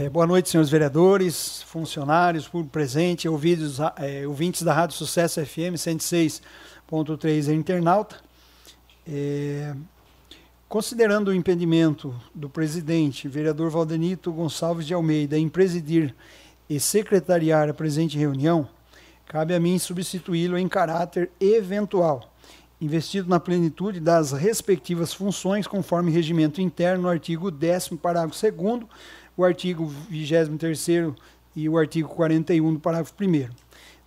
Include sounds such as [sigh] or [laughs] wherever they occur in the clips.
É, boa noite, senhores vereadores, funcionários, público presente, ouvidos, é, ouvintes da Rádio Sucesso FM 106.3 internauta. É, considerando o impedimento do presidente, vereador Valdenito Gonçalves de Almeida, em presidir e secretariar a presente reunião, cabe a mim substituí-lo em caráter eventual, investido na plenitude das respectivas funções, conforme regimento interno no artigo 10 parágrafo 2 o artigo 23 e o artigo 41 do parágrafo 1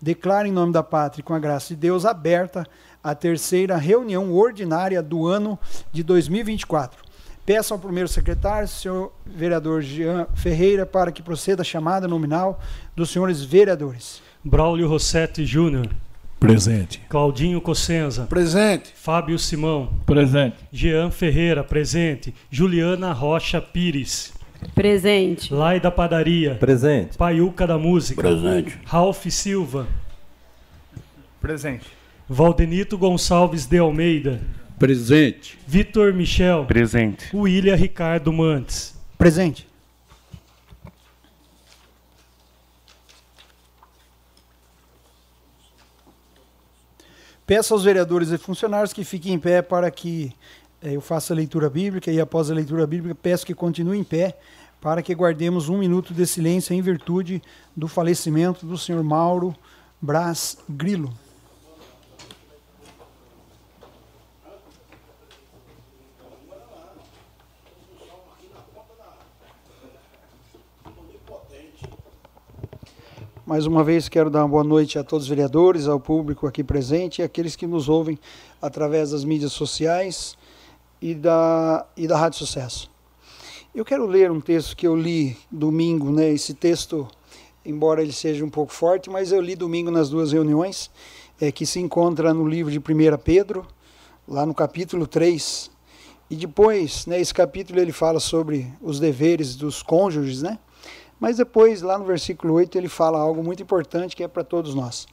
Declara em nome da pátria, com a graça de Deus, aberta a terceira reunião ordinária do ano de 2024. Peço ao primeiro secretário, senhor vereador Jean Ferreira, para que proceda a chamada nominal dos senhores vereadores. Braulio Rossetti Júnior. Presente. Claudinho Cossenza. Presente. Fábio Simão. Presente. Jean Ferreira, presente. Juliana Rocha Pires. Presente. Lai da Padaria. Presente. Paiuca da Música. Presente. Ralph Silva. Presente. Valdenito Gonçalves de Almeida. Presente. Vitor Michel. Presente. William Ricardo Mantes. Presente. Peço aos vereadores e funcionários que fiquem em pé para que eu faça a leitura bíblica e após a leitura bíblica peço que continue em pé para que guardemos um minuto de silêncio em virtude do falecimento do senhor Mauro Brás Grilo. Mais uma vez quero dar uma boa noite a todos os vereadores, ao público aqui presente e aqueles que nos ouvem através das mídias sociais e da, e da Rádio Sucesso. Eu quero ler um texto que eu li domingo, né? Esse texto, embora ele seja um pouco forte, mas eu li domingo nas duas reuniões, é, que se encontra no livro de 1 Pedro, lá no capítulo 3. E depois, né, capítulo ele fala sobre os deveres dos cônjuges, né? Mas depois, lá no versículo 8, ele fala algo muito importante que é para todos nós.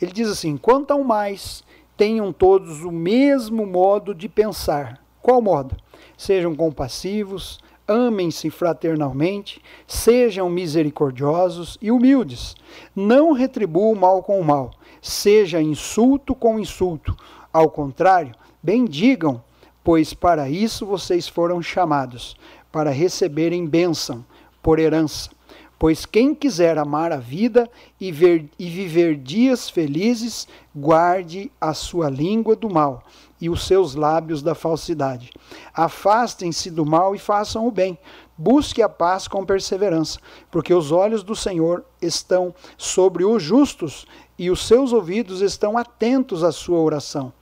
Ele diz assim: Quanto ao mais, tenham todos o mesmo modo de pensar. Qual modo? Sejam compassivos, amem-se fraternalmente, sejam misericordiosos e humildes. Não retribuam o mal com o mal, seja insulto com insulto. Ao contrário, bendigam, pois para isso vocês foram chamados, para receberem bênção por herança. Pois quem quiser amar a vida e, ver, e viver dias felizes, guarde a sua língua do mal e os seus lábios da falsidade. Afastem-se do mal e façam o bem. Busque a paz com perseverança, porque os olhos do Senhor estão sobre os justos e os seus ouvidos estão atentos à sua oração.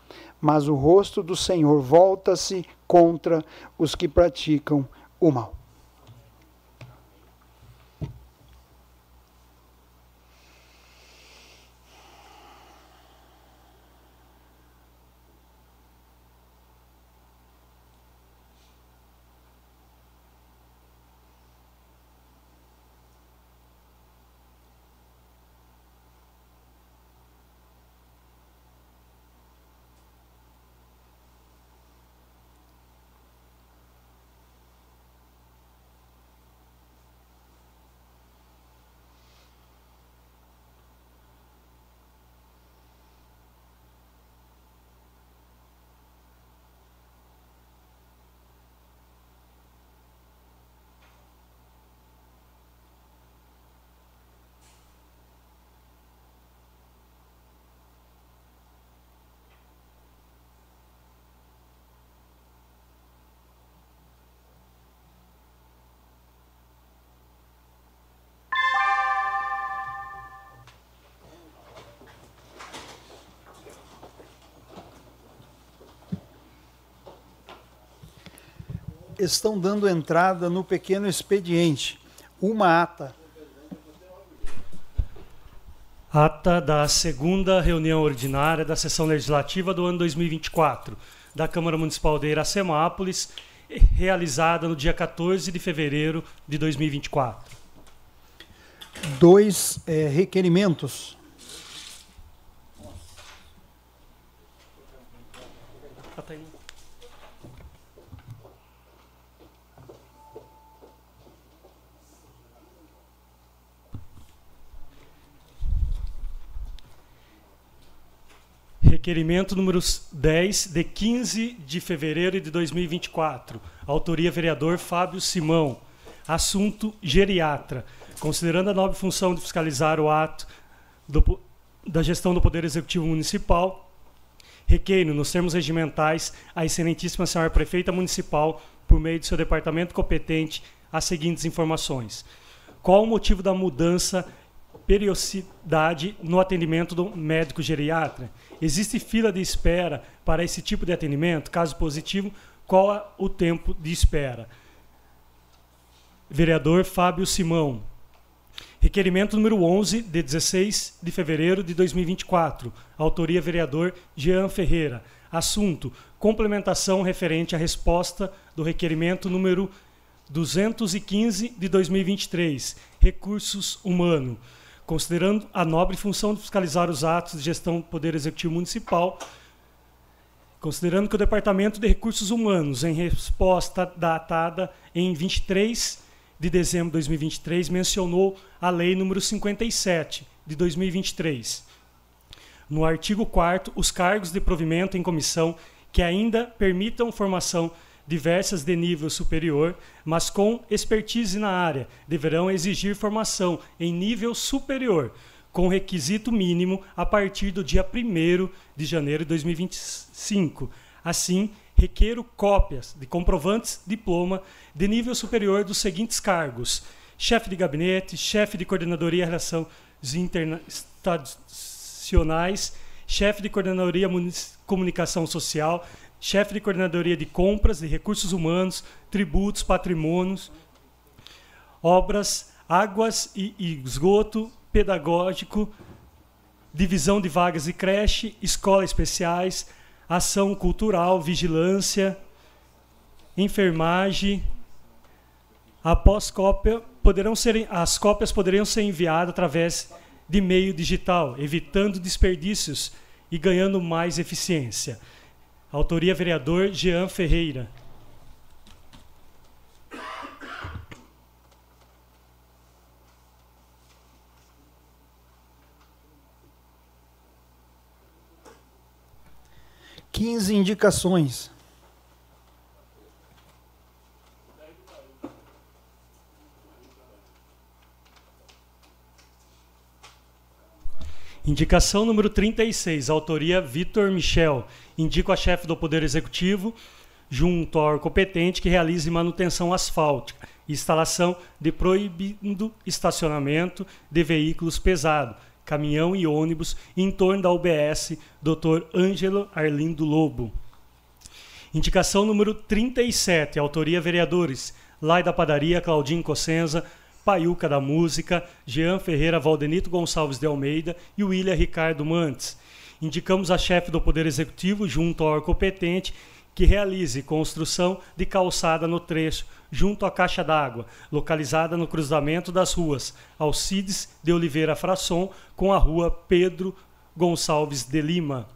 Mas o rosto do Senhor volta-se contra os que praticam o mal. Estão dando entrada no pequeno expediente. Uma ata. Ata da segunda reunião ordinária da sessão legislativa do ano 2024 da Câmara Municipal de Iracemápolis, realizada no dia 14 de fevereiro de 2024. Dois é, requerimentos. Requerimento número 10, de 15 de fevereiro de 2024. Autoria vereador Fábio Simão. Assunto geriatra. Considerando a nobre função de fiscalizar o ato do, da gestão do Poder Executivo Municipal, requeiro, nos termos regimentais, a excelentíssima senhora prefeita municipal, por meio de seu departamento competente, as seguintes informações. Qual o motivo da mudança periodicidade no atendimento do médico geriatra? Existe fila de espera para esse tipo de atendimento? Caso positivo, qual é o tempo de espera? Vereador Fábio Simão. Requerimento número 11, de 16 de fevereiro de 2024. Autoria vereador Jean Ferreira. Assunto: complementação referente à resposta do requerimento número 215 de 2023. Recursos humanos considerando a nobre função de fiscalizar os atos de gestão do Poder Executivo Municipal, considerando que o Departamento de Recursos Humanos, em resposta datada em 23 de dezembro de 2023, mencionou a Lei número 57 de 2023. No artigo 4 os cargos de provimento em comissão que ainda permitam formação diversas de nível superior, mas com expertise na área, deverão exigir formação em nível superior, com requisito mínimo a partir do dia 1 de janeiro de 2025. Assim, requeiro cópias de comprovantes diploma de nível superior dos seguintes cargos: chefe de gabinete, chefe de coordenadoria de relações internacionais, chefe de coordenadoria comunicação social, chefe de coordenadoria de compras, de recursos humanos, tributos, patrimônios, obras, águas e, esgoto, pedagógico, divisão de vagas e creche, escola especiais, ação cultural, vigilância, enfermagem. Após cópia, poderão ser, as cópias poderão ser enviadas através de meio digital, evitando desperdícios e ganhando mais eficiência. Autoria vereador Jean Ferreira. Quinze indicações. Indicação número 36, autoria Vitor Michel. Indico a chefe do Poder Executivo, junto ao órgão competente, que realize manutenção asfáltica, instalação de proibindo estacionamento de veículos pesados, caminhão e ônibus, em torno da UBS Dr. Ângelo Arlindo Lobo. Indicação número 37, autoria vereadores, Lai da Padaria, Claudinho Cossenza, Paiuca da Música, Jean Ferreira Valdenito Gonçalves de Almeida e William Ricardo Mantes. Indicamos a chefe do Poder Executivo, junto ao competente, que realize construção de calçada no trecho, junto à caixa d'água, localizada no cruzamento das ruas Alcides de Oliveira Frasson com a rua Pedro Gonçalves de Lima.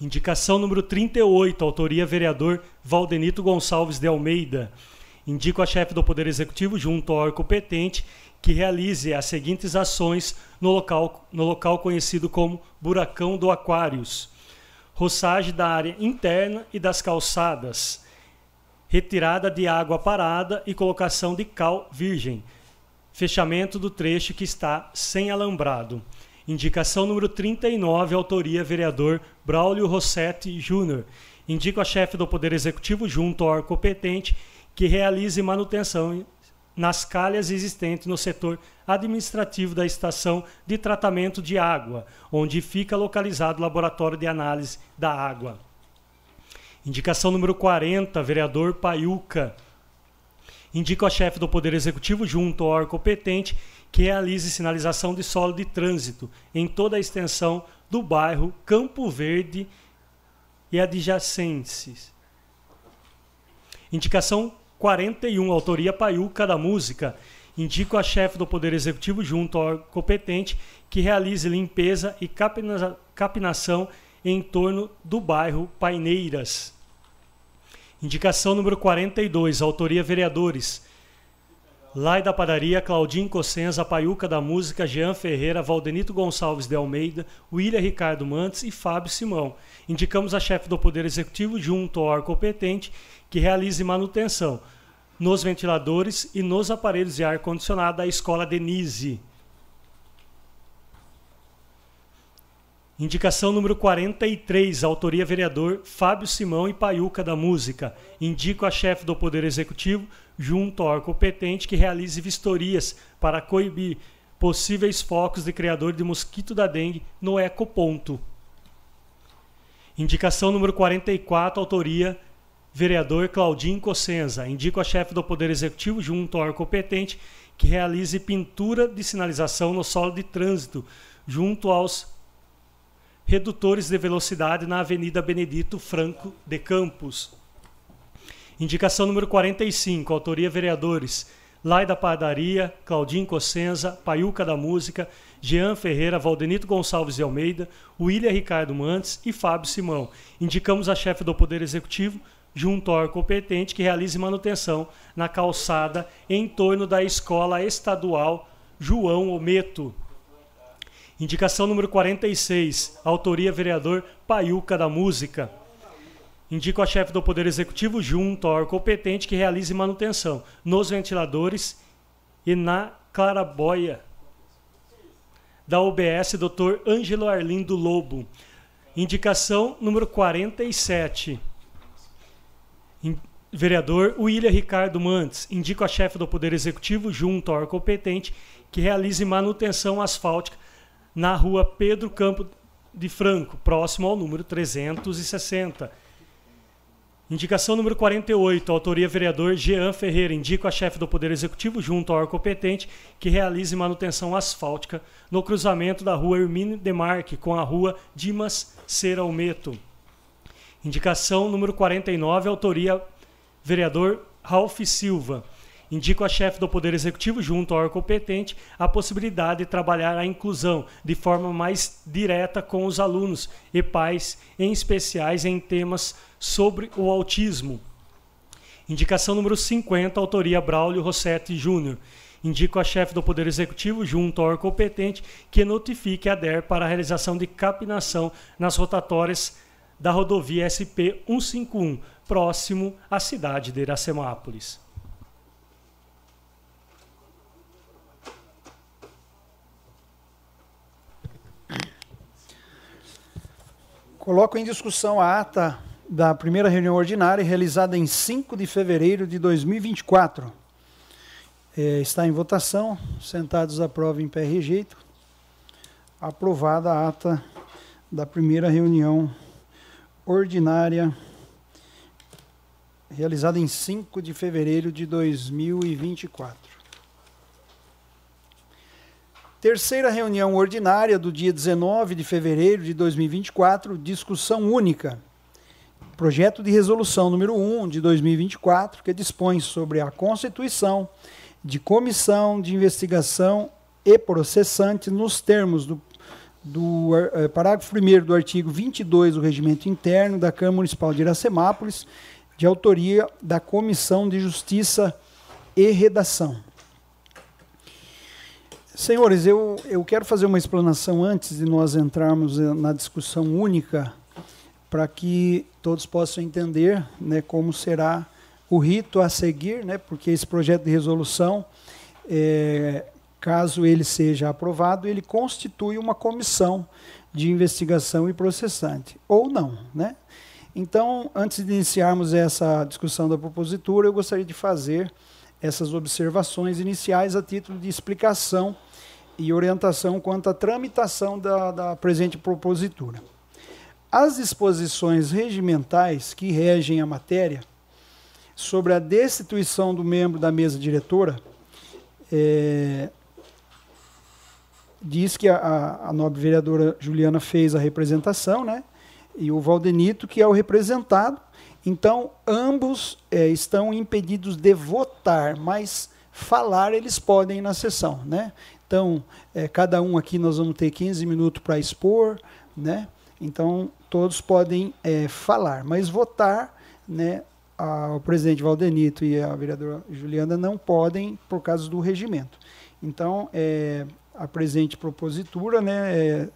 Indicação número 38, autoria vereador Valdenito Gonçalves de Almeida. Indico a chefe do Poder Executivo, junto ao órgão competente, que realize as seguintes ações no local, no local conhecido como Buracão do Aquários: roçagem da área interna e das calçadas, retirada de água parada e colocação de cal virgem, fechamento do trecho que está sem alambrado. Indicação número 39, autoria vereador Braulio Rossetti Júnior. Indico a chefe do Poder Executivo, junto ao órgão competente, que realize manutenção nas calhas existentes no setor administrativo da estação de tratamento de água, onde fica localizado o laboratório de análise da água. Indicação número 40, vereador Paiuca. Indica a chefe do Poder Executivo, junto ao órgão competente, que realize sinalização de solo de trânsito em toda a extensão do bairro Campo Verde e adjacentes. Indicação 41, autoria Paiuca da Música. Indico a chefe do Poder Executivo, junto ao competente, que realize limpeza e capinação em torno do bairro Paineiras. Indicação número 42, autoria vereadores. Lai da Padaria, Claudinho Cossenza, Paiuca da Música, Jean Ferreira, Valdenito Gonçalves de Almeida, William Ricardo Mantes e Fábio Simão. Indicamos a chefe do Poder Executivo, junto ao órgão competente, que realize manutenção nos ventiladores e nos aparelhos de ar-condicionado da Escola Denise. Indicação número 43, autoria vereador Fábio Simão e Paiuca da Música. Indico a chefe do Poder Executivo, junto ao competente, que realize vistorias para coibir possíveis focos de criador de mosquito da dengue no ecoponto. Indicação número 44, autoria vereador Claudinho Cossenza. Indico a chefe do Poder Executivo, junto ao órgão competente, que realize pintura de sinalização no solo de trânsito, junto aos redutores de velocidade na Avenida Benedito Franco de Campos. Indicação número 45, autoria vereadores Lai da Padaria, Claudinho Cossenza, Paiuca da Música, Jean Ferreira, Valdenito Gonçalves de Almeida, William Ricardo Mantes e Fábio Simão. Indicamos a chefe do Poder Executivo, junto ao competente, que realize manutenção na calçada em torno da Escola Estadual João Ometo. Indicação número 46, autoria vereador Paiuca da Música. Indico a chefe do Poder Executivo, junto ao competente, que realize manutenção nos ventiladores e na claraboia da OBS, Dr. Ângelo Arlindo Lobo. Indicação número 47. Vereador William Ricardo Mantes. Indico a chefe do Poder Executivo, junto ao competente, que realize manutenção asfáltica na rua Pedro Campo de Franco, próximo ao número 360. Indicação número 48, autoria vereador Jean Ferreira. Indico a chefe do Poder Executivo, junto ao competente, que realize manutenção asfáltica no cruzamento da rua Hermínio Demarque com a rua Dimas Seralmeto. Indicação número 49, autoria vereador Ralph Silva. Indico a chefe do Poder Executivo, junto ao órgão competente, a possibilidade de trabalhar a inclusão de forma mais direta com os alunos e pais, em especiais em temas sobre o autismo. Indicação número 50, autoria Braulio Rossetti Júnior. Indico a chefe do Poder Executivo, junto ao órgão competente, que notifique a DER para a realização de capinação nas rotatórias da rodovia SP 151, próximo à cidade de Iracemápolis. Coloco em discussão a ata da primeira reunião ordinária realizada em 5 de fevereiro de 2024. É, está em votação. Sentados aprova em pé rejeito. Aprovada a ata da primeira reunião ordinária realizada em 5 de fevereiro de 2024. Terceira reunião ordinária do dia 19 de fevereiro de 2024, discussão única. Projeto de resolução número 1 de 2024, que dispõe sobre a constituição de comissão de investigação e processante nos termos do, do eh, parágrafo 1 do artigo 22 do Regimento Interno da Câmara Municipal de Iracemápolis, de autoria da Comissão de Justiça e Redação. Senhores, eu, eu quero fazer uma explanação antes de nós entrarmos na discussão única, para que todos possam entender né, como será o rito a seguir, né, porque esse projeto de resolução, é, caso ele seja aprovado, ele constitui uma comissão de investigação e processante, ou não. Né? Então, antes de iniciarmos essa discussão da propositura, eu gostaria de fazer essas observações iniciais a título de explicação e orientação quanto à tramitação da, da presente propositura. as disposições regimentais que regem a matéria sobre a destituição do membro da mesa diretora é, diz que a, a, nobre vereadora Juliana fez a representação, né? E o Valdenito, que é o representado. Então, ambos é, estão impedidos de votar, mas falar eles podem na sessão, né? Então, é, cada um aqui nós vamos ter 15 minutos para expor, né? Então, todos podem é, falar, mas votar, né? A, o presidente Valdenito e a vereadora Juliana não podem por causa do regimento. Então, é, a presente propositura, né,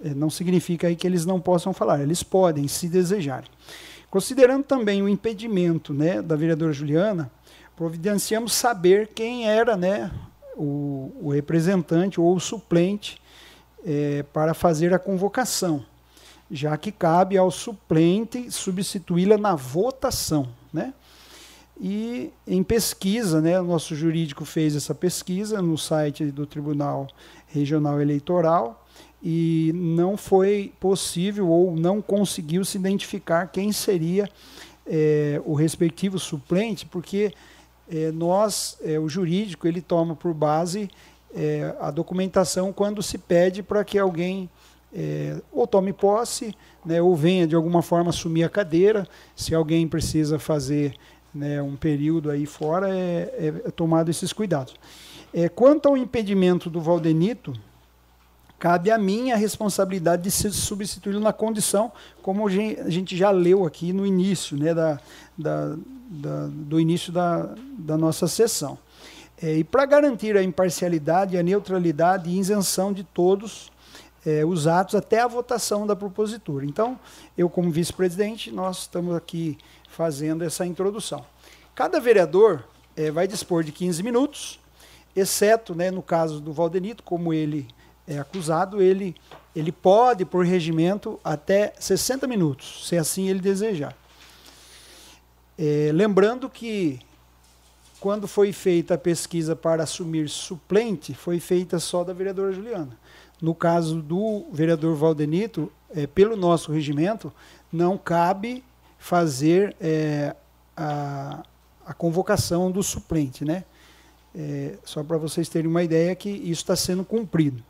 não significa aí que eles não possam falar, eles podem, se desejarem. Considerando também o impedimento né, da vereadora Juliana, providenciamos saber quem era né, o, o representante ou o suplente é, para fazer a convocação, já que cabe ao suplente substituí-la na votação. Né? E em pesquisa, né, o nosso jurídico fez essa pesquisa no site do Tribunal Regional Eleitoral e não foi possível ou não conseguiu se identificar quem seria é, o respectivo suplente, porque é, nós, é, o jurídico, ele toma por base a documentação quando se pede para que alguém ou tome posse, né, ou venha de alguma forma assumir a cadeira, se alguém precisa fazer né, um período aí fora, é, é, é tomado esses cuidados. É, quanto ao impedimento do Valdenito, cabe a mim a responsabilidade de substituí-lo na condição, como a gente já leu aqui no início, né, da, da, da do início da, da nossa sessão. É, e para garantir a imparcialidade, a neutralidade e isenção de todos é, os atos até a votação da propositura. Então, eu como vice-presidente, nós estamos aqui fazendo essa introdução. Cada vereador é, vai dispor de 15 minutos, exceto, né, no caso do Valdenito, como ele é acusado, ele, ele pode, por regimento, até 60 minutos, se assim ele desejar. É, lembrando que, quando foi feita a pesquisa para assumir suplente, foi feita só da vereadora Juliana. No caso do vereador Valdenito, é, pelo nosso regimento, não cabe fazer é, a, a convocação do suplente, né? É, só para vocês terem uma ideia que isso está sendo cumprido.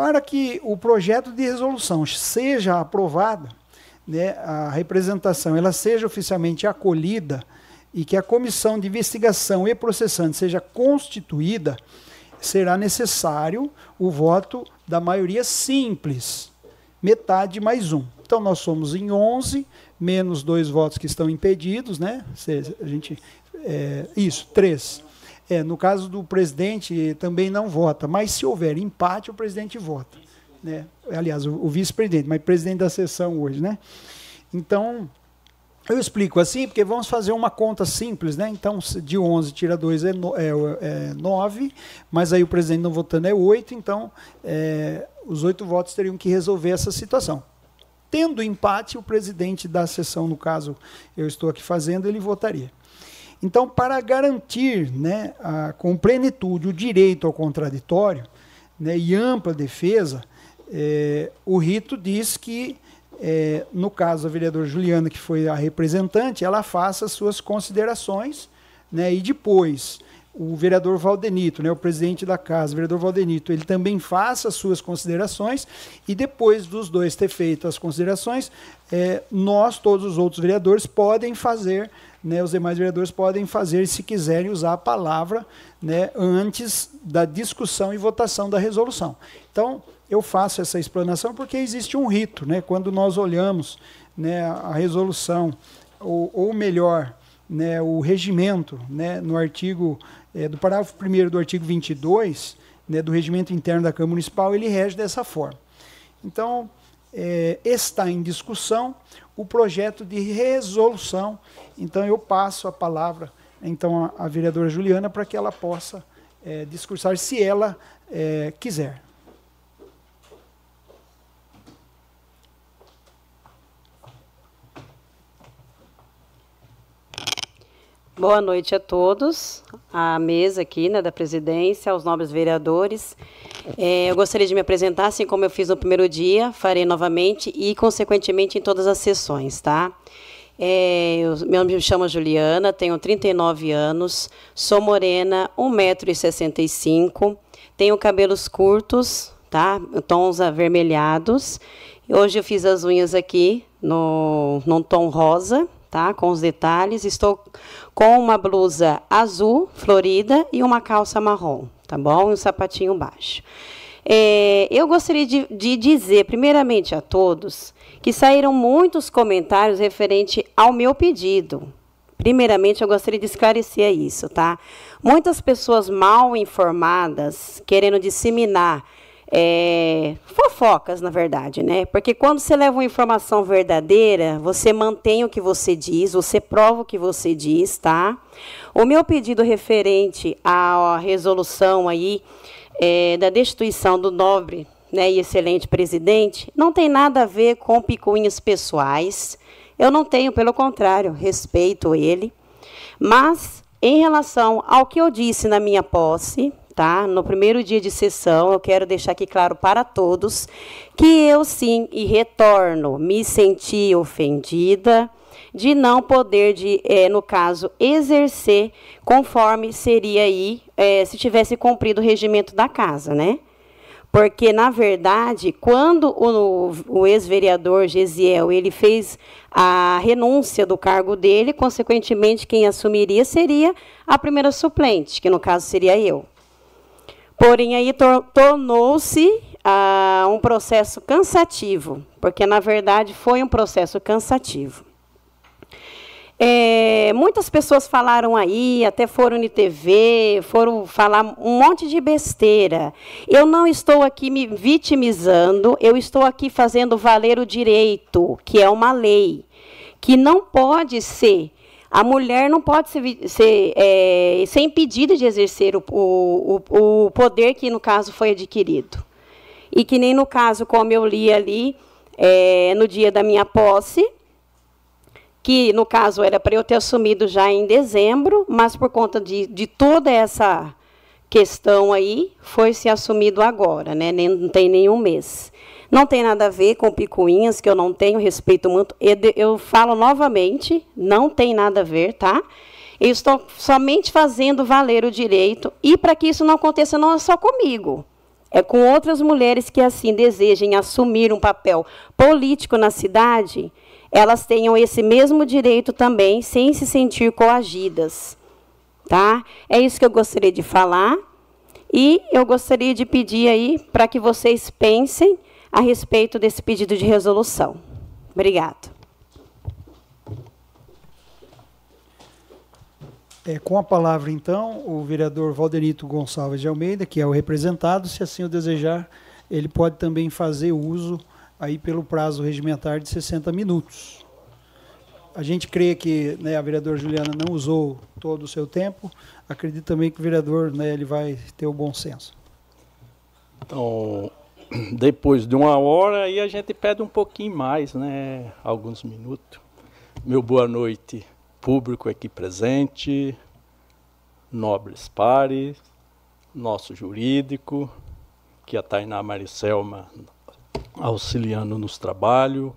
Para que o projeto de resolução seja aprovado, né, a representação ela seja oficialmente acolhida e que a comissão de investigação e processante seja constituída, será necessário o voto da maioria simples, metade mais um. Então nós somos em 11, menos dois votos que estão impedidos, né? A gente, é, isso, três. É, no caso do presidente, também não vota, mas se houver empate, o presidente vota. Né? Aliás, o, o vice-presidente, mas presidente da sessão hoje. Né? Então, eu explico assim, porque vamos fazer uma conta simples, né? Então, de 11 tira 2 é, no, é, é 9, mas aí o presidente não votando é 8, então é, os oito votos teriam que resolver essa situação. Tendo empate, o presidente da sessão, no caso eu estou aqui fazendo, ele votaria. Então, para garantir né, a, com plenitude o direito ao contraditório né, e ampla defesa, é, o rito diz que, é, no caso da vereadora Juliana, que foi a representante, ela faça suas considerações né, e depois o vereador Valdenito, né, o presidente da casa, o vereador Valdenito, ele também faça as suas considerações e depois dos dois ter feito as considerações, é, nós, todos os outros vereadores, podem fazer, né, os demais vereadores podem fazer, se quiserem, usar a palavra né, antes da discussão e votação da resolução. Então, eu faço essa explanação porque existe um rito, né, quando nós olhamos né, a resolução, ou, ou melhor, né, o regimento, né, no artigo é, do parágrafo 1 do artigo 22, né, do regimento interno da Câmara Municipal, ele rege dessa forma. Então, é, está em discussão o projeto de resolução. Então, eu passo a palavra então à, vereadora Juliana para que ela possa é, discursar, se ela é, quiser. Boa noite a todos, à mesa aqui né, da presidência, aos nobres vereadores. É, eu gostaria de me apresentar, assim como eu fiz no primeiro dia, farei novamente e, consequentemente, em todas as sessões, tá? É, eu, meu nome me chamo Juliana, tenho 39 anos, sou morena, 1,65m, tenho cabelos curtos, tá? Tons avermelhados. Hoje eu fiz as unhas aqui no, num tom rosa, tá? Com os detalhes. Estou com uma blusa azul, florida, e uma calça marrom, tá bom? E um sapatinho baixo. É, eu gostaria de, de dizer, primeiramente a todos, que saíram muitos comentários referente ao meu pedido. Primeiramente, eu gostaria de esclarecer isso, tá? Muitas pessoas mal informadas, querendo disseminar é, fofocas, na verdade, né? Porque quando você leva uma informação verdadeira, você mantém o que você diz, você prova o que você diz, tá? O meu pedido referente à resolução aí é, da destituição do nobre né, e excelente presidente não tem nada a ver com picuinhas pessoais. Eu não tenho, pelo contrário, respeito ele. Mas, em relação ao que eu disse na minha posse, tá? No primeiro dia de sessão, eu quero deixar aqui claro para todos que eu sim e retorno, me senti ofendida de não poder, de, é, no caso, exercer conforme seria aí é, se tivesse cumprido o regimento da casa, né? Porque, na verdade, quando o, o ex-vereador Gesiel ele fez a renúncia do cargo dele, consequentemente, quem assumiria seria a primeira suplente, que no caso seria eu. Porém, aí tor tornou-se ah, um processo cansativo, porque na verdade foi um processo cansativo. É, muitas pessoas falaram aí, até foram no TV, foram falar um monte de besteira. Eu não estou aqui me vitimizando, eu estou aqui fazendo valer o direito, que é uma lei, que não pode ser a mulher não pode ser, ser, é, ser impedida de exercer o, o, o poder que, no caso, foi adquirido. E que nem no caso, como eu li ali, é, no dia da minha posse, que no caso era para eu ter assumido já em dezembro, mas por conta de, de toda essa questão aí, foi se assumido agora, né? Não tem nenhum mês. Não tem nada a ver com picuinhas, que eu não tenho respeito muito. Eu falo novamente, não tem nada a ver, tá? Eu estou somente fazendo valer o direito e para que isso não aconteça não é só comigo. É com outras mulheres que assim desejem assumir um papel político na cidade, elas tenham esse mesmo direito também, sem se sentir coagidas. Tá? É isso que eu gostaria de falar. E eu gostaria de pedir aí para que vocês pensem a respeito desse pedido de resolução. Obrigado. É, com a palavra, então, o vereador Valdenito Gonçalves de Almeida, que é o representado, se assim o desejar, ele pode também fazer uso aí pelo prazo regimentar de 60 minutos. A gente crê que né, a vereadora Juliana não usou todo o seu tempo. Acredito também que o vereador né, ele vai ter o bom senso. Então, depois de uma hora, aí a gente pede um pouquinho mais, né? Alguns minutos. Meu boa noite, público aqui presente, nobres pares, nosso jurídico, que a Tainá Maricelma auxiliando nos trabalhos,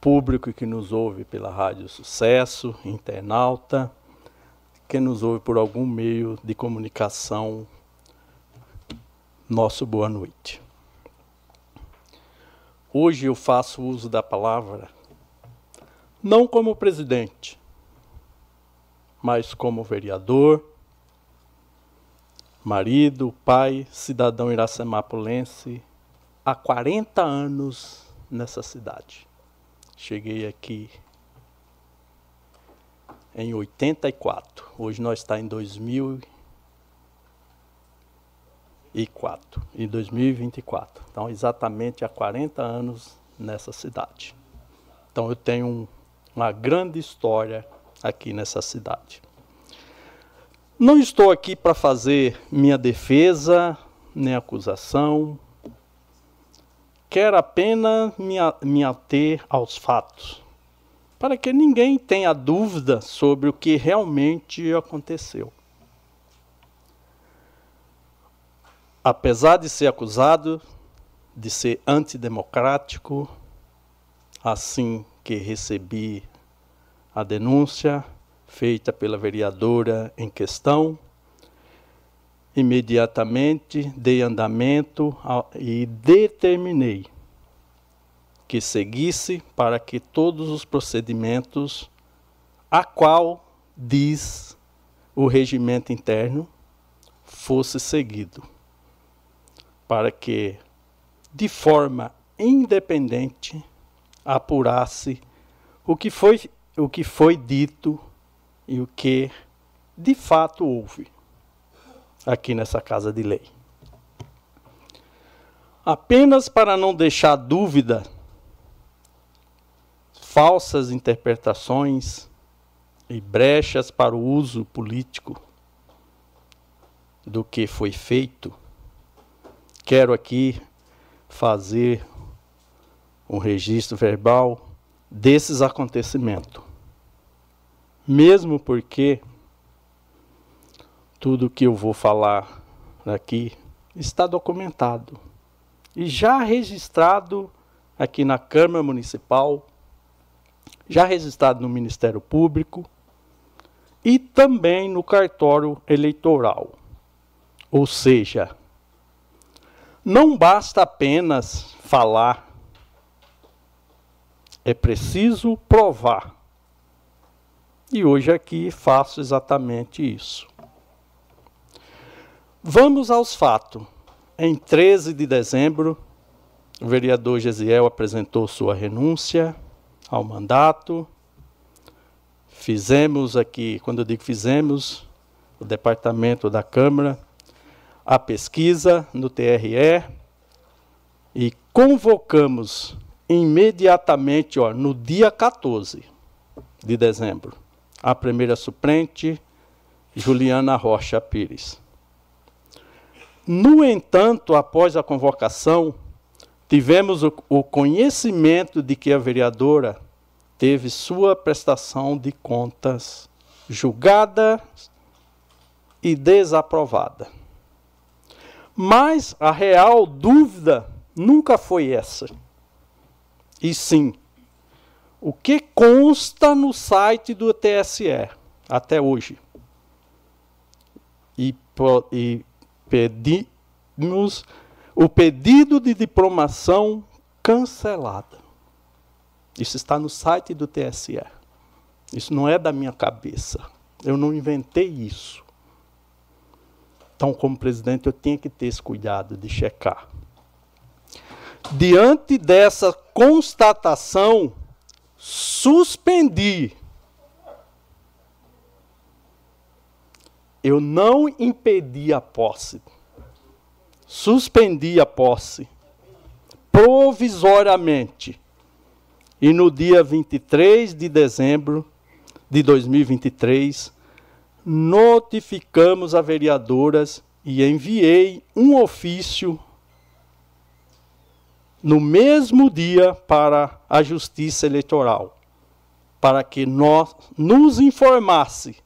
público que nos ouve pela Rádio Sucesso, internauta, que nos ouve por algum meio de comunicação, nosso boa noite. Hoje eu faço uso da palavra não como presidente, mas como vereador, marido, pai, cidadão iracemapolense, há 40 anos nessa cidade. Cheguei aqui em 84. Hoje nós está em 2000 2004, em 2024. Então, exatamente há 40 anos nessa cidade. Então, eu tenho um, uma grande história aqui nessa cidade. Não estou aqui para fazer minha defesa, nem acusação. Quero apenas me, me ater aos fatos, para que ninguém tenha dúvida sobre o que realmente aconteceu. Apesar de ser acusado de ser antidemocrático, assim que recebi a denúncia feita pela vereadora em questão, imediatamente dei andamento e determinei que seguisse para que todos os procedimentos a qual diz o regimento interno fosse seguido, para que de forma independente apurasse o que foi o que foi dito e o que de fato houve aqui nessa casa de lei. Apenas para não deixar dúvida, falsas interpretações e brechas para o uso político do que foi feito, quero aqui fazer um registro verbal desses acontecimentos. Mesmo porque tudo que eu vou falar aqui está documentado e já registrado aqui na Câmara Municipal, já registrado no Ministério Público e também no cartório eleitoral. Ou seja, não basta apenas falar, é preciso provar. E hoje aqui faço exatamente isso. Vamos aos fatos. Em 13 de dezembro, o vereador Gesiel apresentou sua renúncia ao mandato. Fizemos aqui, quando eu digo fizemos, o departamento da Câmara, a pesquisa no TRE e convocamos imediatamente, ó, no dia 14 de dezembro, a primeira suplente, Juliana Rocha Pires. No entanto, após a convocação, tivemos o, o, conhecimento de que a vereadora teve sua prestação de contas julgada e desaprovada. Mas a real dúvida nunca foi essa. E sim, o que consta no site do TSE até hoje. E, e pedimos o pedido de diplomação cancelada. Isso está no site do TSE. Isso não é da minha cabeça. Eu não inventei isso. Então, como presidente, eu tinha que ter esse cuidado de checar. Diante dessa constatação, suspendi eu não impedi a posse, suspendi a posse provisoriamente. E no dia 23 de dezembro de 2023, notificamos a vereadoras e enviei um ofício no mesmo dia para a Justiça Eleitoral, para que nós nos informasse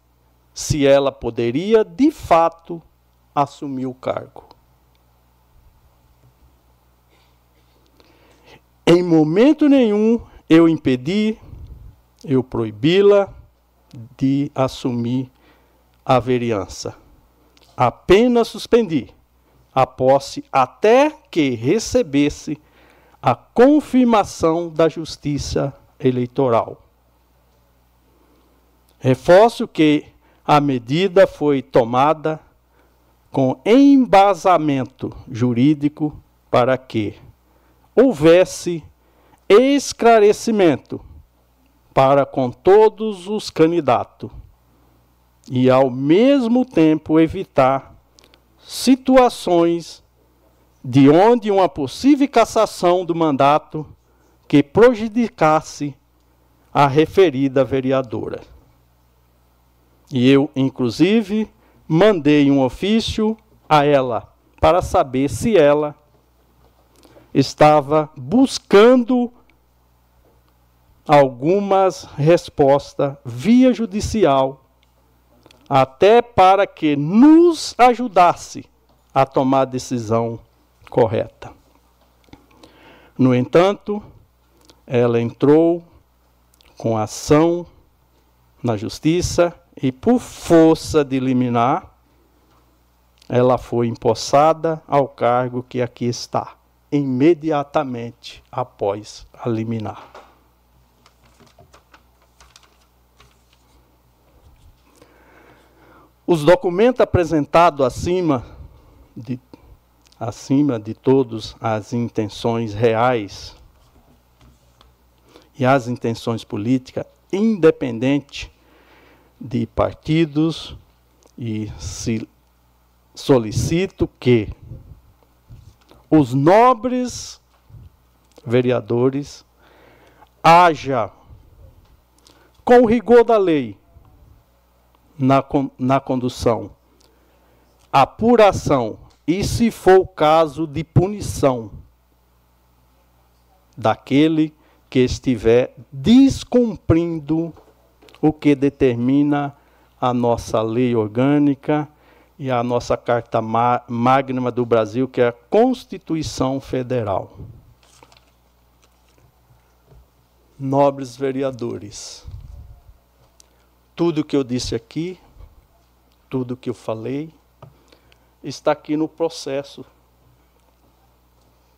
se ela poderia de fato assumir o cargo. Em momento nenhum eu impedi, eu proibi-la de assumir a vereança. Apenas suspendi a posse até que recebesse a confirmação da Justiça Eleitoral. Reforço que a medida foi tomada com embasamento jurídico para que houvesse esclarecimento para com todos os candidatos e, ao mesmo tempo, evitar situações de onde uma possível cassação do mandato que prejudicasse a referida vereadora. E eu, inclusive, mandei um ofício a ela para saber se ela estava buscando algumas respostas via judicial, até para que nos ajudasse a tomar a decisão correta. No entanto, ela entrou com ação na justiça e, por força de liminar, ela foi empossada ao cargo que aqui está, imediatamente após a liminar. Os documentos apresentados acima de, acima de todos as intenções reais e as intenções políticas, independente de partidos, e se solicito que os nobres vereadores haja com o rigor da lei na, na condução, apuração e, se for o caso, de punição daquele que estiver descumprindo o que determina a nossa lei orgânica e a nossa Carta Magna do Brasil, que é a Constituição Federal. Nobres vereadores, tudo que eu disse aqui, tudo que eu falei, está aqui no processo.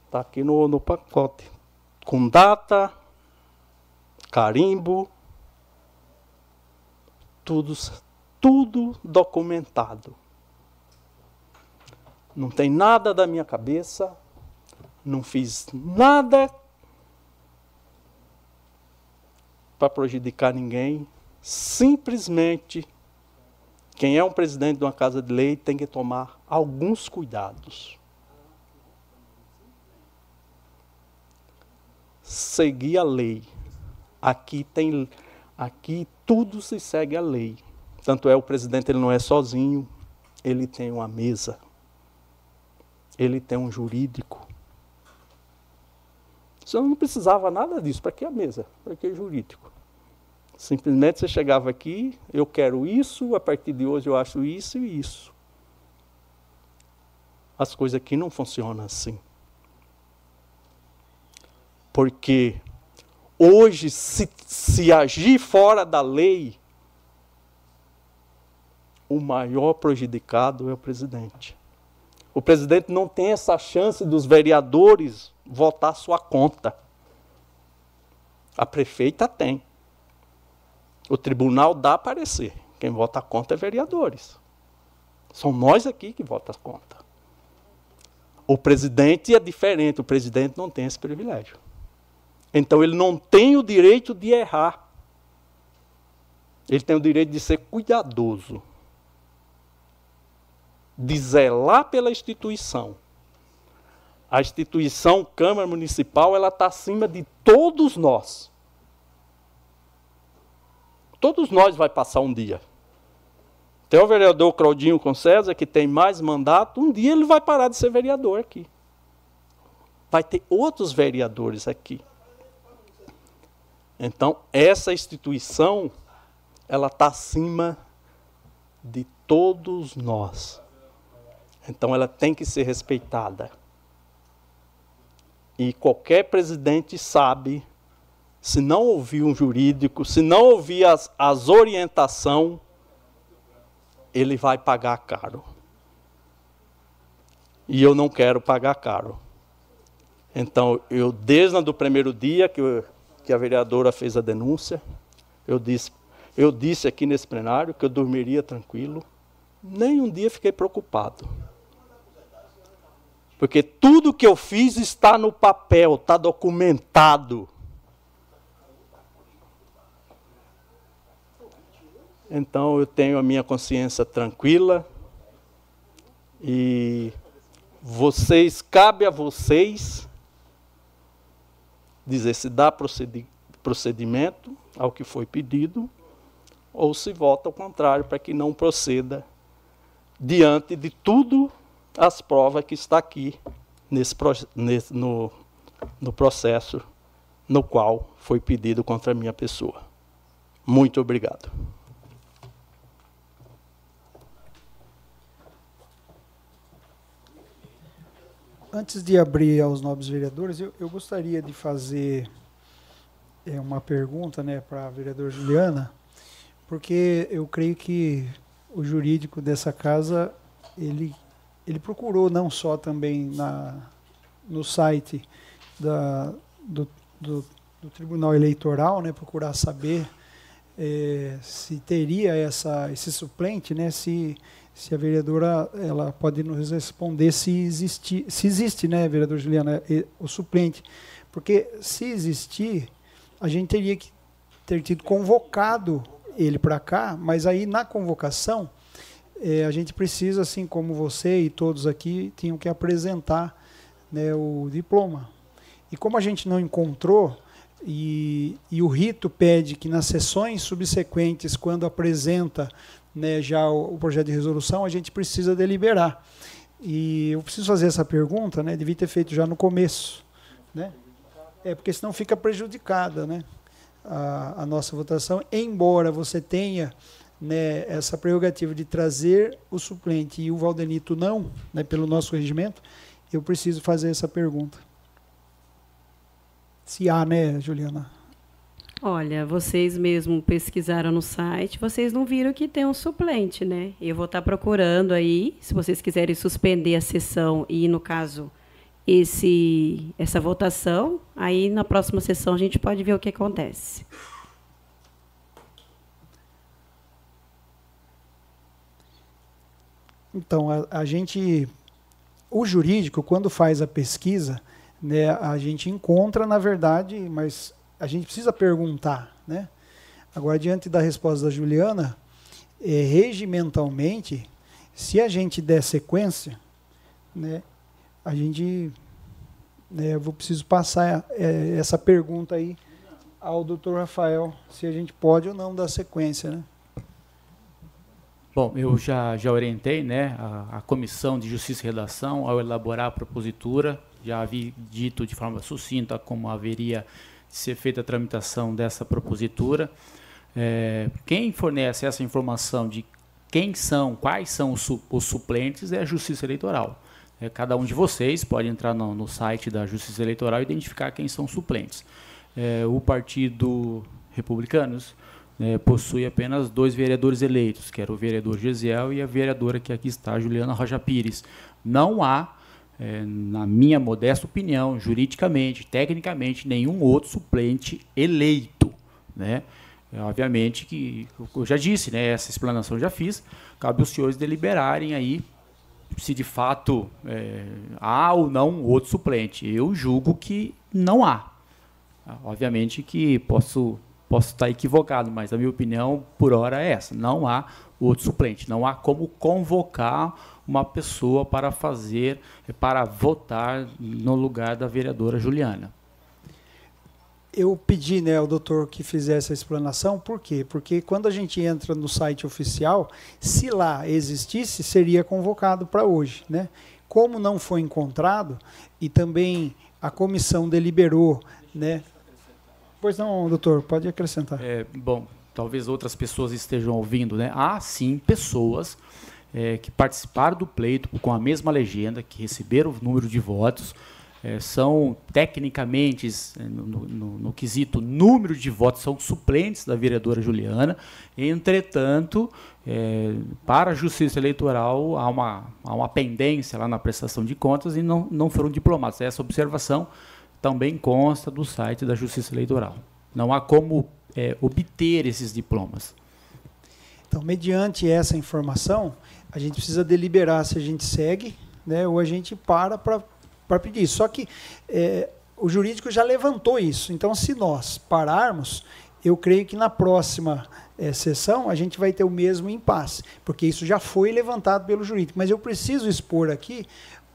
Está aqui no, no pacote. Com data, carimbo, tudo, tudo documentado. Não tem nada da minha cabeça, não fiz nada para prejudicar ninguém, simplesmente quem é um presidente de uma casa de lei tem que tomar alguns cuidados. Seguir a lei. Aqui tem aqui tudo se segue a lei. Tanto é o presidente ele não é sozinho, ele tem uma mesa. Ele tem um jurídico. Você não precisava nada disso. Para que a mesa? Para que jurídico? Simplesmente você chegava aqui, eu quero isso, a partir de hoje eu acho isso e isso. As coisas aqui não funcionam assim. Porque hoje, se, se agir fora da lei, o maior prejudicado é o presidente. O presidente não tem essa chance dos vereadores votar sua conta. A prefeita tem. O tribunal dá parecer. Quem vota a conta é vereadores. São nós aqui que vota a conta. O presidente é diferente, o presidente não tem esse privilégio. Então ele não tem o direito de errar. Ele tem o direito de ser cuidadoso. De zelar pela instituição. A instituição Câmara Municipal, ela está acima de todos nós. Todos nós vai passar um dia. Tem o vereador Claudinho com César, que tem mais mandato, um dia ele vai parar de ser vereador aqui. Vai ter outros vereadores aqui. Então, essa instituição, ela está acima de todos nós. Então, ela tem que ser respeitada. E qualquer presidente sabe se não ouvir um jurídico, se não ouvir as, as orientações, ele vai pagar caro. E eu não quero pagar caro. Então, eu, desde o primeiro dia que, eu, que a vereadora fez a denúncia, eu disse, eu disse aqui nesse plenário que eu dormiria tranquilo. Nem um dia fiquei preocupado. Porque tudo que eu fiz está no papel, está documentado. Então eu tenho a minha consciência tranquila e vocês, cabe a vocês dizer se dá procedimento ao que foi pedido ou se vota ao contrário para que não proceda diante de tudo as provas que está aqui nesse, nesse no, no processo no qual foi pedido contra a minha pessoa. Muito obrigado. Antes de abrir aos nobres vereadores, eu, eu gostaria de fazer é, uma pergunta né, para a vereadora Juliana, porque eu creio que o jurídico dessa casa ele, ele procurou não só também na, no site da, do, do, do Tribunal Eleitoral, né, procurar saber é, se teria essa, esse suplente, né, se, se a vereadora ela pode nos responder se existe, se existe, né, vereador Juliana, o suplente. Porque se existir, a gente teria que ter tido convocado ele para cá, mas aí na convocação é, a gente precisa, assim como você e todos aqui, tinham que apresentar né, o diploma. E como a gente não encontrou, e, e, o rito pede que nas sessões subsequentes, quando apresenta né, já o, o, projeto de resolução, a gente precisa deliberar. E eu preciso fazer essa pergunta, né, devia ter feito já no começo. Né? É, porque senão fica prejudicada né, a, a nossa votação, embora você tenha né, essa prerrogativa de trazer o suplente e o Valdenito não, né, pelo nosso regimento, eu preciso fazer essa pergunta. Se há, né, Juliana? Olha, vocês mesmo pesquisaram no site, vocês não viram que tem um suplente, né? Eu vou estar procurando aí, se vocês quiserem suspender a sessão e, no caso, esse essa votação, aí na próxima sessão a gente pode ver o que acontece. Então, a, a gente, o jurídico, quando faz a pesquisa, né, a gente encontra, na verdade, mas a gente precisa perguntar. Né? Agora, diante da resposta da Juliana, é, regimentalmente, se a gente der sequência, né, a gente. Né, eu vou preciso passar é, essa pergunta aí ao doutor Rafael, se a gente pode ou não dar sequência. Né? Bom, eu já, já orientei né, a, a Comissão de Justiça e Redação ao elaborar a propositura já havia dito de forma sucinta como haveria ser feita a tramitação dessa propositura. É, quem fornece essa informação de quem são, quais são os, su os suplentes é a Justiça Eleitoral. É, cada um de vocês pode entrar no, no, site da Justiça Eleitoral e identificar quem são suplentes. É, o Partido Republicanos é, possui apenas dois vereadores eleitos, que era o vereador Gesiel e a vereadora que aqui está, Juliana Roja Pires. Não há é, na minha modesta opinião, juridicamente, tecnicamente, nenhum outro suplente eleito. Né? É, obviamente que, eu já disse, né, essa explanação já fiz, cabe aos senhores deliberarem aí se de fato é, há ou não outro suplente. Eu julgo que não há. Obviamente que posso, posso estar equivocado, mas a minha opinião, por hora, é essa. Não há outro suplente. Não há como convocar uma pessoa para fazer, para votar no lugar da vereadora Juliana. Eu pedi né, ao doutor que fizesse a explanação, por quê? Porque quando a gente entra no site oficial, se lá existisse, seria convocado para hoje. Né? Como não foi encontrado, e também a comissão deliberou. Né? Pois não, doutor, pode acrescentar. É, bom, talvez outras pessoas estejam ouvindo, né? Há sim pessoas é, que participaram do pleito com a mesma legenda, que receberam o número de votos, é, são tecnicamente, é, no, no, no, quesito número de votos, são suplentes da vereadora Juliana. Entretanto, é, para a Justiça Eleitoral há uma, há uma pendência lá na prestação de contas e não, não foram diplomados. Essa observação também consta do site da Justiça Eleitoral. Não há como é, obter esses diplomas. Então, mediante essa informação, a gente precisa deliberar se a gente segue né, ou a gente para para pedir. Só que é, o jurídico já levantou isso. Então, se nós pararmos, eu creio que na próxima é, sessão a gente vai ter o mesmo impasse, porque isso já foi levantado pelo jurídico. Mas eu preciso expor aqui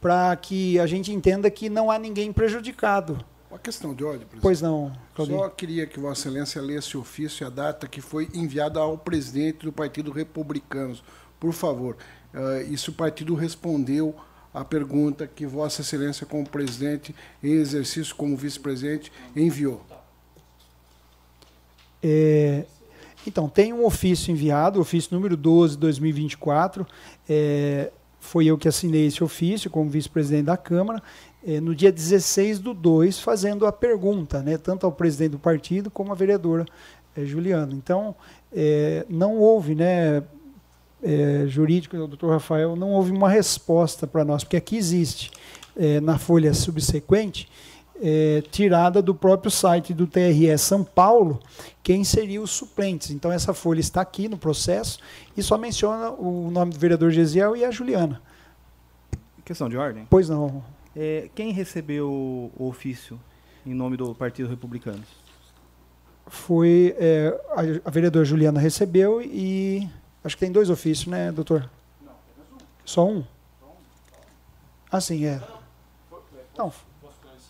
para que a gente entenda que não há ninguém prejudicado. Uma questão de ordem, presidente. Pois não, Claudinho. Só queria que Vossa Excelência lesse o ofício e a data que foi enviada ao presidente do Partido Republicano por favor. Uh, se o partido respondeu a pergunta que Vossa Excelência, como presidente, em exercício como vice-presidente, enviou. É, então, tem um ofício enviado, ofício número 12, 2024. É, foi eu que assinei esse ofício como vice-presidente da Câmara, é, no dia 16 do 2, fazendo a pergunta, né, tanto ao presidente do partido como à vereadora é, Juliana. Então, é, não houve, né, é, jurídico, o doutor Rafael, não houve uma resposta para nós, porque aqui existe, é, na folha subsequente, é, tirada do próprio site do TRE São Paulo, quem seria os suplentes. Então, essa folha está aqui no processo e só menciona o nome do vereador Gesiel e a Juliana. Questão de ordem? Pois não. É, quem recebeu o ofício em nome do Partido Republicano? Foi é, a, a vereadora Juliana recebeu e acho que tem dois ofícios, né, doutor? Não, Só um? Ah, sim, é. Não,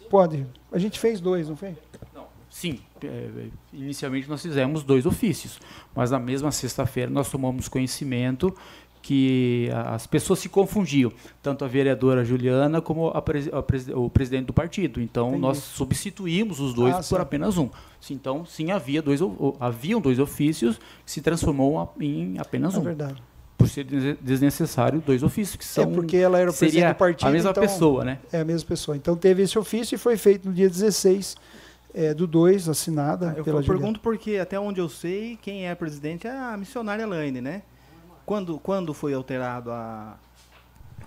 pode. A gente fez dois, não fez? Sim. É, inicialmente nós fizemos dois ofícios, mas na mesma sexta-feira nós tomamos conhecimento que as pessoas se confundiam, tanto a vereadora Juliana como a pres a o presidente do partido. Então Entendi. nós substituímos os dois ah, por sim. apenas um. Então sim havia dois haviam dois ofícios que se transformou em apenas é um. Verdade. Por ser desnecessário dois ofícios que é são É porque ela era o presidente do partido, a mesma então, pessoa, né? É a mesma pessoa. Então teve esse ofício e foi feito no dia 16 é, do 2, assinada ah, eu pela Eu pergunto porque até onde eu sei, quem é presidente é a missionária Elaine, né? Quando, quando foi alterado a,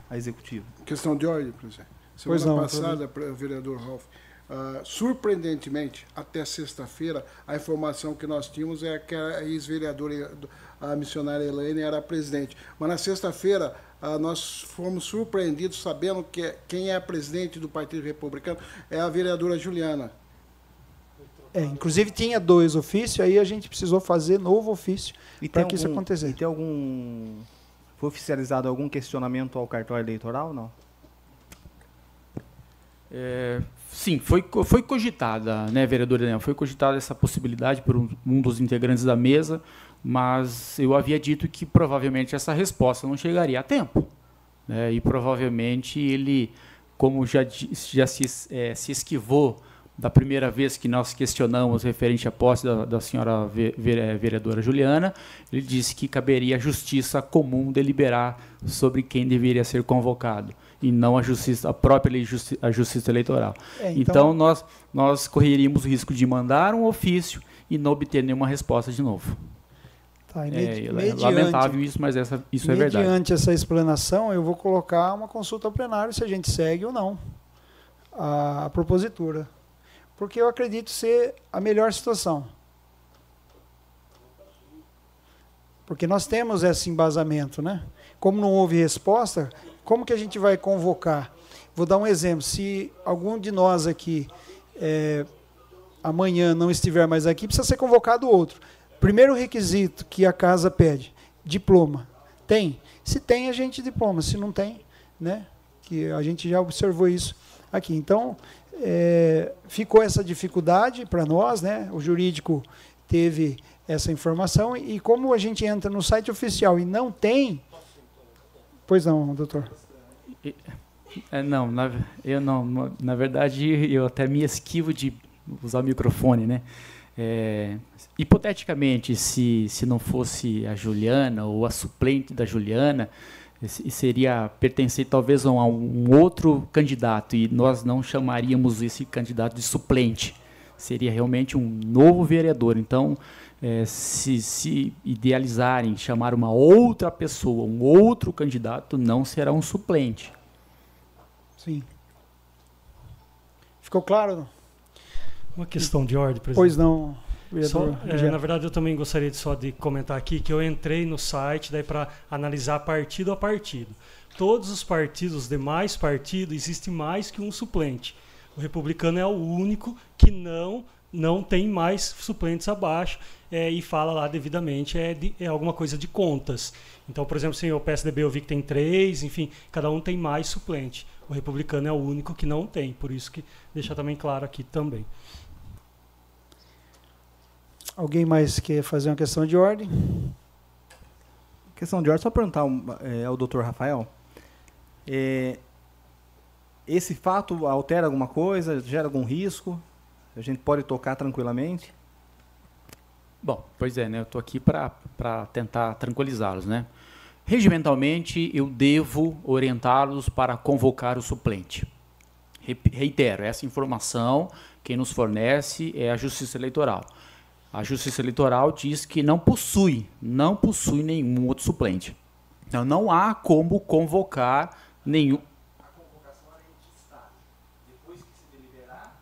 a executivo? Questão de ordem, presidente. Semana não, passada, vereador Ralf, uh, surpreendentemente, até sexta-feira, a informação que nós tínhamos é que a ex-vereadora, a missionária Elaine, era a presidente. Mas na sexta-feira, uh, nós fomos surpreendidos sabendo que quem é a presidente do Partido Republicano é a vereadora Juliana. É, inclusive tinha dois ofícios, aí a gente precisou fazer novo ofício para que isso acontecesse. E tem algum. Foi oficializado algum questionamento ao cartório eleitoral não? É, sim, foi, foi cogitada, né, vereador Daniel? Foi cogitada essa possibilidade por um, um dos integrantes da mesa, mas eu havia dito que provavelmente essa resposta não chegaria a tempo. Né, e provavelmente ele, como já, já se, é, se esquivou da primeira vez que nós questionamos referente à posse da, da senhora vereadora Juliana, ele disse que caberia à justiça comum deliberar sobre quem deveria ser convocado e não a justiça, a própria lei justi a justiça eleitoral. É, então, então, nós nós correríamos o risco de mandar um ofício e não obter nenhuma resposta de novo. Tá, é, é mediante, lamentável isso, mas essa, isso é verdade. Mediante essa explanação, eu vou colocar uma consulta ao plenário se a gente segue ou não a, a propositura porque eu acredito ser a melhor situação. Porque nós temos esse embasamento, né? Como não houve resposta, como que a gente vai convocar? Vou dar um exemplo. Se algum de nós aqui é, amanhã não estiver mais aqui, precisa ser convocado outro. Primeiro requisito que a casa pede: diploma. Tem? Se tem, a gente diploma. Se não tem, né? Que a gente já observou isso aqui. Então, é, ficou essa dificuldade para nós, né? O jurídico teve essa informação e como a gente entra no site oficial e não tem, pois não, doutor. É, não, na, eu não. Na verdade, eu até me esquivo de usar o microfone, né? É, hipoteticamente, se, se não fosse a Juliana ou a suplente da Juliana, e seria pertencer talvez a um outro candidato e nós não chamaríamos esse candidato de suplente. Seria realmente um novo vereador. Então, é, se, se idealizarem chamar uma outra pessoa, um outro candidato, não será um suplente. Sim. Ficou claro? Uma questão de ordem, presidente. Pois não. Só, é, na verdade, eu também gostaria de só de comentar aqui que eu entrei no site daí para analisar partido a partido. Todos os partidos, os demais partidos, existe mais que um suplente. O republicano é o único que não não tem mais suplentes abaixo é, e fala lá devidamente é, de, é alguma coisa de contas. Então, por exemplo, assim, o PSDB eu vi que tem três, enfim, cada um tem mais suplente. O republicano é o único que não tem, por isso que deixar também claro aqui também. Alguém mais quer fazer uma questão de ordem? Questão de ordem, só perguntar é, ao doutor Rafael. É, esse fato altera alguma coisa? Gera algum risco? A gente pode tocar tranquilamente? Bom, pois é, né? Eu estou aqui para tentar tranquilizá-los, né? Regimentalmente, eu devo orientá-los para convocar o suplente. Reitero, essa informação quem nos fornece é a Justiça Eleitoral. A Justiça Eleitoral diz que não possui, não possui nenhum outro suplente. Então não há como convocar nenhum. A convocação era Estado. Depois que se deliberar,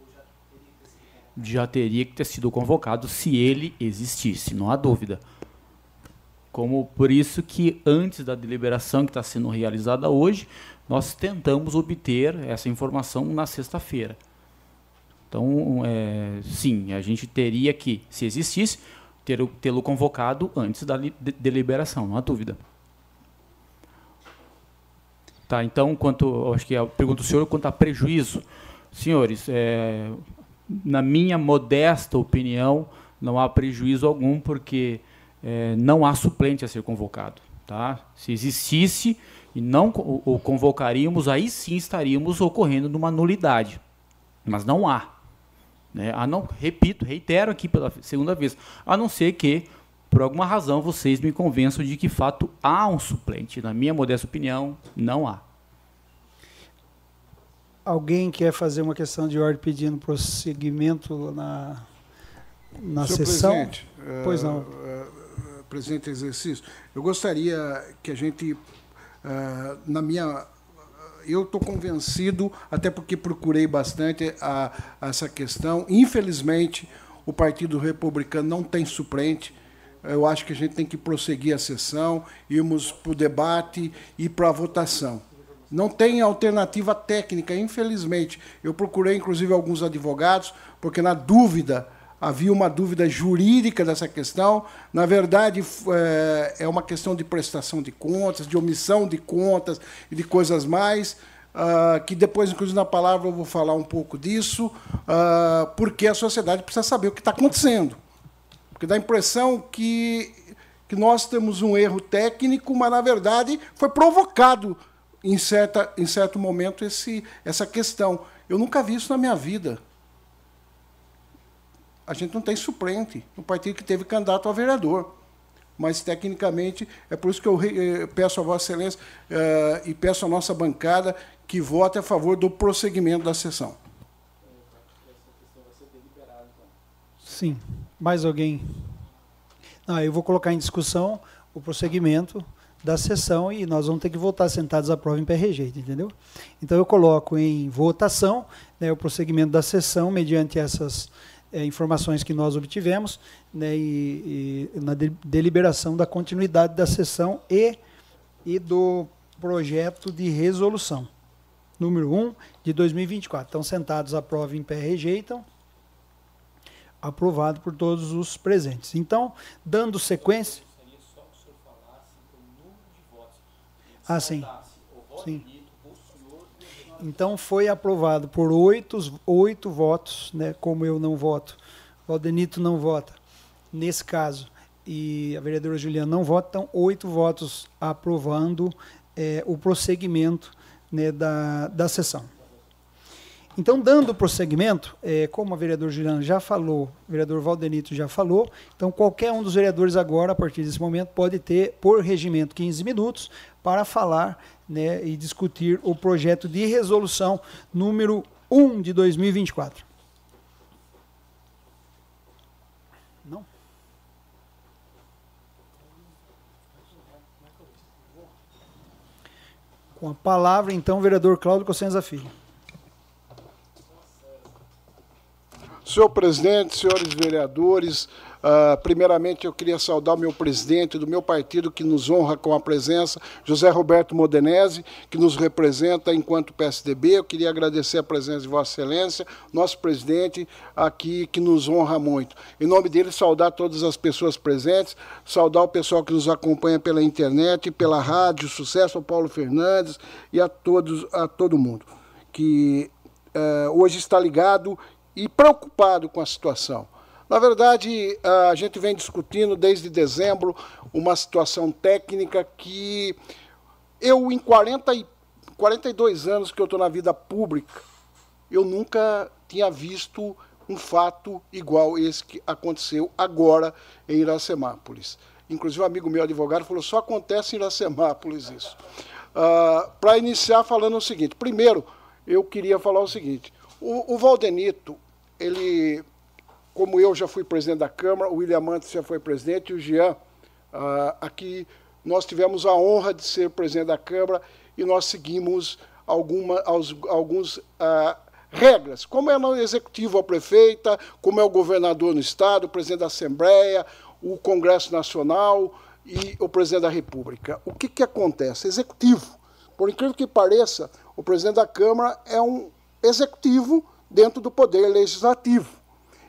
já teria que ter sido convocado? Já teria que ter sido convocado se ele existisse, não há dúvida. Como por isso que antes da deliberação que está sendo realizada hoje, nós tentamos obter essa informação na sexta-feira. Então, é, sim, a gente teria que, se existisse, tê-lo convocado antes da deliberação, não há dúvida. Tá, então, quanto, acho que a pergunta do senhor quanto a prejuízo. Senhores, é, na minha modesta opinião, não há prejuízo algum, porque é, não há suplente a ser convocado. Tá? Se existisse e não o convocaríamos, aí sim estaríamos ocorrendo numa nulidade. Mas não há. Né? A não, repito, reitero aqui pela segunda vez, a não ser que, por alguma razão, vocês me convençam de que, fato, há um suplente. Na minha modesta opinião, não há. Alguém quer fazer uma questão de ordem pedindo prosseguimento na, na Senhor sessão? Presidente, pois não. Uh, presidente exercício, eu gostaria que a gente, uh, na minha eu estou convencido, até porque procurei bastante a, a essa questão. Infelizmente, o Partido Republicano não tem suplente. Eu acho que a gente tem que prosseguir a sessão, irmos para o debate e para a votação. Não tem alternativa técnica, infelizmente. Eu procurei, inclusive, alguns advogados, porque, na dúvida, havia uma dúvida jurídica dessa questão. Na verdade, é, é uma questão de prestação de contas, de omissão de contas e de coisas mais. Uh, que depois, inclusive, na palavra eu vou falar um pouco disso, uh, porque a sociedade precisa saber o que está acontecendo. Porque dá a impressão que, que nós temos um erro técnico, mas, na verdade, foi provocado em, certa, em certo momento esse, essa questão. Eu nunca vi isso na minha vida a gente não tem suplente no partido que teve candidato a vereador. Mas, tecnicamente, é por isso que eu eh, peço a Vossa Excelência uh, e peço à nossa bancada que vote a favor do prosseguimento da sessão. Sim. Mais alguém? Não, eu vou colocar em discussão o prosseguimento da sessão e nós vamos ter que votar sentados à prova em pé rejeito, entendeu? Então eu coloco em votação né, o prosseguimento da sessão mediante essas é, informações que nós obtivemos né, e, e na de, deliberação da continuidade da sessão e, e do projeto de resolução número 1 de 2024. Estão sentados, aprovam em pé, rejeitam. Aprovado por todos os presentes. Então, dando sequência. Ah, sim. Sim. Então foi aprovado por oito, oito votos, né, como eu não voto, Valdenito não vota, nesse caso, e a vereadora Juliana não vota, então oito votos aprovando é, o prosseguimento né, da, da sessão. Então, dando prosseguimento, é, como a vereadora Juliana já falou, o vereador Valdenito já falou, então qualquer um dos vereadores agora, a partir desse momento, pode ter, por regimento, 15 minutos para falar né, e discutir o projeto de resolução número 1 de 2024. Não? Com a palavra, então, o vereador Cláudio Cossenza Filho. Senhor presidente, senhores vereadores, Uh, primeiramente, eu queria saudar o meu presidente do meu partido, que nos honra com a presença, José Roberto Modenese, que nos representa enquanto PSDB. Eu queria agradecer a presença de Vossa Excelência, nosso presidente aqui, que nos honra muito. Em nome dele, saudar todas as pessoas presentes, saudar o pessoal que nos acompanha pela internet, pela rádio, sucesso ao Paulo Fernandes e a todos, a todo mundo que uh, hoje está ligado e preocupado com a situação. Na verdade, a gente vem discutindo desde dezembro uma situação técnica que eu, em 40 e, 42 anos que eu estou na vida pública, eu nunca tinha visto um fato igual esse que aconteceu agora em Iracemápolis. Inclusive, um amigo meu advogado falou: só acontece em Iracemápolis isso. Uh, Para iniciar, falando o seguinte: primeiro, eu queria falar o seguinte: o, o Valdenito, ele, como eu já fui presidente da Câmara, o William Mantes já foi presidente, o Jean, uh, aqui nós tivemos a honra de ser presidente da Câmara e nós seguimos alguma, alguns uh, regras, como é no executivo a prefeita, como é o governador no estado, o presidente da Assembleia, o Congresso Nacional e o presidente da República. O que, que acontece? Executivo. Por incrível que pareça, o presidente da Câmara é um executivo dentro do poder legislativo.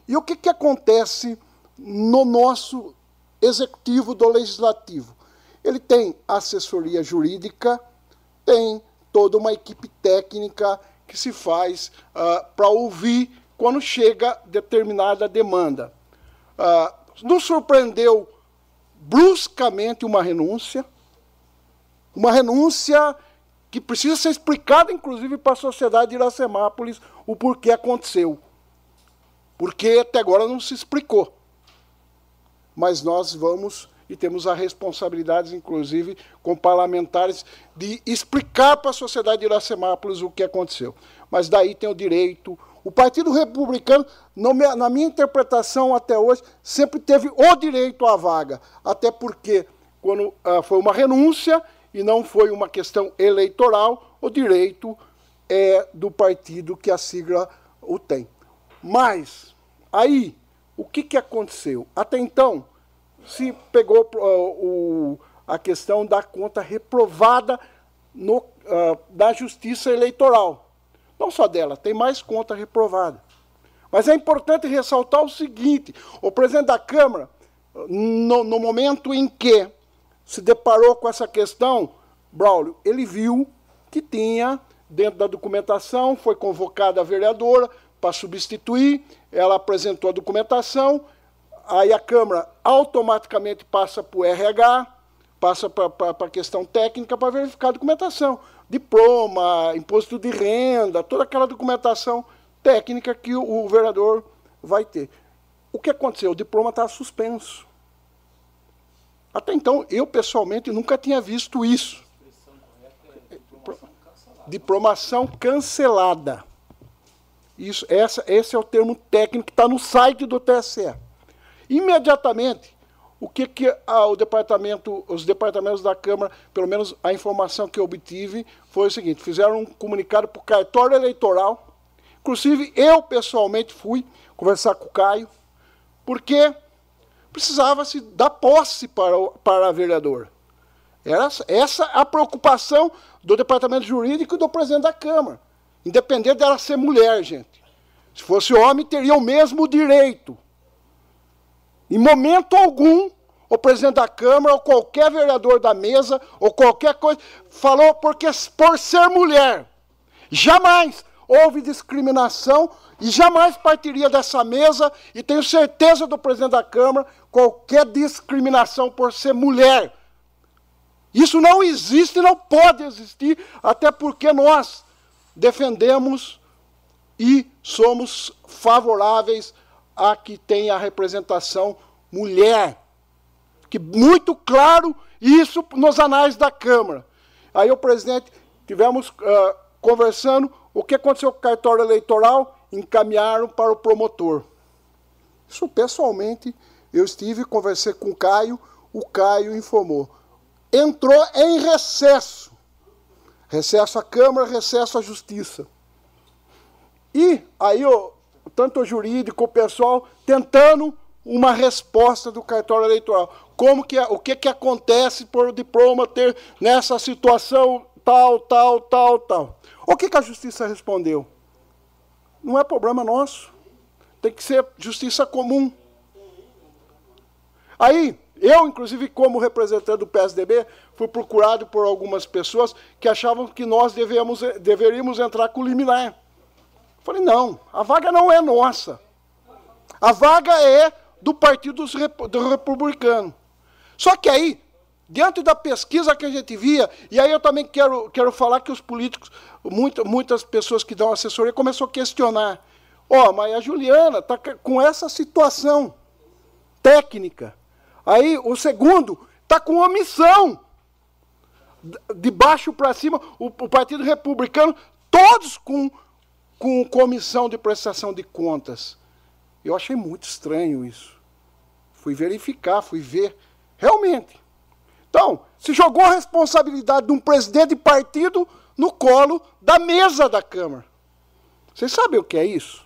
E o que, que acontece no nosso executivo do legislativo? Ele tem assessoria jurídica, tem toda uma equipe técnica que se faz uh, para ouvir quando chega determinada demanda. Uh, nos surpreendeu bruscamente uma renúncia, uma renúncia que precisa ser explicada, inclusive, para a sociedade de Iracemápolis, o porquê aconteceu. Porque até agora não se explicou. Mas nós vamos e temos a responsabilidade, inclusive, com parlamentares, de explicar para a sociedade de Iracemápolis o que aconteceu. Mas daí tem o direito. O Partido Republicano, na minha interpretação até hoje, sempre teve o direito à vaga. Até porque, quando ah, foi uma renúncia e não foi uma questão eleitoral, o direito é do partido que a sigla o tem. Mas, aí, o que, que aconteceu? Até então, se pegou uh, o, a questão da conta reprovada no, uh, da Justiça Eleitoral. Não só dela, tem mais conta reprovada. Mas é importante ressaltar o seguinte: o presidente da Câmara, no, no momento em que se deparou com essa questão, Braulio, ele viu que tinha, dentro da documentação, foi convocada a vereadora para substituir, ela apresentou a documentação Aí a Câmara automaticamente passa para o RH, passa para a questão técnica para verificar a documentação. Diploma, imposto de renda, toda aquela documentação técnica que o, o vereador vai ter. O que aconteceu? O diploma está suspenso. Até então, eu pessoalmente nunca tinha visto isso. Diplomação cancelada. Isso, essa, esse é o termo técnico que está no site do TSE. Imediatamente, o que, que o departamento, os departamentos da Câmara, pelo menos a informação que eu obtive, foi o seguinte: fizeram um comunicado para o cartório eleitoral. Inclusive, eu pessoalmente fui conversar com o Caio, porque precisava-se dar posse para, o, para a vereadora. Era essa a preocupação do departamento jurídico e do presidente da Câmara. Independente dela ser mulher, gente. Se fosse homem, teria o mesmo direito. Em momento algum, o presidente da Câmara, ou qualquer vereador da mesa, ou qualquer coisa, falou porque por ser mulher. Jamais houve discriminação e jamais partiria dessa mesa, e tenho certeza do presidente da Câmara, qualquer discriminação por ser mulher. Isso não existe, não pode existir, até porque nós defendemos e somos favoráveis a que tenha a representação mulher. Que muito claro isso nos anais da Câmara. Aí o presidente, tivemos uh, conversando, o que aconteceu com o cartório eleitoral? Encaminharam para o promotor. Isso pessoalmente, eu estive, conversei com o Caio, o Caio informou. Entrou em recesso. Recesso à Câmara, recesso à Justiça. E aí o, tanto o jurídico, o pessoal, tentando uma resposta do cartório eleitoral. Como que, o que, que acontece por o diploma ter nessa situação tal, tal, tal, tal. O que, que a justiça respondeu? Não é problema nosso. Tem que ser justiça comum. Aí, eu, inclusive, como representante do PSDB, fui procurado por algumas pessoas que achavam que nós devemos, deveríamos entrar com liminar. Falei, não, a vaga não é nossa. A vaga é do Partido do Republicano. Só que aí, dentro da pesquisa que a gente via, e aí eu também quero, quero falar que os políticos, muita, muitas pessoas que dão assessoria, começou a questionar. Ó, oh, mas a Juliana está com essa situação técnica. Aí o segundo está com omissão. De baixo para cima, o, o, Partido Republicano, todos com, com comissão de prestação de contas. Eu achei muito estranho isso. Fui verificar, fui ver. Realmente. Então, se jogou a responsabilidade de um presidente de partido no colo da mesa da Câmara. Vocês sabem o que é isso?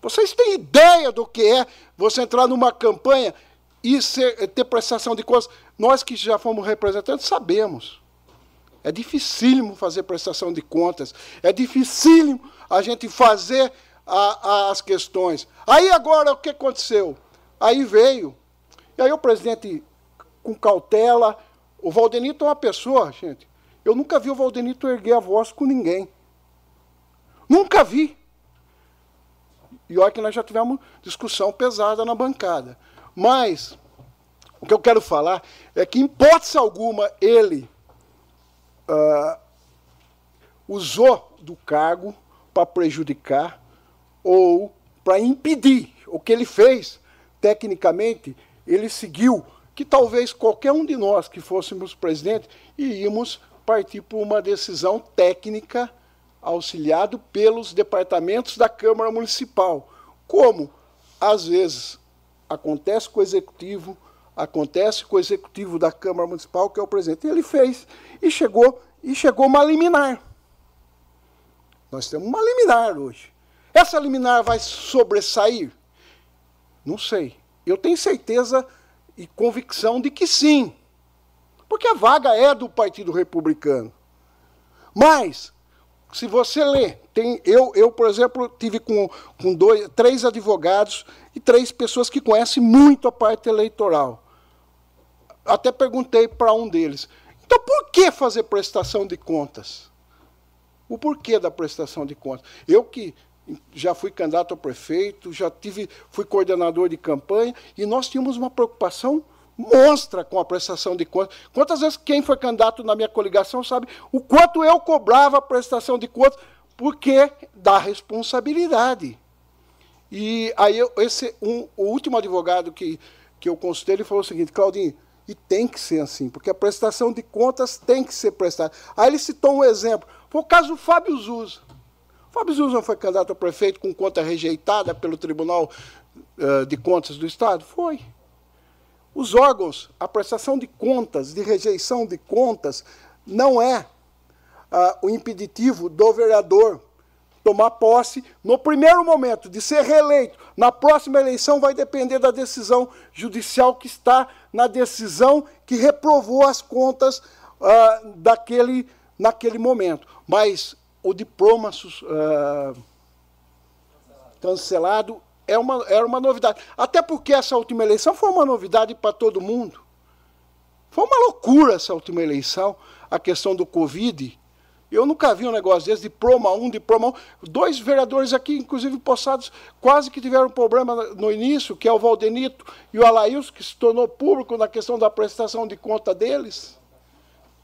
Vocês têm ideia do que é você entrar numa campanha e ser, ter prestação de contas? Nós que já fomos representantes sabemos. É dificílimo fazer prestação de contas. É dificílimo a gente fazer a, a, as questões. Aí agora o que aconteceu? Aí veio. E aí o presidente, com cautela, o Valdenito é uma pessoa, gente. Eu nunca vi o Valdenito erguer a voz com ninguém. Nunca vi. E olha que nós já tivemos discussão pesada na bancada. Mas, o que eu quero falar é que, em hipótese alguma, ele uh, usou do cargo para prejudicar ou para impedir. O que ele fez, tecnicamente, ele seguiu que talvez qualquer um de nós que fôssemos presidente iríamos partir por uma decisão técnica auxiliado pelos departamentos da Câmara Municipal. Como, às vezes, acontece com o Executivo, acontece com o Executivo da Câmara Municipal, que é o presidente. E ele fez, e chegou, e chegou uma liminar. Nós temos uma liminar hoje. Essa liminar vai sobressair? Não sei. Eu tenho certeza e convicção de que sim. Porque a vaga é do Partido Republicano. Mas se você lê, tem, eu, eu, por exemplo, tive com, com dois, três advogados e três pessoas que conhecem muito a parte eleitoral. Até perguntei para um deles. Então, por que fazer prestação de contas? O porquê da prestação de contas? Eu que já fui candidato a prefeito, já tive, fui coordenador de campanha, e nós tínhamos uma preocupação monstra com a prestação de contas. Quantas vezes quem foi candidato na minha coligação sabe o quanto eu cobrava a prestação de contas, porque da responsabilidade. E aí esse um, o último advogado que, que eu consultei, ele falou o seguinte, Claudinho, e tem que ser assim, porque a prestação de contas tem que ser prestada. Aí ele citou um exemplo, foi o caso do Fábio Zusa. O Fábio Zusa foi candidato a prefeito com conta rejeitada pelo Tribunal uh, de Contas do Estado? Foi. Os órgãos, a prestação de contas, de rejeição de contas, não é ah, o impeditivo do vereador tomar posse no primeiro momento de ser reeleito. Na próxima eleição vai depender da decisão judicial que está na decisão que reprovou as contas ah, daquele, naquele momento. Mas o diploma ah, cancelado é uma, era uma novidade. Até porque essa última eleição foi uma novidade para todo mundo. Foi uma loucura essa última eleição, a questão do Covid. Eu nunca vi um negócio desse de proma 1, de proma 1. Dois vereadores aqui, inclusive possados, quase que tiveram problema no início, que é o Valdenito e o Alailson, que se tornou público na questão da prestação de conta deles.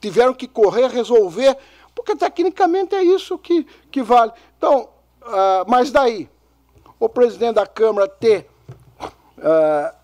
Tiveram que correr, resolver, porque tecnicamente é isso que, que vale. Então, uh, mas daí, o presidente da Câmara ter uh,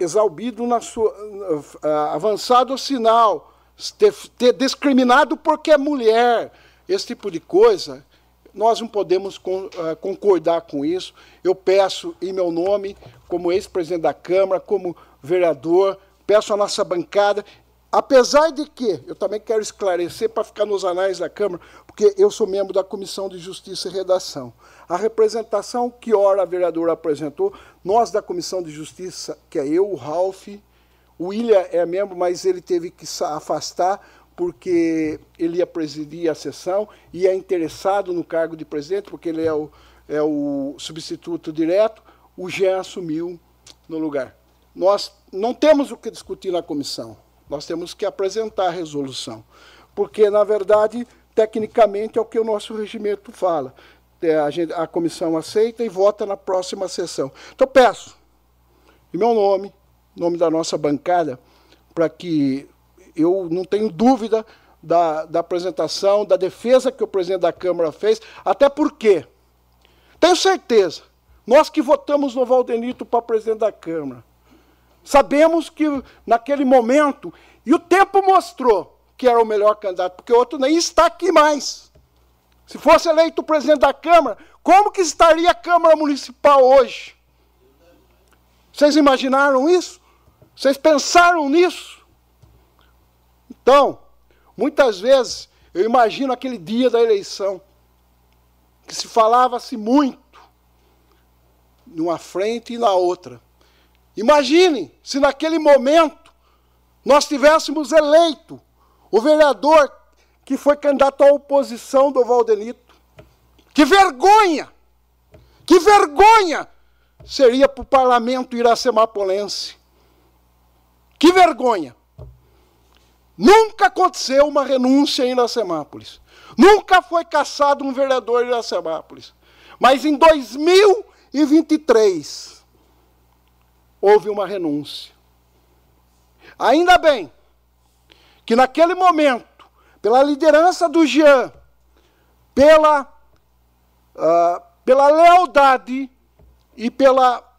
exalbido na sua uh, avançado o sinal, ter, ter, discriminado porque é mulher, esse tipo de coisa, nós não podemos uh, concordar com isso. Eu peço em meu nome, como ex-presidente da Câmara, como vereador, peço à nossa bancada Apesar de que, eu também quero esclarecer para ficar nos anais da Câmara, porque eu sou membro da Comissão de Justiça e Redação. A representação que ora a vereadora apresentou, nós da Comissão de Justiça, que é eu, o Ralph, o William é membro, mas ele teve que se afastar porque ele ia presidir a sessão e é interessado no cargo de presidente, porque ele é o, é o substituto direto, o Jean assumiu no lugar. Nós não temos o que discutir na comissão. Nós temos que apresentar a resolução. Porque, na verdade, tecnicamente é o que o nosso regimento fala. É, a, gente, a comissão aceita e vota na próxima sessão. Então, peço, em meu nome, nome da nossa bancada, para que eu não tenho dúvida da, da apresentação, da defesa que o presidente da Câmara fez, até porque Tenho certeza, nós que votamos no Valdenito para presidente da Câmara, sabemos que naquele momento, e o tempo mostrou que era o melhor candidato, porque o outro nem está aqui mais. Se fosse eleito presidente da Câmara, como que estaria a Câmara Municipal hoje? Vocês imaginaram isso? Vocês pensaram nisso? Então, muitas vezes, eu imagino aquele dia da eleição, que se falava-se muito, numa frente e na outra. Imagine se naquele momento nós tivéssemos eleito o vereador que foi candidato à oposição do Valdenito. Que vergonha! Que vergonha seria para o parlamento iracemapolense. Que vergonha! Nunca aconteceu uma renúncia em Iracemápolis. Nunca foi caçado um vereador em Iracemápolis. Mas em 2023 houve uma renúncia. Ainda bem que naquele momento, pela liderança do Jean, pela, uh, pela lealdade e pela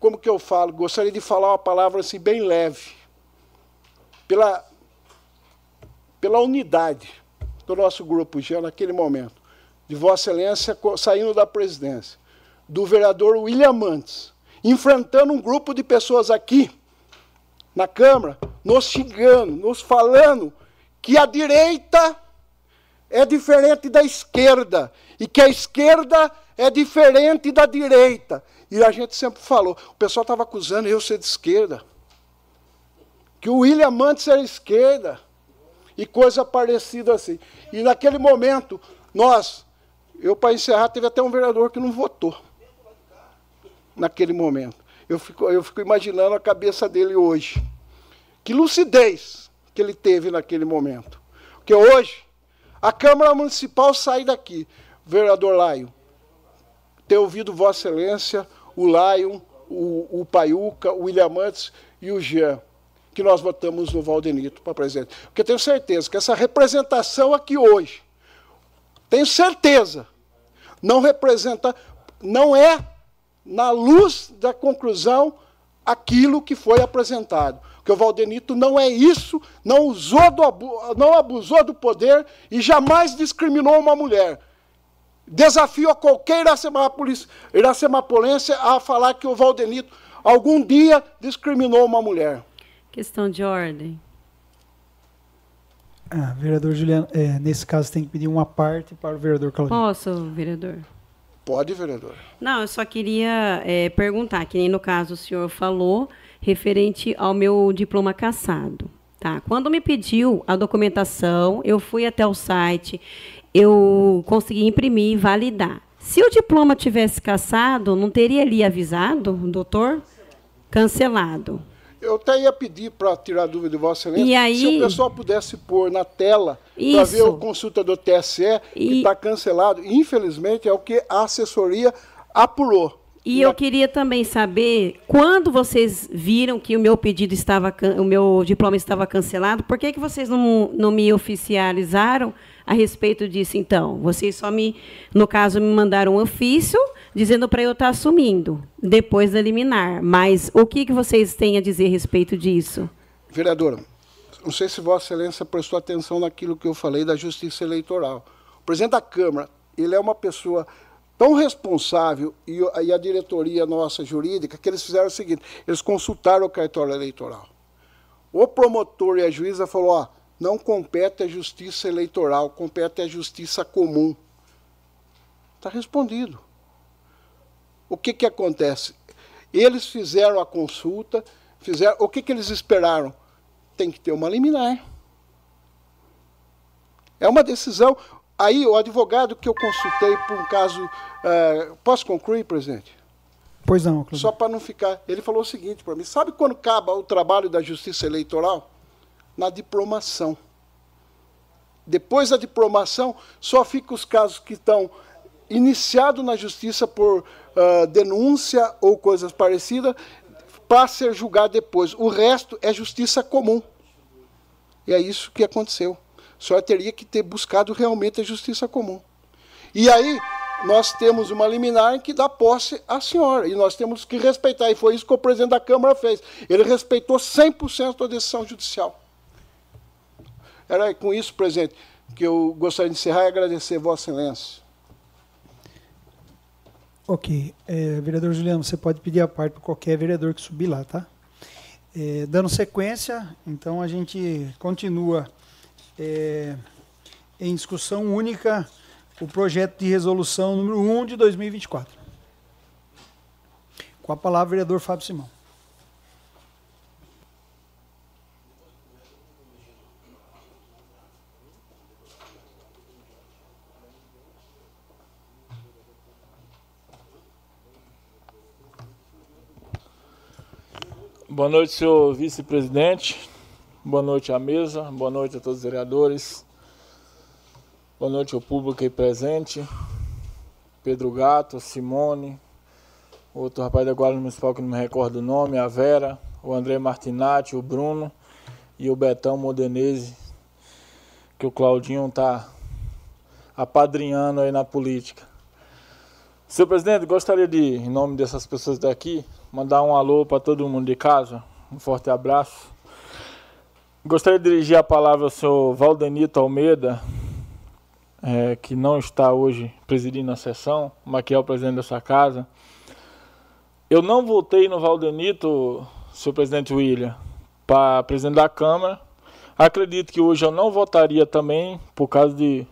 como que eu falo? Gostaria de falar uma palavra assim bem leve. Pela, pela unidade do nosso grupo já naquele momento, de Vossa Excelência saindo da presidência, do vereador William Mantes, enfrentando um grupo de pessoas aqui na Câmara, nos xingando, nos falando que a direita é diferente da esquerda. E que a esquerda é diferente da direita e a gente sempre falou, o pessoal estava acusando eu ser de esquerda. Que o William Mantes era esquerda. E coisa parecida assim. E naquele momento, nós, eu para encerrar, teve até um vereador que não votou. Naquele momento. Eu fico, eu fico imaginando a cabeça dele hoje. Que lucidez que ele teve naquele momento. Porque hoje, a Câmara Municipal sai daqui, vereador Laio, ter ouvido Vossa Excelência o Lion, o, o Paiuca, o William Mantes e o Jean, que nós votamos no Valdenito para presidente. Porque tenho certeza que essa representação aqui hoje, tenho certeza, não representa, não é, na luz da conclusão, aquilo que foi apresentado. Porque o Valdenito não é isso, não usou do, não abusou do poder e jamais discriminou uma mulher. Desafio a qualquer Iracemápolis, Iracemapolense a falar que o Valdenito algum dia discriminou uma mulher. Questão de ordem. Ah, vereador Juliano, é, nesse caso tem que pedir uma parte para o vereador Claudinho. Posso, vereador? Pode, vereador. Não, eu só queria é, perguntar, que nem no caso o senhor falou, referente ao meu diploma cassado. Tá? Quando me pediu a documentação, eu fui até o site, eu consegui imprimir e validar. Se o diploma tivesse caçado, não teria ali avisado, doutor? Cancelado. Eu até ia pedir para tirar a dúvida de Vossa Excelência, aí, se o pessoal pudesse pôr na tela para ver a consulta do TSE, e, que está cancelado. Infelizmente, é o que a assessoria apurou. E eu queria também saber, quando vocês viram que o meu pedido estava, o meu diploma estava cancelado, por que, que vocês não, não me oficializaram a respeito disso, então? Vocês só me, no caso, me mandaram um ofício dizendo para eu estar assumindo, depois da liminar. Mas o que, que vocês têm a dizer a respeito disso? Vereadora, não sei se Vossa Excelência prestou atenção naquilo que eu falei da justiça eleitoral. O presidente da Câmara, ele é uma pessoa tão responsável, e, e a diretoria nossa jurídica, que eles fizeram o seguinte, eles consultaram o cartório eleitoral. O promotor e a juíza falou, ó, não compete a justiça eleitoral, compete a justiça comum. Está respondido. O que, que acontece? Eles fizeram a consulta, fizeram. O que, que eles esperaram? Tem que ter uma liminar. É uma decisão. Aí, o advogado que eu consultei por um caso. Uh, posso concluir, presidente? Pois não, Cláudio. Só para não ficar. Ele falou o seguinte para mim: sabe quando acaba o trabalho da justiça eleitoral? Na diplomação. Depois da diplomação, só ficam os casos que estão iniciados na justiça por uh, denúncia ou coisas parecidas, para ser julgado depois. O resto é justiça comum. E é isso que aconteceu. Só teria que ter buscado realmente a justiça comum. E aí nós temos uma liminar que dá posse à senhora, e nós temos que respeitar, e foi isso que o presidente da Câmara fez. Ele respeitou 100% da decisão judicial. Era com isso, presidente, que eu gostaria de encerrar e agradecer Vossa Excelência. Ok. É, vereador Juliano, você pode pedir a parte para qualquer vereador que subir lá, tá? É, dando sequência, então a gente continua é, em discussão única o projeto de resolução número 1 de 2024. Com a palavra, vereador Fábio Simão. Boa noite, senhor vice-presidente. Boa noite à mesa. Boa noite a todos os vereadores. Boa noite ao público aí presente. Pedro Gato, Simone, outro rapaz da Guarda Municipal que não me recordo o nome, a Vera, o André Martinati, o Bruno e o Betão Modenese, que o Claudinho está apadrinhando aí na política. Senhor presidente, gostaria de, em nome dessas pessoas daqui, mandar um alô para todo mundo de casa. Um forte abraço. Gostaria de dirigir a palavra ao senhor Valdenito Almeida, é, que não está hoje presidindo a sessão, mas que é o presidente dessa casa. Eu não votei no Valdenito, senhor presidente William, para presidente da Câmara. Acredito que hoje eu não votaria também, por causa de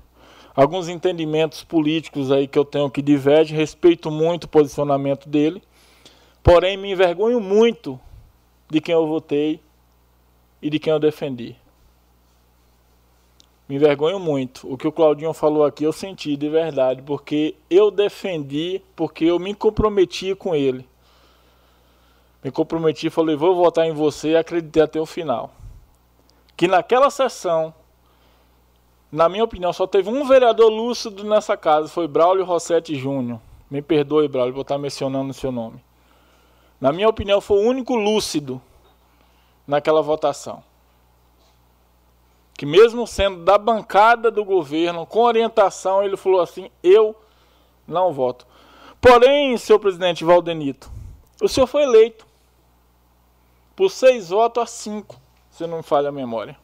alguns entendimentos políticos aí que eu tenho que divergem. Respeito muito o posicionamento dele. Porém, me envergonho muito de quem eu votei e de quem eu defendi. Me envergonho muito. O que o Claudinho falou aqui eu senti de verdade, porque eu defendi, porque eu me comprometi com ele. Me comprometi, falei, vou votar em você e acreditei até o final. Que naquela sessão, na minha opinião, só teve um vereador lúcido nessa casa, foi Braulio Rossetti Júnior. Me perdoe, Braulio, vou estar mencionando o seu nome na minha opinião, foi o único lúcido naquela votação. Que mesmo sendo da bancada do governo, com orientação, ele falou assim: eu não voto. Porém, senhor presidente Valdenito, o senhor foi eleito por seis votos a cinco, se não me falha a memória.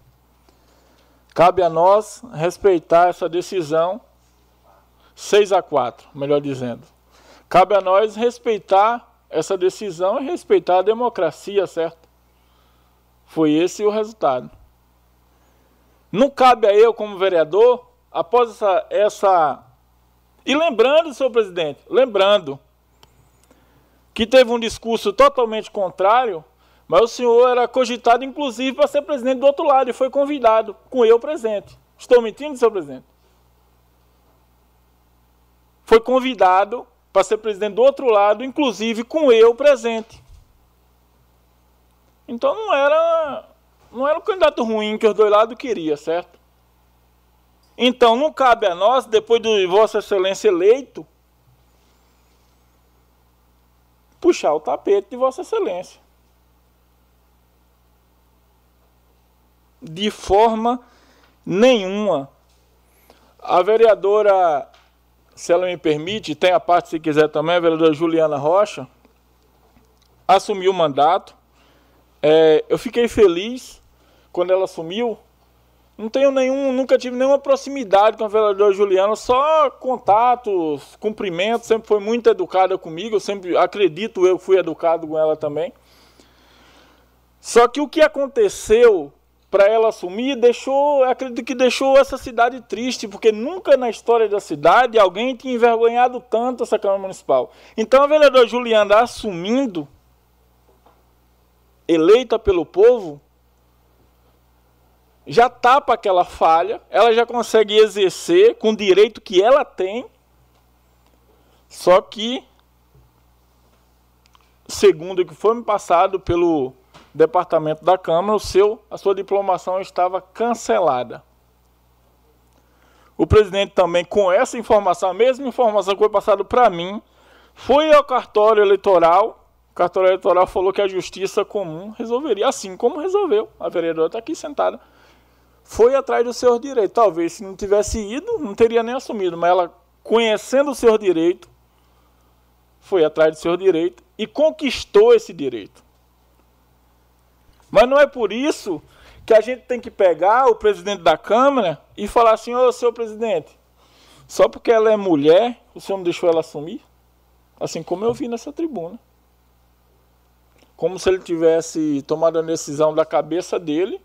Cabe a nós respeitar essa decisão, seis a quatro, melhor dizendo. Cabe a nós respeitar essa decisão é respeitar a democracia, certo? Foi esse o resultado. Não cabe a eu, como vereador, após essa. essa... E lembrando, senhor presidente, lembrando que teve um discurso totalmente contrário, mas o senhor era cogitado, inclusive, para ser presidente do outro lado e foi convidado, com eu presente. Estou mentindo, senhor presidente? Foi convidado para ser presidente do outro lado, inclusive com eu presente. Então não era não era um candidato ruim que os dois lados queriam, certo? Então não cabe a nós, depois de Vossa Excelência eleito, puxar o tapete de Vossa Excelência. De forma nenhuma. A vereadora se ela me permite, tem a parte se quiser também, a vereadora Juliana Rocha, assumiu o mandato. É, eu fiquei feliz quando ela assumiu. Não tenho nenhum, nunca tive nenhuma proximidade com a vereadora Juliana, só contatos, cumprimentos, sempre foi muito educada comigo, eu sempre acredito eu fui educado com ela também. Só que o que aconteceu para ela assumir, deixou, acredito que deixou essa cidade triste, porque nunca na história da cidade alguém tinha envergonhado tanto essa Câmara Municipal. Então a vereadora Juliana assumindo, eleita pelo povo, já tapa aquela falha, ela já consegue exercer com o direito que ela tem, só que, segundo o que foi me passado pelo departamento da Câmara, o seu, a sua diplomação estava cancelada. O presidente também, com essa informação, a mesma informação que foi passada para mim, foi ao cartório eleitoral. O cartório eleitoral falou que a justiça comum resolveria, assim como resolveu. A vereadora está aqui sentada. Foi atrás dos seus direitos. Talvez se não tivesse ido, não teria nem assumido, mas ela conhecendo o seu direito, foi atrás do seu direito e conquistou esse direito. Mas não é por isso que a gente tem que pegar o presidente da Câmara e falar assim: ô, senhor presidente, só porque ela é mulher, o senhor não deixou ela assumir? Assim como eu vi nessa tribuna. Como se ele tivesse tomado a decisão da cabeça dele,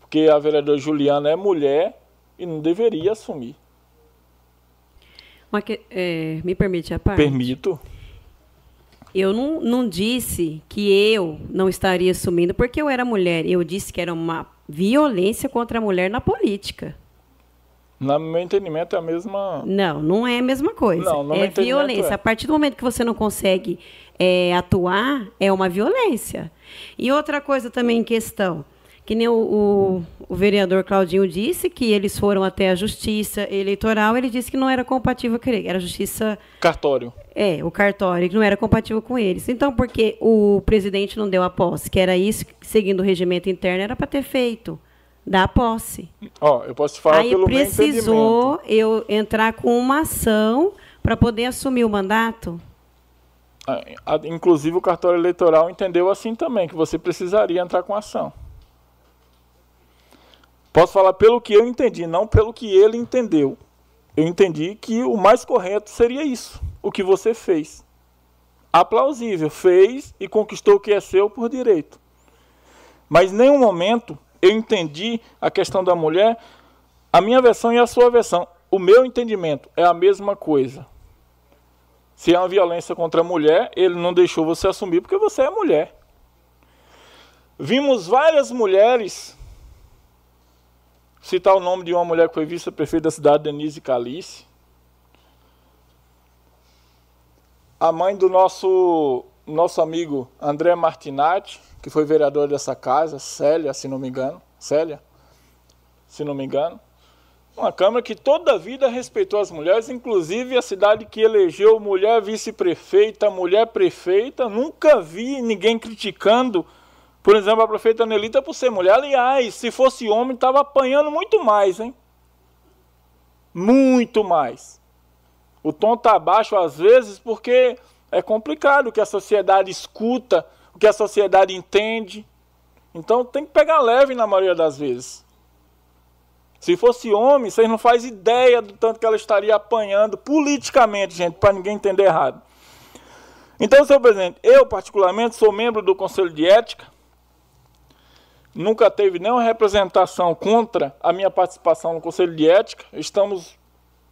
porque a vereadora Juliana é mulher e não deveria assumir. Mas, é, me permite a parte? Permito. Eu não, não disse que eu não estaria assumindo porque eu era mulher. Eu disse que era uma violência contra a mulher na política. No meu entendimento é a mesma. Não, não é a mesma coisa. Não, no é violência. É. A partir do momento que você não consegue é, atuar, é uma violência. E outra coisa também em questão que nem o, o, o, vereador Claudinho disse que eles foram até a justiça eleitoral, ele disse que não era compatível com ele, era a justiça... Cartório. É, o cartório, que não era compatível com eles. Então, porque o presidente não deu a posse, que era isso, seguindo o regimento interno, era para ter feito, dar a posse. Ó, eu posso te falar Aí pelo precisou eu entrar com uma ação para poder assumir o mandato? Ah, inclusive o cartório eleitoral entendeu assim também, que você precisaria entrar com ação. Posso falar pelo que eu entendi, não pelo que ele entendeu. Eu entendi que o mais correto seria isso, o que você fez. Aplausível, fez e conquistou o que é seu por direito. Mas em nenhum momento eu entendi a questão da mulher, a minha versão e a sua versão. O meu entendimento é a mesma coisa. Se é uma violência contra a mulher, ele não deixou você assumir porque você é mulher. Vimos várias mulheres citar o nome de uma mulher que foi vice-prefeita da cidade, Denise Calice. A mãe do nosso, nosso amigo André Martinati, que foi vereador dessa casa, Célia, se não me engano. Célia, se não me engano. Uma Câmara que toda a vida respeitou as mulheres, inclusive a cidade que elegeu mulher vice-prefeita, mulher prefeita. Nunca vi ninguém criticando por exemplo, a prefeita Nelita por ser mulher. Aliás, se fosse homem, estava apanhando muito mais, hein? Muito mais. O tom está baixo às vezes porque é complicado o que a sociedade escuta, o que a sociedade entende. Então tem que pegar leve na maioria das vezes. Se fosse homem, vocês não fazem ideia do tanto que ela estaria apanhando politicamente, gente, para ninguém entender errado. Então, senhor presidente, eu particularmente sou membro do Conselho de Ética nunca teve nenhuma representação contra a minha participação no Conselho de Ética. Estamos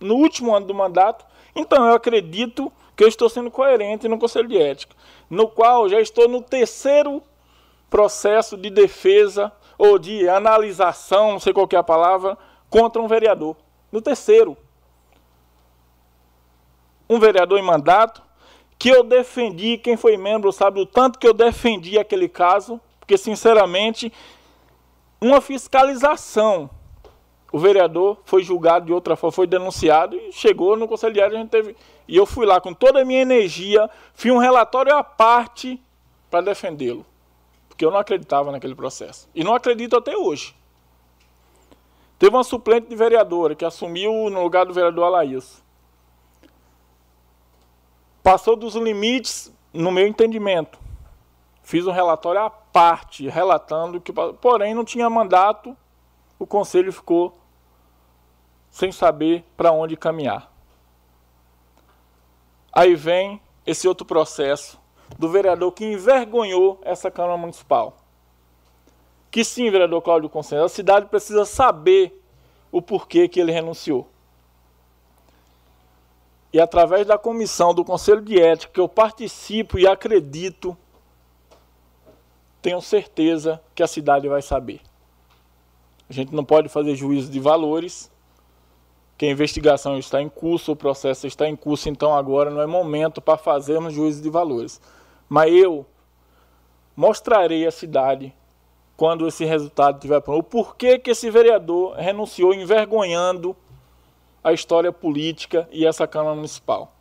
no último ano do mandato, então eu acredito que eu estou sendo coerente no Conselho de Ética, no qual já estou no terceiro processo de defesa ou de analisação, não sei qual é a palavra, contra um vereador. No terceiro. Um vereador em mandato que eu defendi, quem foi membro sabe o tanto que eu defendi aquele caso, porque, sinceramente, uma fiscalização. O vereador foi julgado de outra forma, foi denunciado e chegou no Ética, a gente teve. E eu fui lá com toda a minha energia, fiz um relatório à parte para defendê-lo. Porque eu não acreditava naquele processo. E não acredito até hoje. Teve uma suplente de vereadora que assumiu no lugar do vereador Alaís. Passou dos limites no meu entendimento. Fiz um relatório à parte, relatando que, porém, não tinha mandato, o conselho ficou sem saber para onde caminhar. Aí vem esse outro processo do vereador que envergonhou essa Câmara Municipal. Que sim, vereador Cláudio Conselho, a cidade precisa saber o porquê que ele renunciou. E através da comissão do Conselho de Ética, que eu participo e acredito tenho certeza que a cidade vai saber. A gente não pode fazer juízo de valores, que a investigação está em curso, o processo está em curso, então agora não é momento para fazermos juízo de valores. Mas eu mostrarei à cidade quando esse resultado tiver pronto. O porquê que esse vereador renunciou envergonhando a história política e essa Câmara Municipal.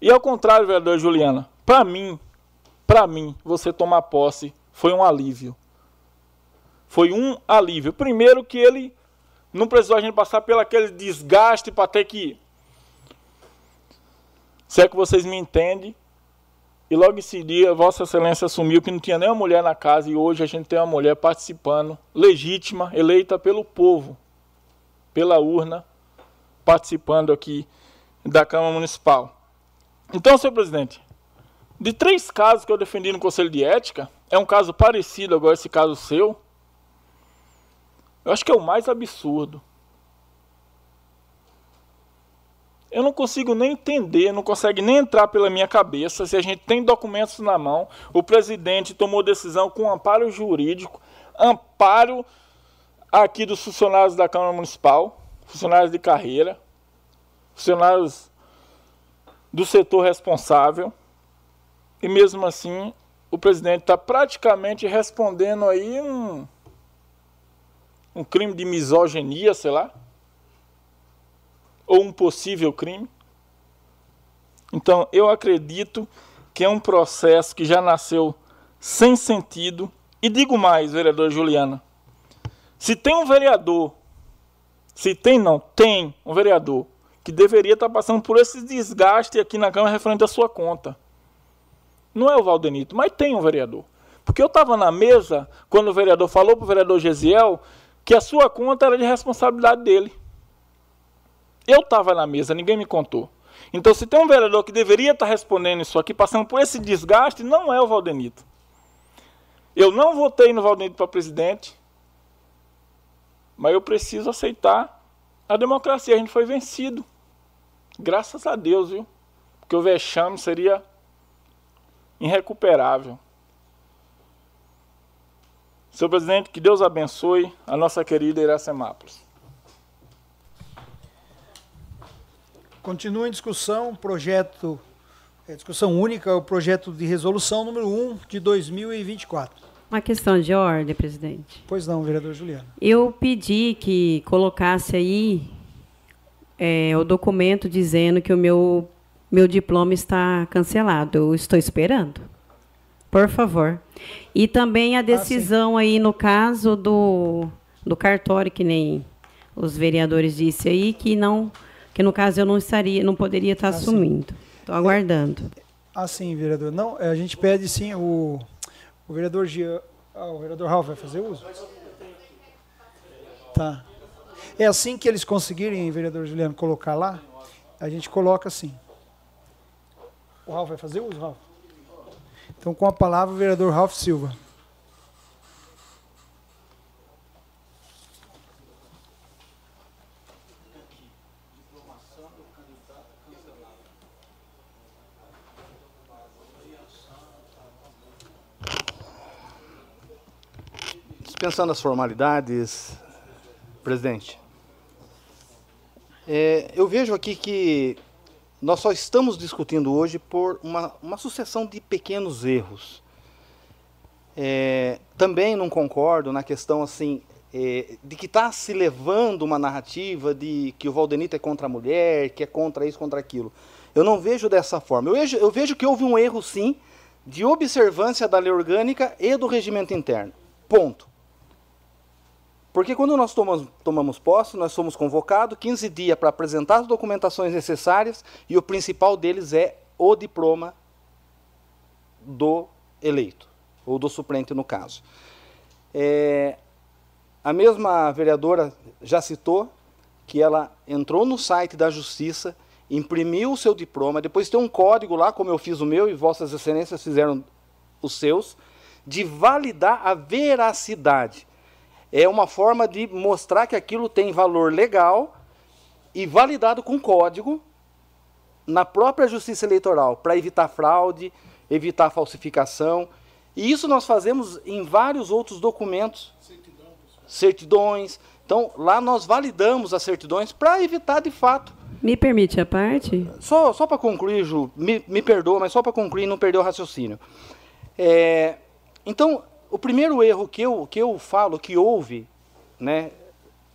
E ao contrário, vereador Juliana, para mim, para mim, você tomar posse foi um alívio. Foi um alívio. Primeiro que ele Não precisou a gente passar pelo aquele desgaste para ter que. Se é que vocês me entendem. E logo em seguida, Vossa Excelência assumiu que não tinha nenhuma mulher na casa e hoje a gente tem uma mulher participando, legítima, eleita pelo povo, pela urna, participando aqui da Câmara Municipal. Então, senhor presidente, de três casos que eu defendi no Conselho de Ética, é um caso parecido agora esse caso seu. Eu acho que é o mais absurdo. Eu não consigo nem entender, não consegue nem entrar pela minha cabeça se a gente tem documentos na mão. O presidente tomou decisão com amparo jurídico, amparo aqui dos funcionários da Câmara Municipal, funcionários de carreira, funcionários do setor responsável. E mesmo assim, o presidente está praticamente respondendo aí um, um crime de misoginia, sei lá ou um possível crime. Então, eu acredito que é um processo que já nasceu sem sentido. E digo mais, vereador Juliana, se tem um vereador, se tem não, tem um vereador que deveria estar passando por esse desgaste aqui na Câmara referente à sua conta. Não é o Valdenito, mas tem um vereador. Porque eu estava na mesa quando o vereador falou para o vereador Gesiel que a sua conta era de responsabilidade dele. Eu estava na mesa, ninguém me contou. Então, se tem um vereador que deveria estar respondendo isso aqui, passando por esse desgaste, não é o Valdenito. Eu não votei no Valdenito para presidente, mas eu preciso aceitar a democracia. A gente foi vencido. Graças a Deus, viu? Porque o vexame seria irrecuperável. Senhor presidente, que Deus abençoe a nossa querida Iracemápolis. Continua em discussão projeto, é, discussão única, o projeto de resolução número 1 de 2024. Uma questão de ordem, presidente. Pois não, vereador Juliano. Eu pedi que colocasse aí é, o documento dizendo que o meu, meu diploma está cancelado. Eu estou esperando. Por favor. E também a ah, decisão ah, aí, no caso do, do cartório, que nem os vereadores disse aí, que não que no caso eu não estaria, não poderia estar assim, assumindo. Estou aguardando. Ah, sim, vereador. Não, a gente pede sim o, o vereador Gia, ah, o vereador Ralf vai fazer uso? Tá. É assim que eles conseguirem, vereador Juliano, colocar lá, a gente coloca assim. O Ralf vai fazer uso, Ralf? Então, com a palavra, o vereador Ralf Silva. dispensando as formalidades, presidente, é, eu vejo aqui que nós só estamos discutindo hoje por uma, uma sucessão de pequenos erros. É, também não concordo na questão assim é, de que está se levando uma narrativa de que o Valdenito é contra a mulher, que é contra isso, contra aquilo. Eu não vejo dessa forma. Eu vejo, eu vejo que houve um erro, sim, de observância da lei orgânica e do regimento interno. Ponto. Porque quando nós tomamos, tomamos posse, nós somos convocados 15 dias para apresentar as documentações necessárias e o principal deles é o diploma do eleito, ou do suplente no caso. É, a mesma vereadora já citou que ela entrou no site da Justiça, imprimiu o seu diploma, depois tem um código lá, como eu fiz o meu e Vossas Excelências fizeram os seus, de validar a veracidade é uma forma de mostrar que aquilo tem valor legal e validado com código na própria Justiça Eleitoral, para evitar fraude, evitar falsificação. E isso nós fazemos em vários outros documentos. Certidões. Então, lá nós validamos as certidões para evitar de fato. Me permite a parte? Só, só para concluir, Ju, me, me perdoa, mas só para concluir não perder o raciocínio. É, então, o primeiro erro que eu, que eu falo que houve né,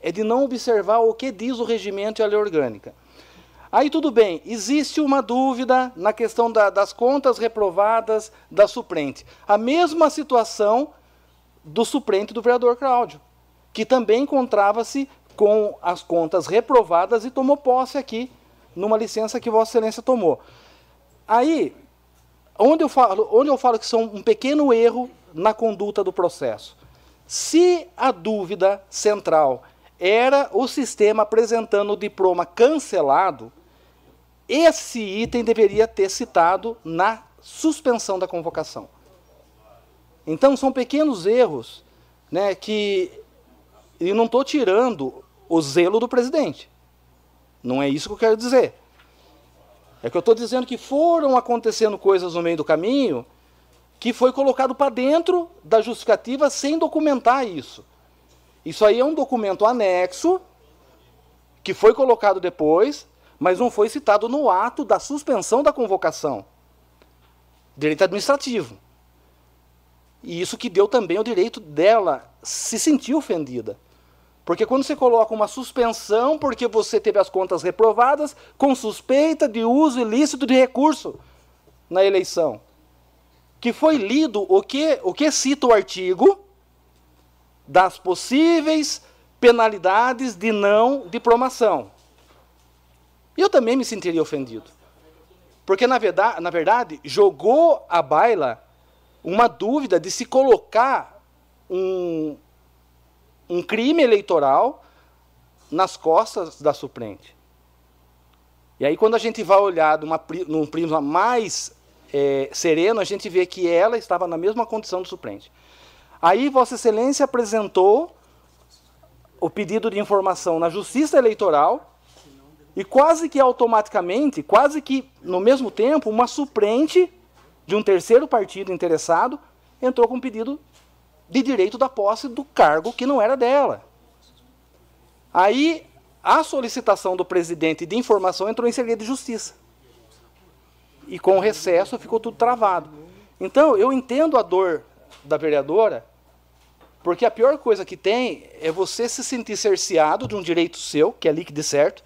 é de não observar o que diz o regimento e a lei orgânica. Aí tudo bem, existe uma dúvida na questão da, das contas reprovadas da suplente. A mesma situação do suplente do vereador Cláudio, que também encontrava-se com as contas reprovadas e tomou posse aqui numa licença que Vossa Excelência tomou. Aí, onde eu falo, onde eu falo que são um pequeno erro na conduta do processo. Se a dúvida central era o sistema apresentando o diploma cancelado, esse item deveria ter citado na suspensão da convocação. Então, são pequenos erros né, que. E não estou tirando o zelo do presidente. Não é isso que eu quero dizer. É que eu estou dizendo que foram acontecendo coisas no meio do caminho que foi colocado para dentro da justificativa sem documentar isso. Isso aí é um documento anexo que foi colocado depois, mas não foi citado no ato da suspensão da convocação. Direito administrativo. E isso que deu também o direito dela se sentir ofendida. Porque quando você coloca uma suspensão porque você teve as contas reprovadas com suspeita de uso ilícito de recurso na eleição, que foi lido o que, o que cita o artigo das possíveis penalidades de não diplomação. Eu também me sentiria ofendido. Porque, na verdade, na verdade, jogou a baila uma dúvida de se colocar um, um crime eleitoral nas costas da suplente. E aí, quando a gente vai olhar num prisma mais é, sereno, a gente vê que ela estava na mesma condição do suplente. Aí, Vossa Excelência apresentou o pedido de informação na Justiça Eleitoral e quase que automaticamente, quase que no mesmo tempo, uma suplente de um terceiro partido interessado entrou com um pedido de direito da posse do cargo que não era dela. Aí a solicitação do presidente de informação entrou em segredo de justiça. E com o recesso ficou tudo travado. Então, eu entendo a dor da vereadora, porque a pior coisa que tem é você se sentir cerceado de um direito seu, que é líquido e certo,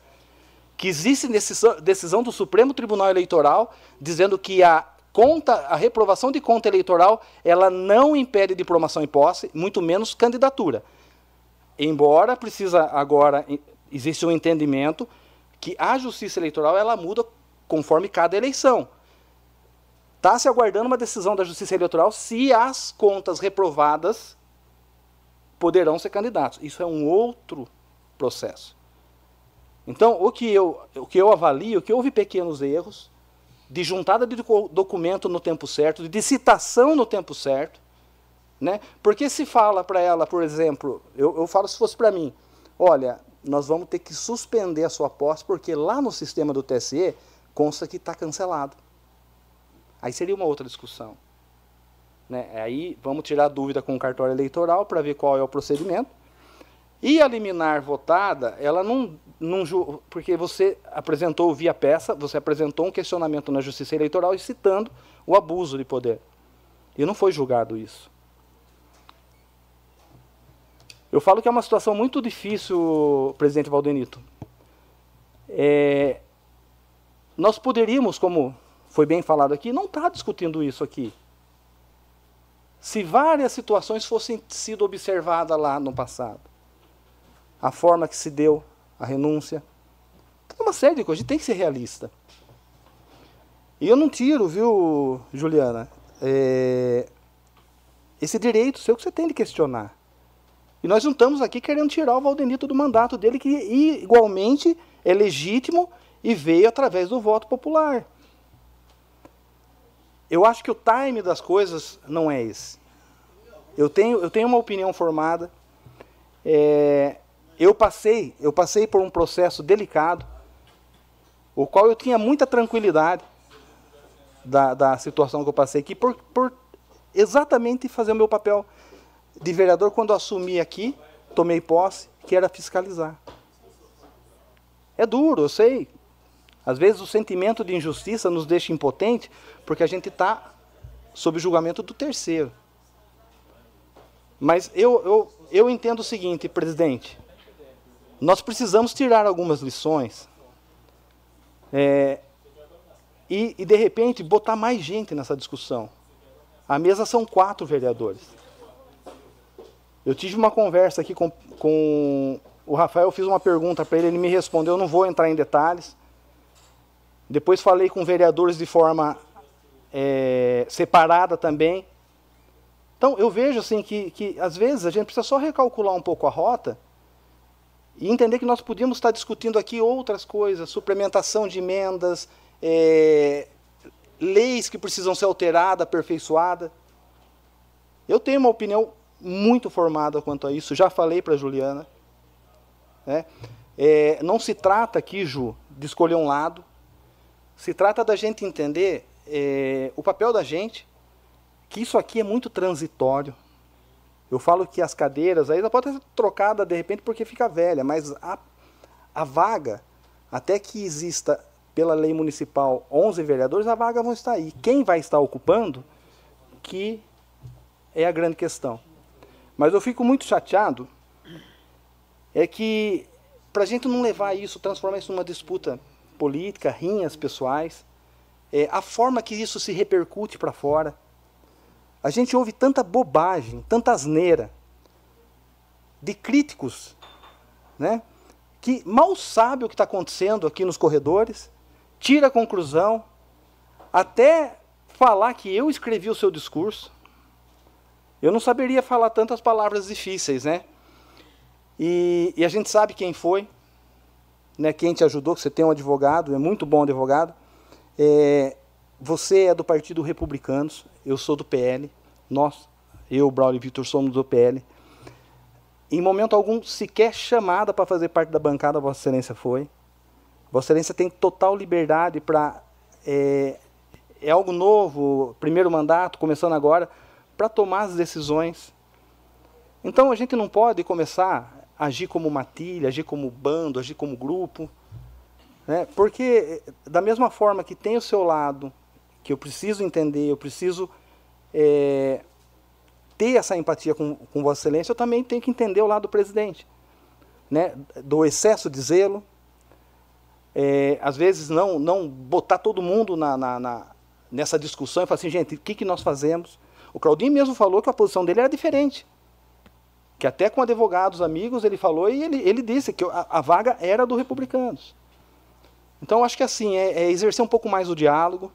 que existe decisão do Supremo Tribunal Eleitoral dizendo que a conta, a reprovação de conta eleitoral, ela não impede diplomação em posse, muito menos candidatura. Embora precisa agora existe um entendimento que a Justiça Eleitoral ela muda conforme cada eleição. Está se aguardando uma decisão da Justiça Eleitoral se as contas reprovadas poderão ser candidatos. Isso é um outro processo. Então, o que eu, o que eu avalio, que houve pequenos erros, de juntada de documento no tempo certo, de citação no tempo certo. Né? Porque se fala para ela, por exemplo, eu, eu falo se fosse para mim, olha, nós vamos ter que suspender a sua posse, porque lá no sistema do TSE consta que está cancelado. Aí seria uma outra discussão. Né? Aí vamos tirar dúvida com o cartório eleitoral para ver qual é o procedimento. E a liminar votada, ela não, não. Porque você apresentou via peça, você apresentou um questionamento na Justiça Eleitoral citando o abuso de poder. E não foi julgado isso. Eu falo que é uma situação muito difícil, presidente Valdenito. É, nós poderíamos, como foi bem falado aqui, não estar tá discutindo isso aqui. Se várias situações fossem sido observadas lá no passado a forma que se deu a renúncia. Uma série de coisas, a gente tem que ser realista. E eu não tiro, viu, Juliana, é, esse direito seu que você tem de questionar. E nós não estamos aqui querendo tirar o Valdenito do mandato dele, que igualmente é legítimo e veio através do voto popular. Eu acho que o time das coisas não é esse. Eu tenho, eu tenho uma opinião formada. É, eu passei, eu passei por um processo delicado, o qual eu tinha muita tranquilidade da, da situação que eu passei aqui, por, por exatamente fazer o meu papel de vereador quando assumi aqui, tomei posse, que era fiscalizar. É duro, eu sei. Às vezes o sentimento de injustiça nos deixa impotente, porque a gente está sob julgamento do terceiro. Mas eu, eu, eu entendo o seguinte, presidente nós precisamos tirar algumas lições é, e, e, de repente, botar mais gente nessa discussão. A mesa são quatro vereadores. Eu tive uma conversa aqui com, com o Rafael fiz uma pergunta para ele, ele me respondeu, não vou entrar em detalhes. Depois falei com vereadores de forma é, separada também. Então eu vejo assim que, que às vezes a gente precisa só recalcular um pouco a rota e entender que nós podíamos estar discutindo aqui outras coisas, suplementação de emendas, é, leis que precisam ser alteradas, aperfeiçoadas. Eu tenho uma opinião muito formada quanto a isso, já falei para a Juliana. Né? É, não se trata aqui, Ju, de escolher um lado, se trata da gente entender é, o papel da gente, que isso aqui é muito transitório. Eu falo que as cadeiras, aí pode ser trocada de repente porque fica velha, mas a, a vaga, até que exista pela lei municipal 11 vereadores, a vaga vão estar aí. Quem vai estar ocupando, que é a grande questão. Mas eu fico muito chateado, é que para a gente não levar isso, transformar isso numa disputa política, rinhas pessoais, é, a forma que isso se repercute para fora, a gente ouve tanta bobagem, tanta asneira de críticos, né, que mal sabe o que está acontecendo aqui nos corredores, tira a conclusão, até falar que eu escrevi o seu discurso. Eu não saberia falar tantas palavras difíceis, né? E, e, a gente sabe quem foi, né? Quem te ajudou, que você tem um advogado, é muito bom advogado. É, você é do Partido Republicanos, eu sou do PL, nós, eu, Braulio e Vitor, somos do PL. Em momento algum, sequer chamada para fazer parte da bancada, Vossa Excelência foi. Vossa Excelência tem total liberdade para. É, é algo novo, primeiro mandato, começando agora, para tomar as decisões. Então a gente não pode começar a agir como matilha, agir como bando, agir como grupo. Né? Porque, da mesma forma que tem o seu lado que eu preciso entender, eu preciso é, ter essa empatia com, com Vossa Excelência, eu também tenho que entender o lado do presidente. Né? Do excesso de zelo, é, às vezes não, não botar todo mundo na, na, na, nessa discussão e falar assim, gente, o que, que nós fazemos? O Claudinho mesmo falou que a posição dele era diferente. Que até com advogados, amigos, ele falou e ele, ele disse que a, a vaga era do Republicanos. Então, acho que assim, é, é exercer um pouco mais o diálogo,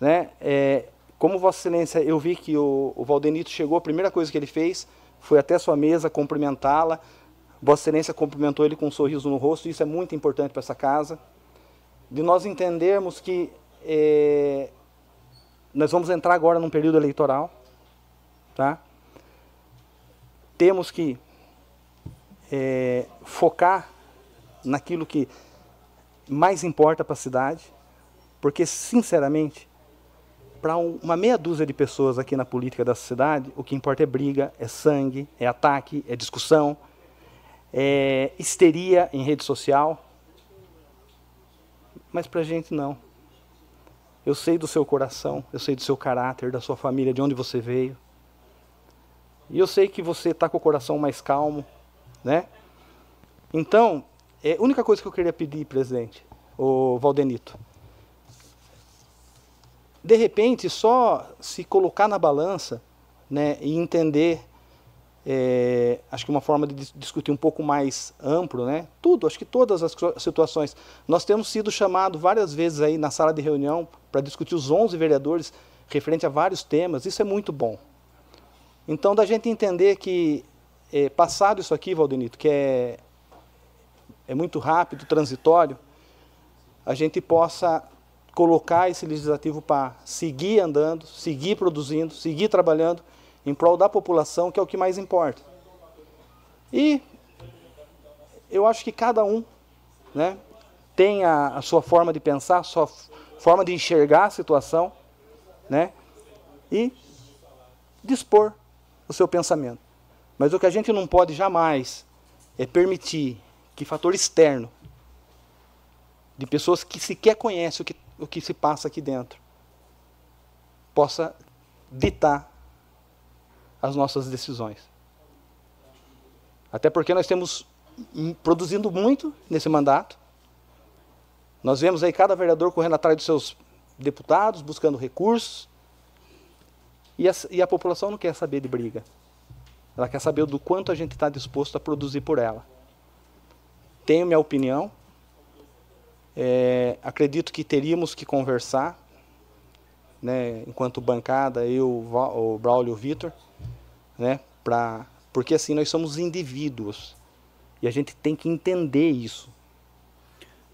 né? É, como Vossa Excelência, eu vi que o, o Valdenito chegou, a primeira coisa que ele fez foi até sua mesa cumprimentá-la. Vossa Excelência cumprimentou ele com um sorriso no rosto, isso é muito importante para essa casa. De nós entendermos que é, nós vamos entrar agora num período eleitoral, tá? Temos que é, focar naquilo que mais importa para a cidade, porque, sinceramente, para uma meia dúzia de pessoas aqui na política da sociedade, o que importa é briga, é sangue, é ataque, é discussão, é histeria em rede social. Mas para a gente não. Eu sei do seu coração, eu sei do seu caráter, da sua família, de onde você veio. E eu sei que você está com o coração mais calmo, né? Então, é a única coisa que eu queria pedir, presidente, o Valdenito, de repente, só se colocar na balança né, e entender, é, acho que uma forma de discutir um pouco mais amplo, né, tudo, acho que todas as situações. Nós temos sido chamados várias vezes aí na sala de reunião para discutir os 11 vereadores referente a vários temas, isso é muito bom. Então, da gente entender que, é, passado isso aqui, Valdenito, que é, é muito rápido, transitório, a gente possa colocar esse legislativo para seguir andando, seguir produzindo, seguir trabalhando em prol da população, que é o que mais importa. E eu acho que cada um né, tem a, a sua forma de pensar, a sua forma de enxergar a situação, né, e dispor o seu pensamento. Mas o que a gente não pode jamais é permitir que fator externo de pessoas que sequer conhecem o que o que se passa aqui dentro possa ditar as nossas decisões. Até porque nós temos produzindo muito nesse mandato. Nós vemos aí cada vereador correndo atrás dos seus deputados, buscando recursos. E a, e a população não quer saber de briga. Ela quer saber do quanto a gente está disposto a produzir por ela. tenho minha opinião. É, acredito que teríamos que conversar, né, enquanto bancada, eu, o Braulio e o Vitor, né, pra, porque assim nós somos indivíduos e a gente tem que entender isso.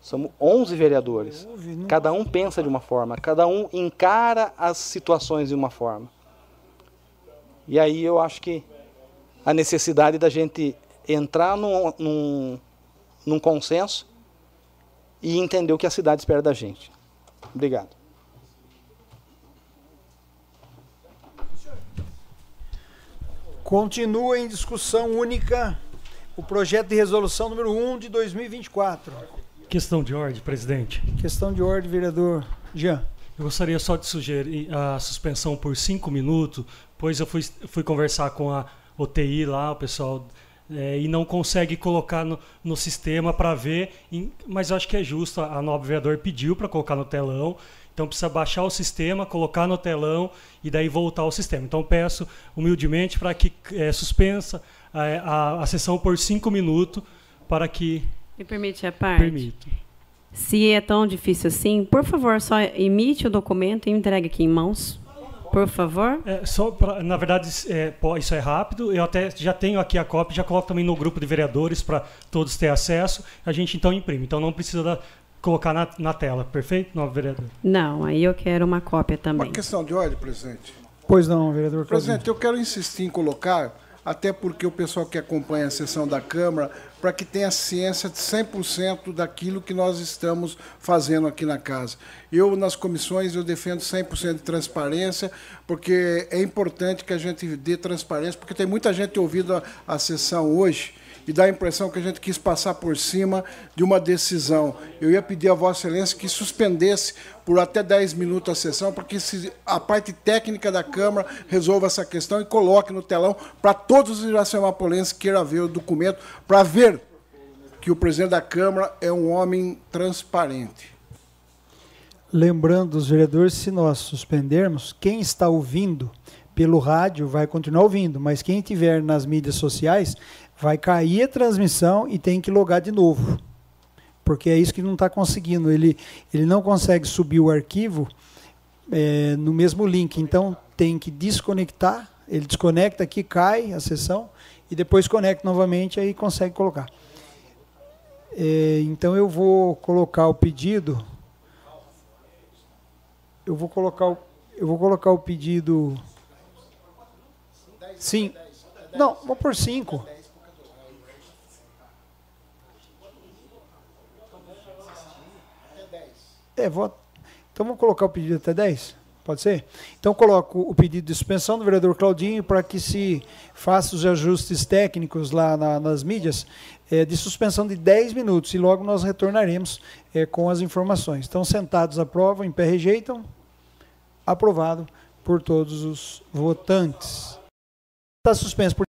Somos 11 vereadores. Cada um pensa de uma forma, cada um encara as situações de uma forma. E aí eu acho que a necessidade da gente entrar num, num, num consenso e entender o que a cidade espera da gente. Obrigado. Continua em discussão única o projeto de resolução número 1 de 2024. Questão de ordem, presidente. Questão de ordem, vereador Jean. Eu gostaria só de sugerir a suspensão por cinco minutos, pois eu fui, fui conversar com a OTI lá, o pessoal, é, e não consegue colocar no, no sistema para ver, em, mas eu acho que é justo, a, a nobre vereador pediu para colocar no telão, então precisa baixar o sistema, colocar no telão e daí voltar ao sistema. Então peço humildemente para que é, suspensa a, a, a sessão por cinco minutos para que me permite a parte? Permito. Se é tão difícil assim, por favor, só emite o documento e entregue aqui em mãos. Por favor. É, só pra, na verdade, é, isso é rápido. Eu até já tenho aqui a cópia, já coloco também no grupo de vereadores para todos terem acesso. A gente então imprime. Então não precisa da, colocar na, na, tela, perfeito, novo vereador? Não, aí eu quero uma cópia também. Uma questão de ordem, presidente. Pois não, vereador. Presidente, eu quero insistir em colocar até porque o pessoal que acompanha a sessão da Câmara, para que tenha ciência de 100% daquilo que nós estamos fazendo aqui na casa. Eu, nas comissões, eu defendo 100% de transparência, porque é importante que a gente dê transparência, porque tem muita gente ouvindo a, a sessão hoje, e dá a impressão que a gente quis passar por cima de uma decisão. Eu ia pedir a Vossa Excelência que suspendesse por até 10 minutos a sessão, porque a parte técnica da Câmara resolva essa questão e coloque no telão para todos os iracemapolenses que queiram ver o documento, para ver que o presidente da Câmara é um homem transparente. Lembrando os vereadores, se nós suspendermos, quem está ouvindo pelo rádio vai continuar ouvindo, mas quem estiver nas mídias sociais vai cair a transmissão e tem que logar de novo. Porque é isso que não está conseguindo. Ele, ele não consegue subir o arquivo é, no mesmo link. Então tem que desconectar. Ele desconecta aqui, cai a sessão e depois conecta novamente aí consegue colocar. É, então eu vou colocar o pedido. Eu vou colocar o, eu vou colocar o pedido. Sim. Não, vou por 5. É, vou, então vamos colocar o pedido até 10? Pode ser? Então coloco o pedido de suspensão do vereador Claudinho para que se faça os ajustes técnicos lá na, nas mídias é, de suspensão de 10 minutos e logo nós retornaremos é, com as informações. Então, sentados aprovam, em pé rejeitam. Aprovado por todos os votantes. Está suspenso por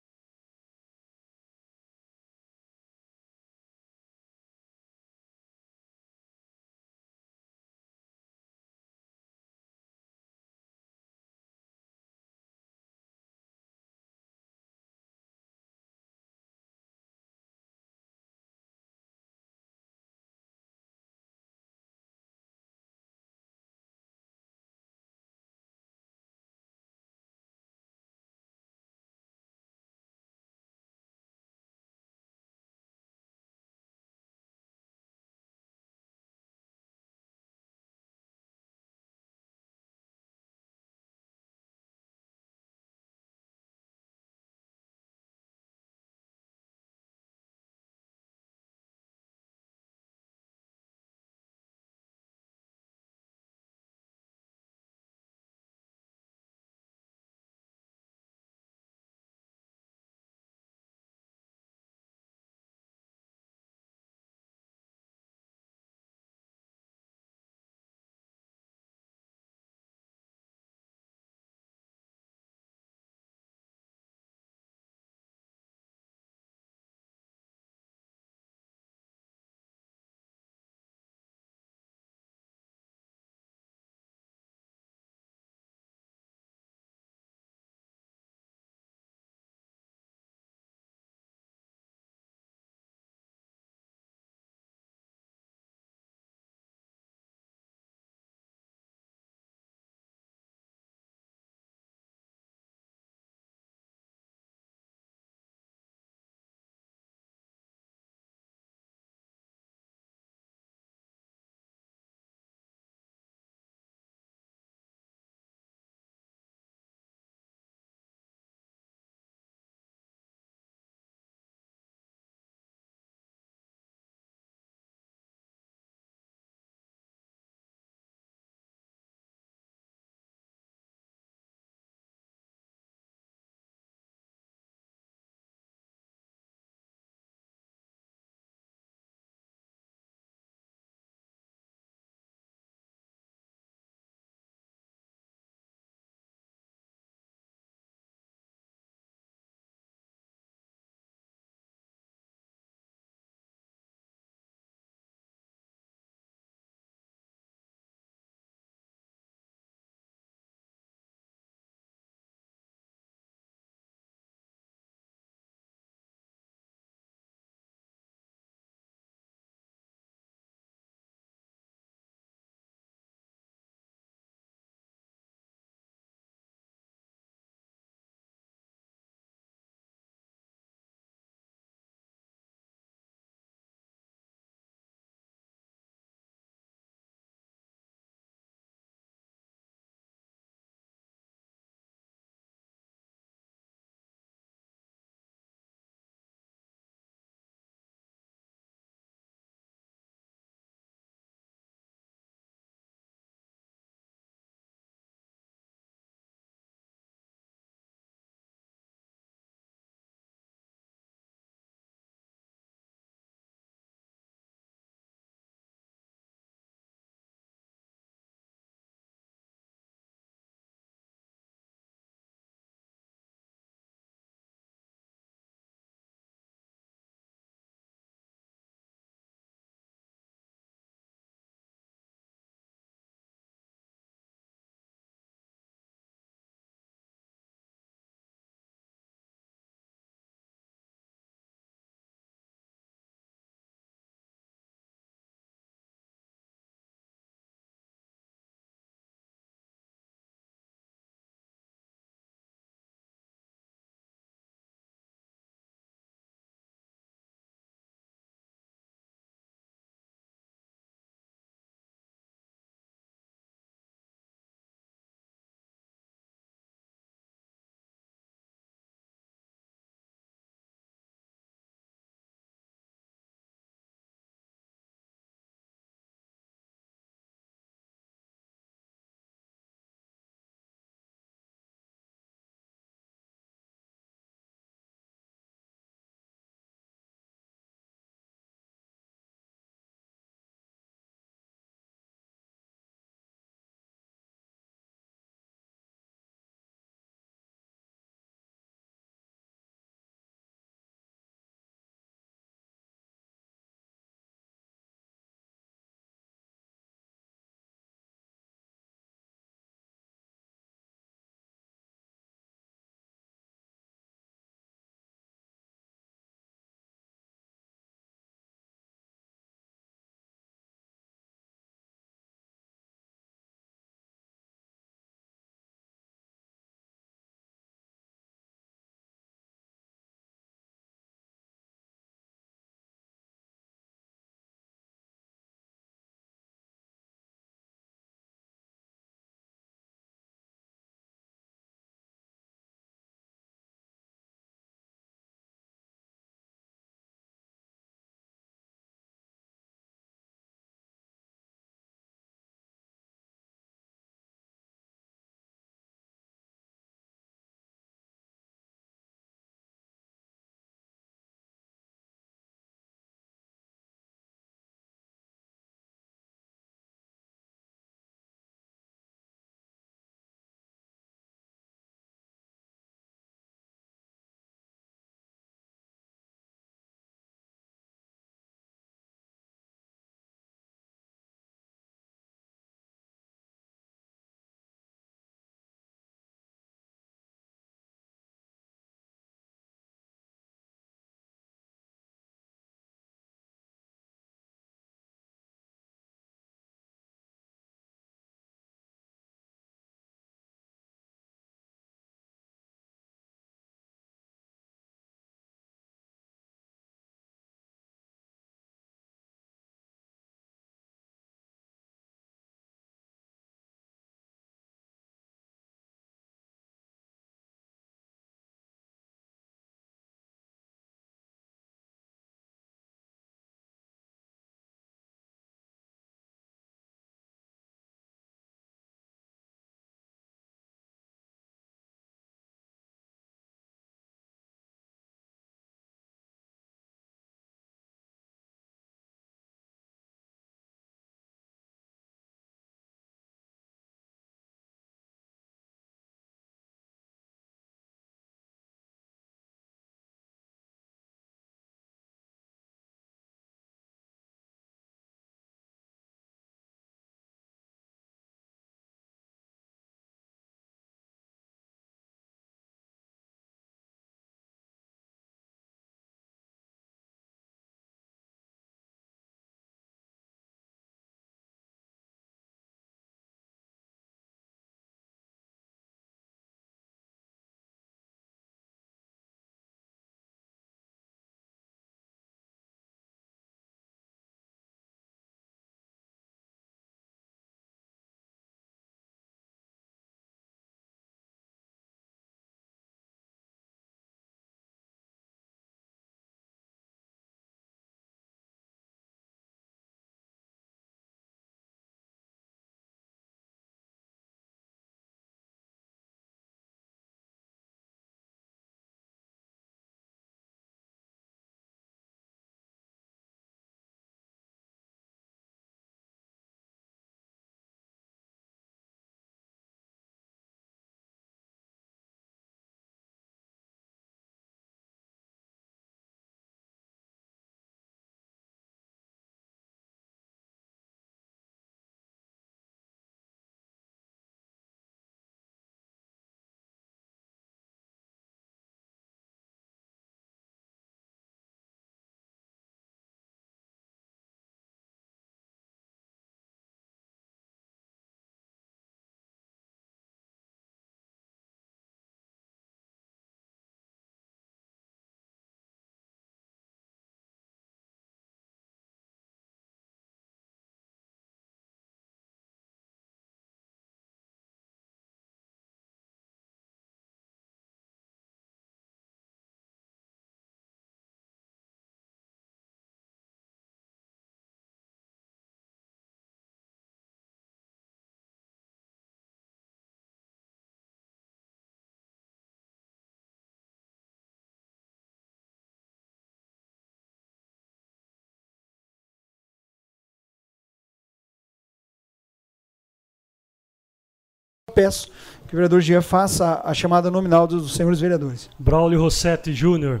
peço que o vereador Jean faça a chamada nominal dos senhores vereadores. Braulio Rossetti Júnior.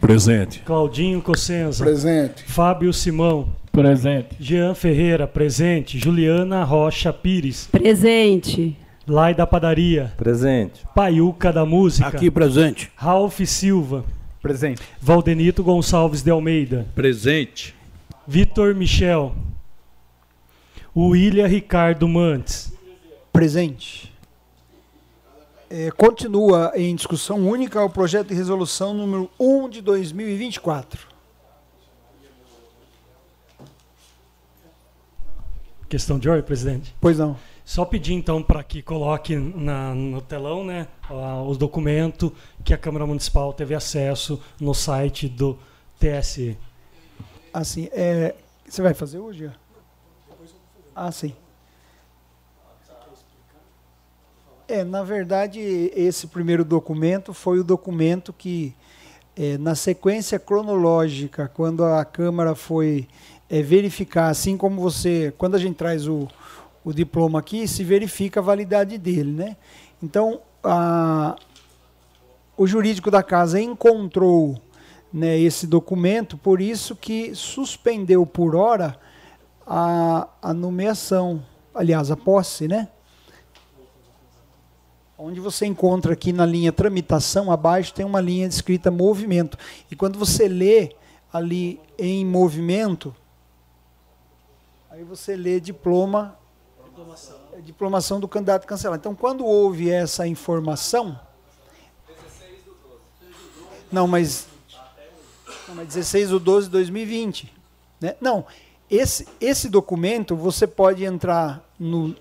Presente. Claudinho Cossenza. Presente. Fábio Simão. Presente. Jean Ferreira, presente. Juliana Rocha Pires. Presente. Lai da Padaria. Presente. Paiuca da Música. Aqui presente. Ralph Silva. Presente. Valdenito Gonçalves de Almeida. Presente. Vitor Michel. William Ricardo Mantes. Presente. É, continua em discussão única o projeto de resolução número 1 de 2024. Questão de ordem, presidente? Pois não. Só pedir então para que coloque na, no telão né, os documentos que a Câmara Municipal teve acesso no site do TSE. Assim, é, você vai fazer hoje? Ah, sim. É, na verdade, esse primeiro documento foi o documento que, é, na sequência cronológica, quando a Câmara foi é, verificar, assim como você, quando a gente traz o, o diploma aqui, se verifica a validade dele, né? Então, a, o jurídico da casa encontrou né, esse documento, por isso que suspendeu por hora a, a nomeação, aliás, a posse, né? Onde você encontra aqui na linha tramitação, abaixo tem uma linha escrita movimento. E quando você lê ali em movimento, aí você lê diploma, diplomação, diplomação do candidato cancelado. Então, quando houve essa informação. Não, mas. Não, mas 16 de 12 de 2020. Né? Não, esse, esse documento você pode entrar no,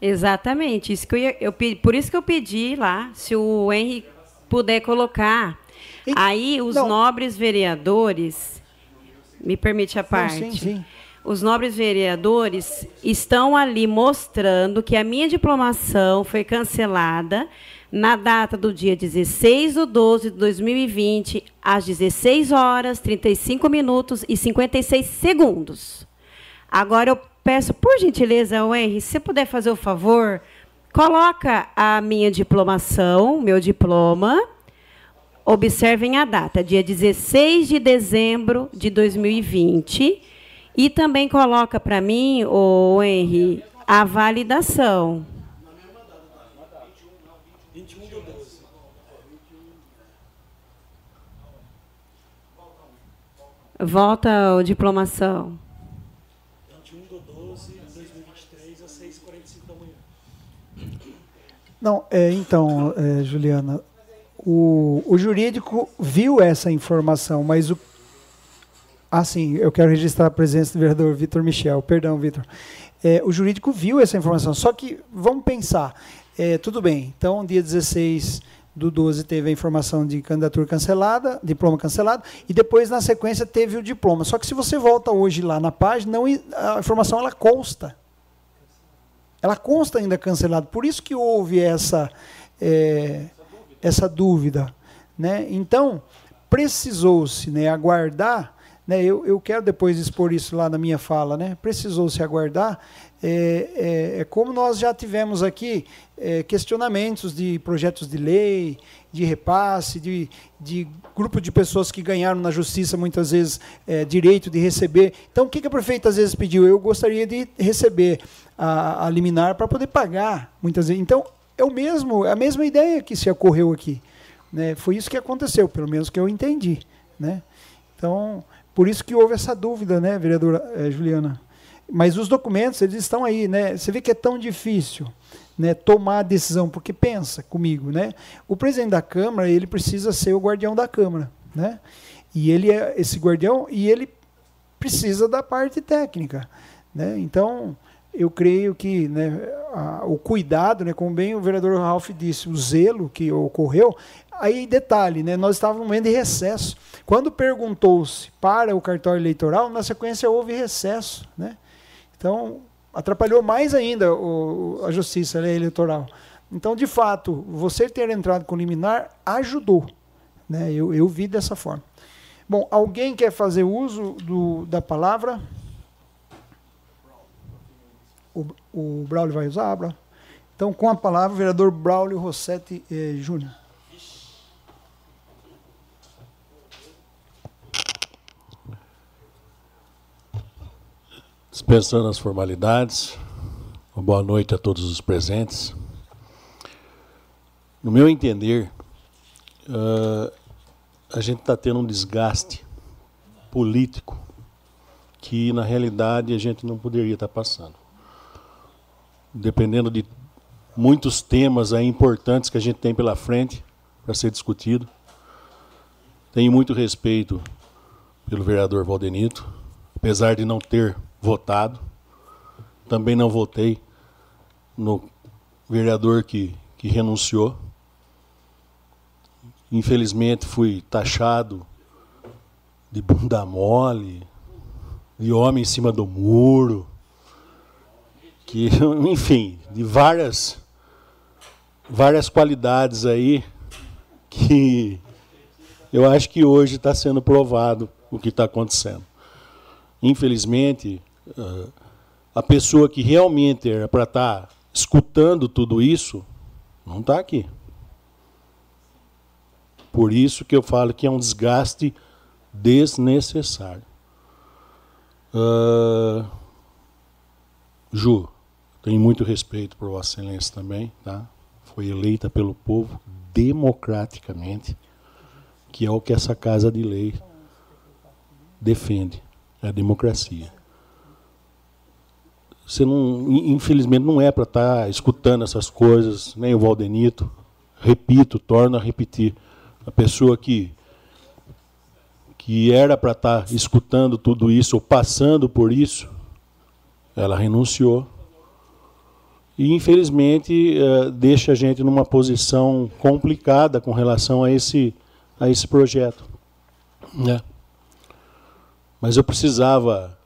Exatamente. Isso que eu, ia, eu, por isso que eu pedi lá, se o Henry puder colocar. E, aí os não. nobres vereadores, me permite a parte. Não, sim, sim. Os nobres vereadores estão ali mostrando que a minha diplomação foi cancelada na data do dia 16 de 12 de 2020, às 16 horas, 35 minutos e 56 segundos. Agora eu peço, por gentileza, Henry, se você puder fazer o favor, coloca a minha diplomação, meu diploma. Observem a data, dia 16 de dezembro de 2020. E também coloca para mim, o Henry, a validação. Volta a diplomação. Não, é, então, é, Juliana, o, o jurídico viu essa informação, mas o. Ah, sim, eu quero registrar a presença do vereador Vitor Michel. Perdão, Vitor. É, o jurídico viu essa informação, só que vamos pensar. É, tudo bem, então, dia 16 do 12 teve a informação de candidatura cancelada, diploma cancelado, e depois, na sequência, teve o diploma. Só que se você volta hoje lá na página, não, a informação ela consta ela consta ainda cancelada. Por isso que houve essa, é, essa dúvida. Né? Então, precisou-se né, aguardar, né, eu, eu quero depois expor isso lá na minha fala, né? precisou-se aguardar, é, é, é, como nós já tivemos aqui é, questionamentos de projetos de lei, de repasse, de, de grupo de pessoas que ganharam na justiça muitas vezes é, direito de receber. Então, o que, que a prefeita às vezes pediu? Eu gostaria de receber a, a liminar para poder pagar, muitas vezes. Então, é o mesmo, a mesma ideia que se ocorreu aqui. Né? Foi isso que aconteceu, pelo menos que eu entendi. Né? Então, por isso que houve essa dúvida, né, vereadora eh, Juliana? Mas os documentos, eles estão aí, né? Você vê que é tão difícil né, tomar a decisão, porque pensa comigo, né? O presidente da Câmara, ele precisa ser o guardião da Câmara, né? E ele é esse guardião e ele precisa da parte técnica, né? Então, eu creio que né, a, o cuidado, né, como bem o vereador Ralph disse, o zelo que ocorreu, aí detalhe, né, nós estávamos no momento de recesso. Quando perguntou-se para o cartório eleitoral, na sequência houve recesso. Né? Então, atrapalhou mais ainda o, a justiça eleitoral. Então, de fato, você ter entrado com liminar ajudou. Né? Eu, eu vi dessa forma. Bom, alguém quer fazer uso do, da palavra? o, o Braulio vai usar, Braulio? Então, com a palavra, o vereador Braulio Rossetti eh, Júnior. Dispensando as formalidades, uma boa noite a todos os presentes. No meu entender, uh, a gente está tendo um desgaste político que, na realidade, a gente não poderia estar tá passando. Dependendo de muitos temas aí importantes que a gente tem pela frente para ser discutido. Tenho muito respeito pelo vereador Valdenito, apesar de não ter votado. Também não votei no vereador que, que renunciou. Infelizmente fui taxado de bunda mole, de homem em cima do muro, que, [laughs] enfim, de várias várias qualidades aí que eu acho que hoje está sendo provado o que está acontecendo. Infelizmente, a pessoa que realmente era para estar tá escutando tudo isso não está aqui. Por isso que eu falo que é um desgaste desnecessário. Uh, Ju, tenho muito respeito por Vossa Excelência também, tá? Foi eleita pelo povo democraticamente, que é o que essa casa de lei defende, é a democracia. Você não, infelizmente não é para estar tá escutando essas coisas, nem o Valdenito. Repito, torno a repetir. A pessoa que que era para estar tá escutando tudo isso ou passando por isso, ela renunciou. E infelizmente eh, deixa a gente numa posição complicada com relação a esse a esse projeto, né? Mas eu precisava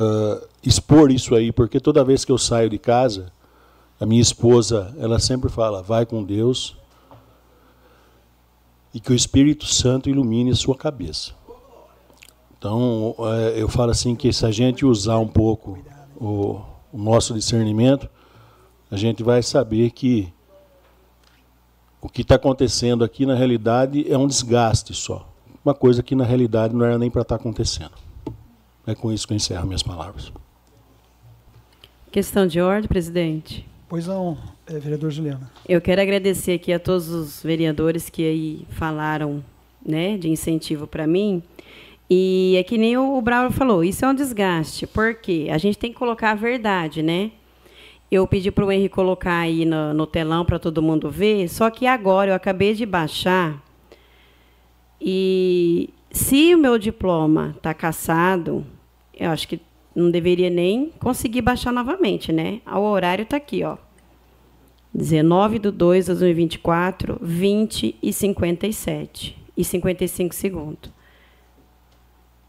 uh, expor isso aí, porque toda vez que eu saio de casa, a minha esposa, ela sempre fala: vai com Deus e que o Espírito Santo ilumine a sua cabeça. Então, é, eu falo assim que se a gente usar um pouco o, o nosso discernimento, a gente vai saber que o que está acontecendo aqui, na realidade, é um desgaste só. Uma coisa que, na realidade, não era nem para estar tá acontecendo. É com isso que eu encerro minhas palavras. Questão de ordem, presidente. Pois não, é, vereador Juliana. Eu quero agradecer aqui a todos os vereadores que aí falaram né, de incentivo para mim. E é que nem o, o Braulio falou, isso é um desgaste, porque a gente tem que colocar a verdade, né? Eu pedi para o Henrique colocar aí no, no telão para todo mundo ver, só que agora eu acabei de baixar e se o meu diploma está caçado, eu acho que não deveria nem conseguir baixar novamente, né? O horário está aqui, ó. 19 de 2 de 2024, 20 e 57 e 55 segundos.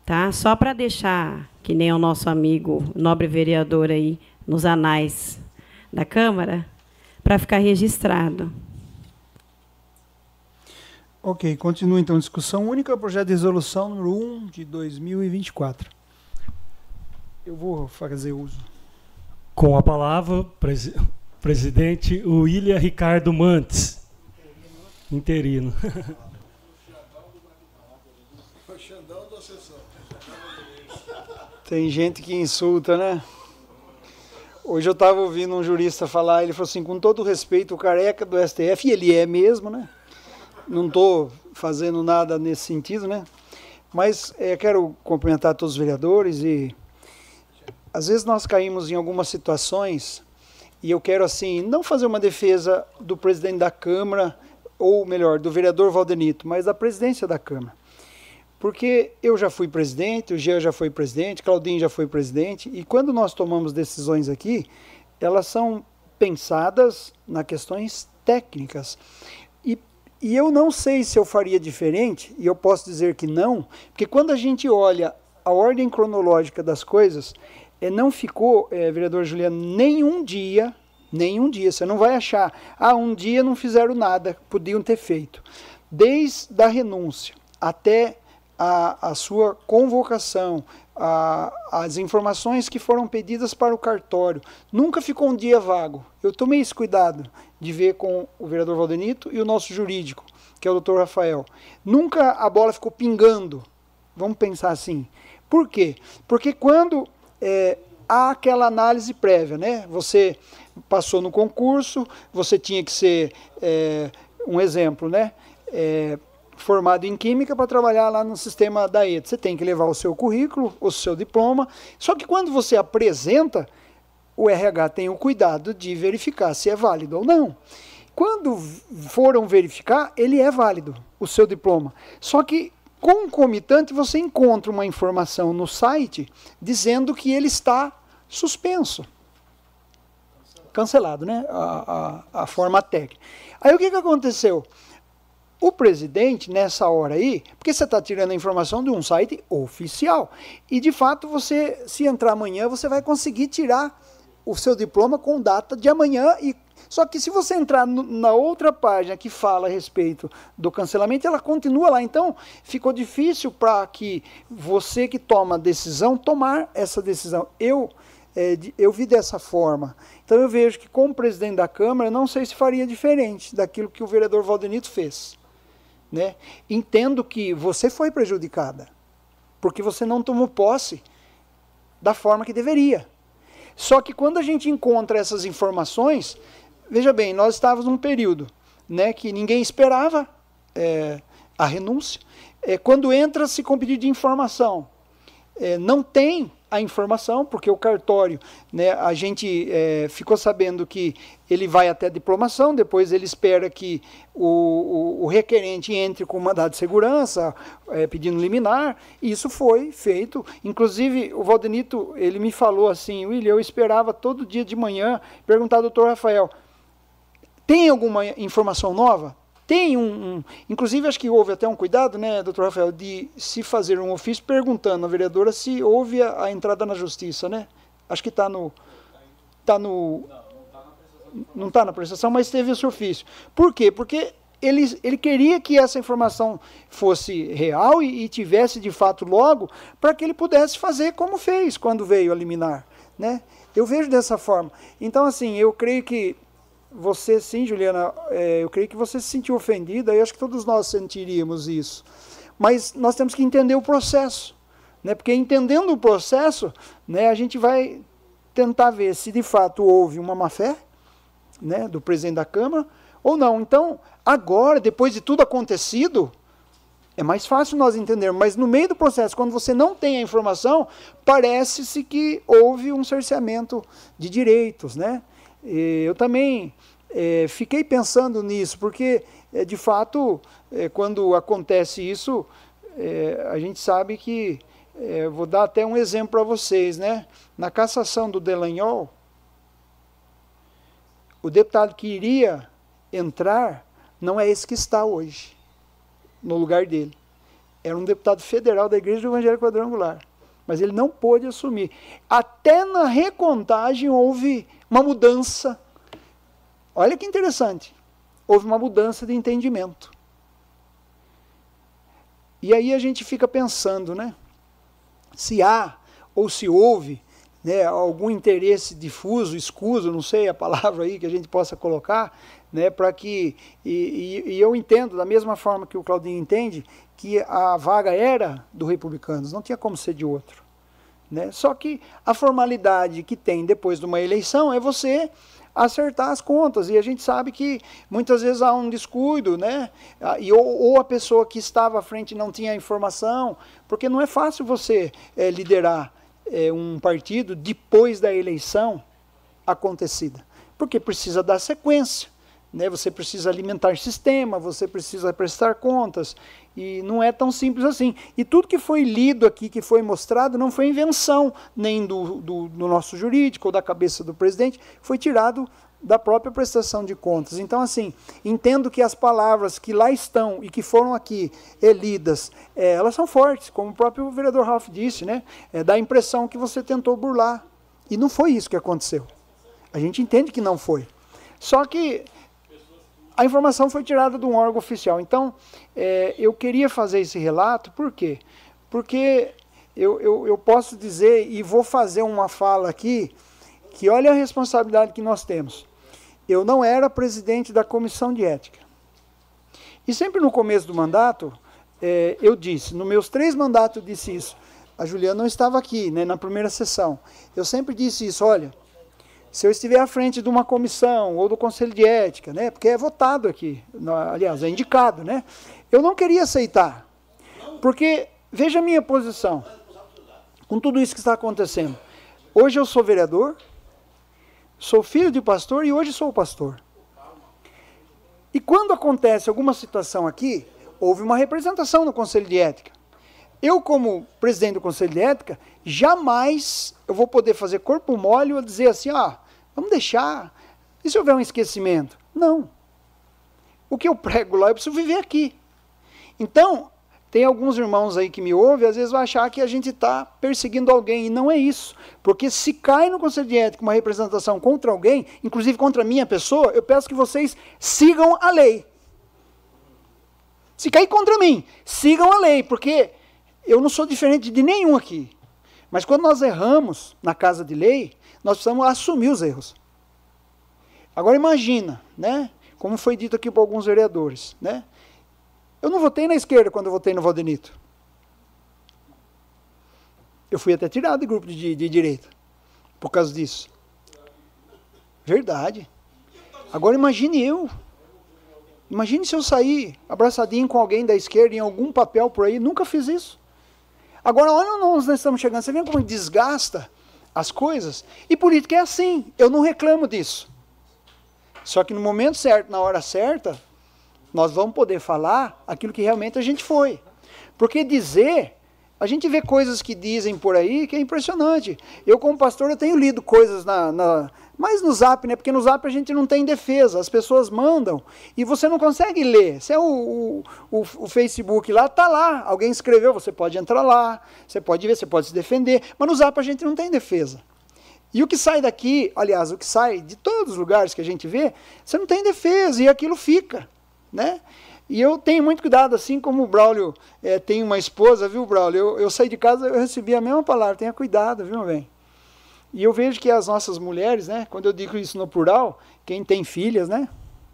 Tá? Só para deixar, que nem o nosso amigo, nobre vereador aí, nos anais da Câmara, para ficar registrado. Ok, continua então a discussão única, projeto de resolução número 1 de 2024. Eu vou fazer uso. Com a palavra, presi presidente William Ricardo Mantes. Interino. [laughs] Tem gente que insulta, né? Hoje eu estava ouvindo um jurista falar, ele falou assim, com todo respeito, o careca do STF, e ele é mesmo, né? Não estou fazendo nada nesse sentido, né? Mas é, quero cumprimentar todos os vereadores e às vezes nós caímos em algumas situações e eu quero assim não fazer uma defesa do presidente da Câmara ou melhor do vereador Valdenito, mas da presidência da Câmara, porque eu já fui presidente, o Jean já foi presidente, Claudinho já foi presidente e quando nós tomamos decisões aqui, elas são pensadas nas questões técnicas. E e eu não sei se eu faria diferente, e eu posso dizer que não, porque quando a gente olha a ordem cronológica das coisas, não ficou, é, vereador Juliano, nenhum dia, nenhum dia, você não vai achar, ah, um dia não fizeram nada, podiam ter feito. Desde a renúncia até a, a sua convocação, a, as informações que foram pedidas para o cartório. Nunca ficou um dia vago. Eu tomei esse cuidado de ver com o vereador Valdenito e o nosso jurídico, que é o doutor Rafael. Nunca a bola ficou pingando. Vamos pensar assim. Por quê? Porque quando é, há aquela análise prévia, né? Você passou no concurso, você tinha que ser é, um exemplo, né? É, formado em química para trabalhar lá no sistema da ETA. Você tem que levar o seu currículo, o seu diploma. Só que quando você apresenta, o RH tem o cuidado de verificar se é válido ou não. Quando foram verificar, ele é válido, o seu diploma. Só que concomitante você encontra uma informação no site dizendo que ele está suspenso. Cancelado, né? A, a, a forma técnica. Aí o que, que aconteceu? O presidente, nessa hora aí, porque você está tirando a informação de um site oficial. E de fato, você, se entrar amanhã, você vai conseguir tirar o seu diploma com data de amanhã. E, só que se você entrar no, na outra página que fala a respeito do cancelamento, ela continua lá. Então, ficou difícil para que você que toma a decisão, tomar essa decisão. Eu, é, eu vi dessa forma. Então eu vejo que, como presidente da Câmara, não sei se faria diferente daquilo que o vereador Valdenito fez. Né? Entendo que você foi prejudicada, porque você não tomou posse da forma que deveria. Só que quando a gente encontra essas informações, veja bem, nós estávamos num período né, que ninguém esperava é, a renúncia. É, quando entra-se com pedido de informação, é, não tem a informação, porque o cartório, né, a gente é, ficou sabendo que ele vai até a diplomação, depois ele espera que o, o, o requerente entre com mandado de segurança, é, pedindo liminar, e isso foi feito. Inclusive, o Valdenito, ele me falou assim, William, eu esperava todo dia de manhã perguntar ao doutor Rafael, tem alguma informação nova? Tem um, um, Inclusive, acho que houve até um cuidado, né, doutor Rafael, de se fazer um ofício perguntando à vereadora se houve a, a entrada na justiça, né? Acho que está no. Tá no não está na prestação, mas teve esse ofício. Por quê? Porque ele, ele queria que essa informação fosse real e, e tivesse de fato logo, para que ele pudesse fazer como fez quando veio a liminar. Né? Eu vejo dessa forma. Então, assim, eu creio que você sim, Juliana, é, eu creio que você se sentiu ofendida, e acho que todos nós sentiríamos isso. Mas nós temos que entender o processo, né? porque entendendo o processo, né, a gente vai tentar ver se de fato houve uma má-fé né, do presidente da Câmara ou não. Então, agora, depois de tudo acontecido, é mais fácil nós entendermos, mas no meio do processo, quando você não tem a informação, parece-se que houve um cerceamento de direitos, né? Eu também é, fiquei pensando nisso, porque é, de fato, é, quando acontece isso, é, a gente sabe que, é, vou dar até um exemplo para vocês, né? Na cassação do Delanhol, o deputado que iria entrar não é esse que está hoje, no lugar dele. Era um deputado federal da Igreja Evangelho Quadrangular. Mas ele não pôde assumir. Até na recontagem houve uma mudança. Olha que interessante. Houve uma mudança de entendimento. E aí a gente fica pensando, né? Se há ou se houve né, algum interesse difuso, escuso, não sei a palavra aí que a gente possa colocar, né, para que e, e, e, eu entendo da mesma forma que o Claudinho entende que a vaga era do Republicanos, não tinha como ser de outro. Né? Só que a formalidade que tem depois de uma eleição é você acertar as contas. E a gente sabe que muitas vezes há um descuido, né? E, ou, ou a pessoa que estava à frente não tinha informação, porque não é fácil você é, liderar é, um partido depois da eleição acontecida, porque precisa dar sequência. Né, você precisa alimentar sistema, você precisa prestar contas, e não é tão simples assim. E tudo que foi lido aqui, que foi mostrado, não foi invenção nem do, do, do nosso jurídico ou da cabeça do presidente, foi tirado da própria prestação de contas. Então, assim, entendo que as palavras que lá estão e que foram aqui é, lidas, é, elas são fortes, como o próprio vereador Ralph disse, né? É, dá a impressão que você tentou burlar. E não foi isso que aconteceu. A gente entende que não foi. Só que a informação foi tirada de um órgão oficial. Então, é, eu queria fazer esse relato, por quê? Porque eu, eu, eu posso dizer e vou fazer uma fala aqui que olha a responsabilidade que nós temos. Eu não era presidente da comissão de ética. E sempre no começo do mandato, é, eu disse, nos meus três mandatos eu disse isso. A Juliana não estava aqui, né, na primeira sessão. Eu sempre disse isso, olha, se eu estiver à frente de uma comissão ou do conselho de ética, né, porque é votado aqui, aliás, é indicado, né, eu não queria aceitar. Porque, veja a minha posição, com tudo isso que está acontecendo. Hoje eu sou vereador, sou filho de pastor e hoje sou pastor. E quando acontece alguma situação aqui, houve uma representação no Conselho de Ética. Eu, como presidente do Conselho de Ética, jamais eu vou poder fazer corpo mole ou dizer assim, ah, vamos deixar, e se houver um esquecimento? Não. O que eu prego lá, eu preciso viver aqui. Então, tem alguns irmãos aí que me ouvem, às vezes vão achar que a gente está perseguindo alguém, e não é isso. Porque se cai no Conselho de Ética uma representação contra alguém, inclusive contra a minha pessoa, eu peço que vocês sigam a lei. Se cair contra mim, sigam a lei, porque eu não sou diferente de nenhum aqui. Mas quando nós erramos na casa de lei, nós precisamos assumir os erros. Agora imagina, né? Como foi dito aqui por alguns vereadores, né? Eu não votei na esquerda quando eu votei no Valdenito. Eu fui até tirado do grupo de, de direita por causa disso. Verdade. Agora imagine eu. Imagine se eu sair abraçadinho com alguém da esquerda em algum papel por aí. Nunca fiz isso. Agora, olha onde nós estamos chegando. Você vê como desgasta as coisas? E política é assim. Eu não reclamo disso. Só que no momento certo, na hora certa, nós vamos poder falar aquilo que realmente a gente foi. Porque dizer, a gente vê coisas que dizem por aí que é impressionante. Eu, como pastor, eu tenho lido coisas na, na mas no zap, né? Porque no zap a gente não tem defesa. As pessoas mandam e você não consegue ler. Se é o, o, o, Facebook lá, tá lá. Alguém escreveu, você pode entrar lá, você pode ver, você pode se defender. Mas no zap a gente não tem defesa. E o que sai daqui, aliás, o que sai de todos os lugares que a gente vê, você não tem defesa e aquilo fica né? E eu tenho muito cuidado, assim como o Braulio é, tem uma esposa, viu, Braulio? Eu, eu saí de casa, eu recebi a mesma palavra, tenha cuidado, viu, bem? E eu vejo que as nossas mulheres, né, quando eu digo isso no plural, quem tem filhas, né,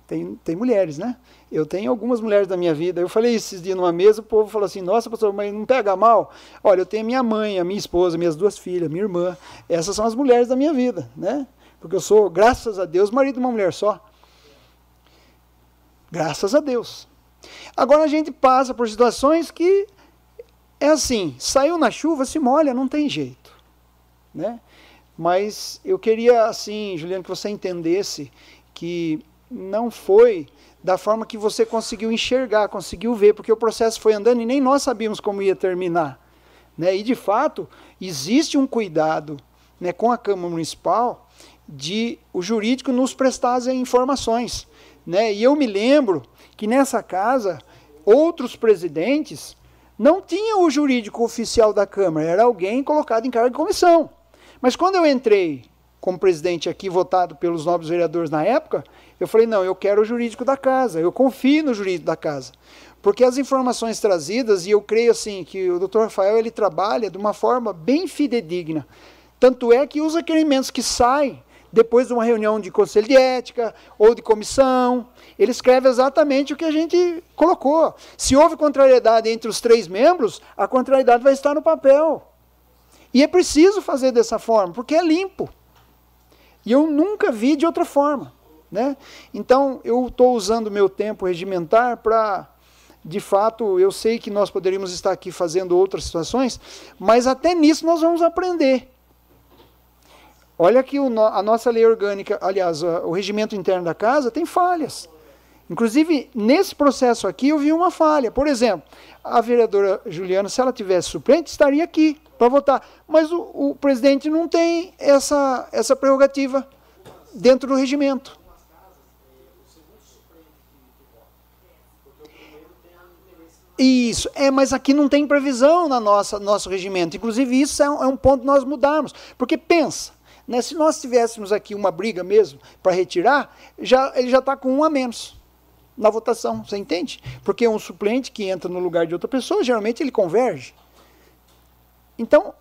tem, tem mulheres, né? Eu tenho algumas mulheres da minha vida. Eu falei esses dias numa mesa, o povo falou assim: Nossa, pastor, mas não pega mal? Olha, eu tenho minha mãe, a minha esposa, minhas duas filhas, minha irmã. Essas são as mulheres da minha vida, né? Porque eu sou, graças a Deus, marido de uma mulher só. Graças a Deus. Agora a gente passa por situações que é assim, saiu na chuva, se molha, não tem jeito, né? Mas eu queria assim, Juliano, que você entendesse que não foi da forma que você conseguiu enxergar, conseguiu ver, porque o processo foi andando e nem nós sabíamos como ia terminar, né? E de fato, existe um cuidado, né, com a Câmara Municipal de o jurídico nos prestar as informações. Né? E eu me lembro que nessa casa, outros presidentes não tinham o jurídico oficial da Câmara, era alguém colocado em cargo de comissão. Mas quando eu entrei como presidente aqui, votado pelos nobres vereadores na época, eu falei, não, eu quero o jurídico da casa, eu confio no jurídico da casa. Porque as informações trazidas, e eu creio assim, que o doutor Rafael ele trabalha de uma forma bem fidedigna. Tanto é que os requerimentos que saem depois de uma reunião de conselho de ética ou de comissão, ele escreve exatamente o que a gente colocou. Se houve contrariedade entre os três membros, a contrariedade vai estar no papel. E é preciso fazer dessa forma, porque é limpo. E eu nunca vi de outra forma. Né? Então, eu estou usando o meu tempo regimentar para, de fato, eu sei que nós poderíamos estar aqui fazendo outras situações, mas até nisso nós vamos aprender. Olha que a nossa lei orgânica, aliás, o regimento interno da casa tem falhas. Inclusive, nesse processo aqui, eu vi uma falha. Por exemplo, a vereadora Juliana, se ela tivesse suplente, estaria aqui para votar. Mas o, o, presidente não tem essa, essa prerrogativa dentro do regimento. Isso, é, mas aqui não tem previsão na nossa nosso regimento. Inclusive, isso é um, é um ponto nós mudarmos. Porque pensa, né? Se nós tivéssemos aqui uma briga mesmo para retirar, já, ele já está com um a menos na votação, você entende? Porque um suplente que entra no lugar de outra pessoa, geralmente ele converge. Então,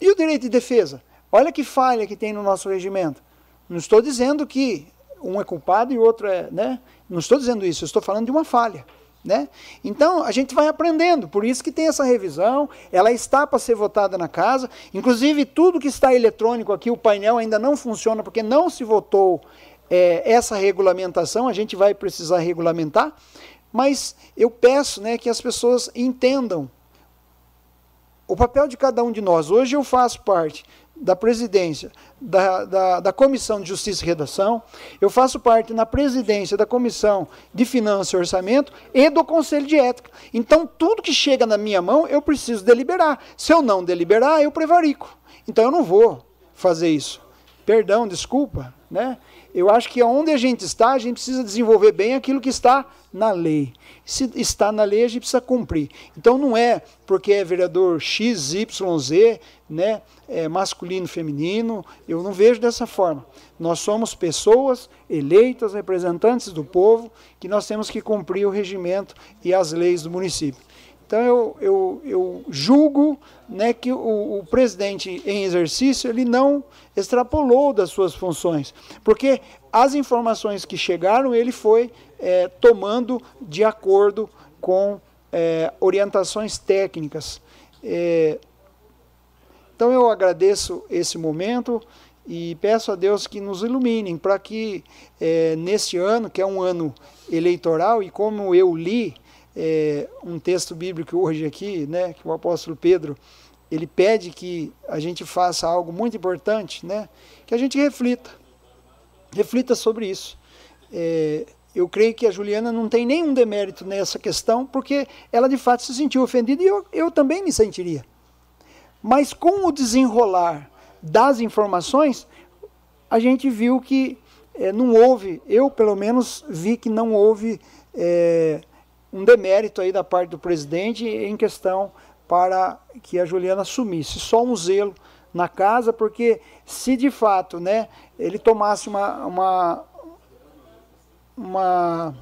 e o direito de defesa? Olha que falha que tem no nosso regimento. Não estou dizendo que um é culpado e o outro é, né? Não estou dizendo isso, eu estou falando de uma falha. Né? Então a gente vai aprendendo, por isso que tem essa revisão, ela está para ser votada na casa, inclusive tudo que está eletrônico aqui, o painel ainda não funciona porque não se votou é, essa regulamentação, a gente vai precisar regulamentar, mas eu peço né, que as pessoas entendam o papel de cada um de nós. Hoje eu faço parte da presidência da, da, da, Comissão de Justiça e Redação, eu faço parte na presidência da Comissão de Finanças e Orçamento e do Conselho de Ética. Então, tudo que chega na minha mão, eu preciso deliberar. Se eu não deliberar, eu prevarico. Então, eu não vou fazer isso. Perdão, desculpa, né? Eu acho que onde a gente está, a gente precisa desenvolver bem aquilo que está na lei. Se está na lei, a gente precisa cumprir. Então não é porque é vereador X, Y, Z, né, é masculino, feminino, eu não vejo dessa forma. Nós somos pessoas eleitas, representantes do povo, que nós temos que cumprir o regimento e as leis do município. Então eu, eu, eu julgo né, que o, o, presidente em exercício ele não extrapolou das suas funções, porque as informações que chegaram ele foi é, tomando de acordo com é, orientações técnicas. É, então eu agradeço esse momento e peço a Deus que nos iluminem para que é, nesse ano, que é um ano eleitoral, e como eu li é, um texto bíblico hoje aqui, né, que o apóstolo Pedro ele pede que a gente faça algo muito importante, né, que a gente reflita, reflita sobre isso. É, eu creio que a Juliana não tem nenhum demérito nessa questão, porque ela de fato se sentiu ofendida e eu, eu também me sentiria. Mas com o desenrolar das informações, a gente viu que é, não houve, eu pelo menos vi que não houve é, um demérito aí da parte do presidente em questão para que a Juliana assumisse só um zelo na casa, porque se de fato né, ele tomasse uma, uma, uma,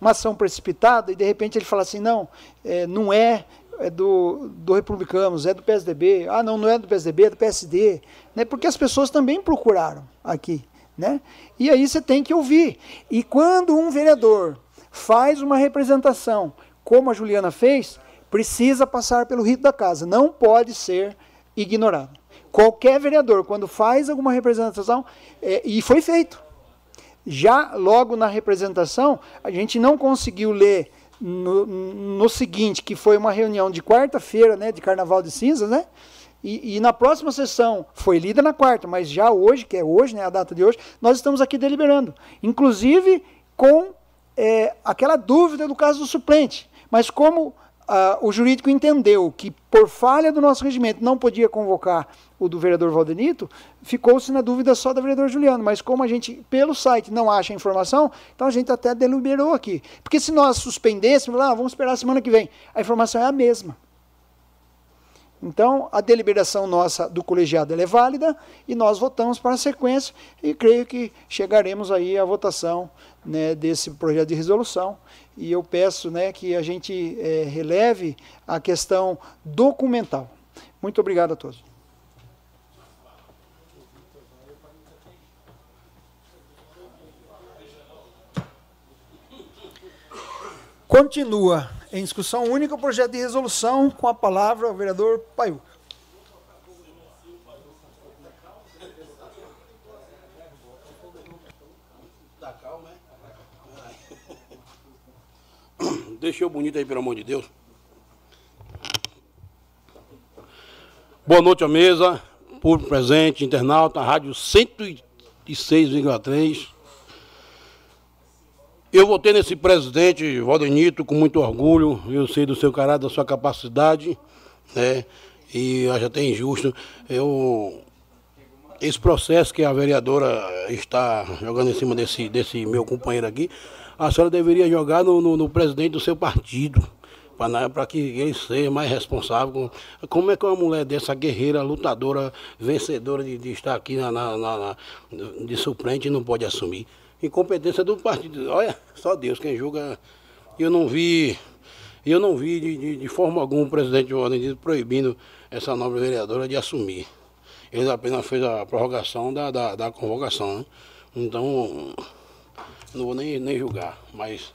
uma ação precipitada e de repente ele falasse assim, não, é, não é, é do, do Republicanos, é do PSDB, ah não, não é do PSDB, é do PSD, né, porque as pessoas também procuraram aqui. Né? E aí você tem que ouvir. E quando um vereador faz uma representação, como a Juliana fez, precisa passar pelo rito da casa, não pode ser ignorado. Qualquer vereador, quando faz alguma representação, é, e foi feito. Já logo na representação, a gente não conseguiu ler no, no seguinte, que foi uma reunião de quarta-feira, né, de Carnaval de Cinzas, né? E, e, na próxima sessão, foi lida na quarta, mas já hoje, que é hoje, né, a data de hoje, nós estamos aqui deliberando. Inclusive com é, aquela dúvida do caso do suplente. Mas como ah, o jurídico entendeu que, por falha do nosso regimento, não podia convocar o do vereador Valdenito, ficou-se na dúvida só do vereador Juliano. Mas como a gente, pelo site, não acha a informação, então a gente até deliberou aqui. Porque se nós suspendêssemos, ah, vamos esperar a semana que vem, a informação é a mesma. Então, a deliberação nossa do colegiado é válida e nós votamos para a sequência e creio que chegaremos aí à votação né, desse projeto de resolução. E eu peço né, que a gente é, releve a questão documental. Muito obrigado a todos. Continua em discussão única o projeto de resolução com a palavra o vereador Paiu. Deixa eu bonito aí, pelo amor de Deus. Boa noite à mesa, público presente, internauta, rádio 106,3 eu votei nesse presidente, Valdenito, com muito orgulho. Eu sei do seu caráter, da sua capacidade, né? E acho até injusto. Eu, esse processo que a vereadora está jogando em cima desse, desse meu companheiro aqui, a senhora deveria jogar no, no, no presidente do seu partido para que ele seja mais responsável. Como é que uma mulher dessa guerreira, lutadora, vencedora de, de estar aqui na, na, na, de suplente não pode assumir? Incompetência do partido. Olha, só Deus quem julga. Eu não vi eu não vi de, de, de forma alguma o presidente Valdenito proibindo essa nobre vereadora de assumir. Ele apenas fez a prorrogação da, da, da convocação. Né? Então, não vou nem, nem julgar, mas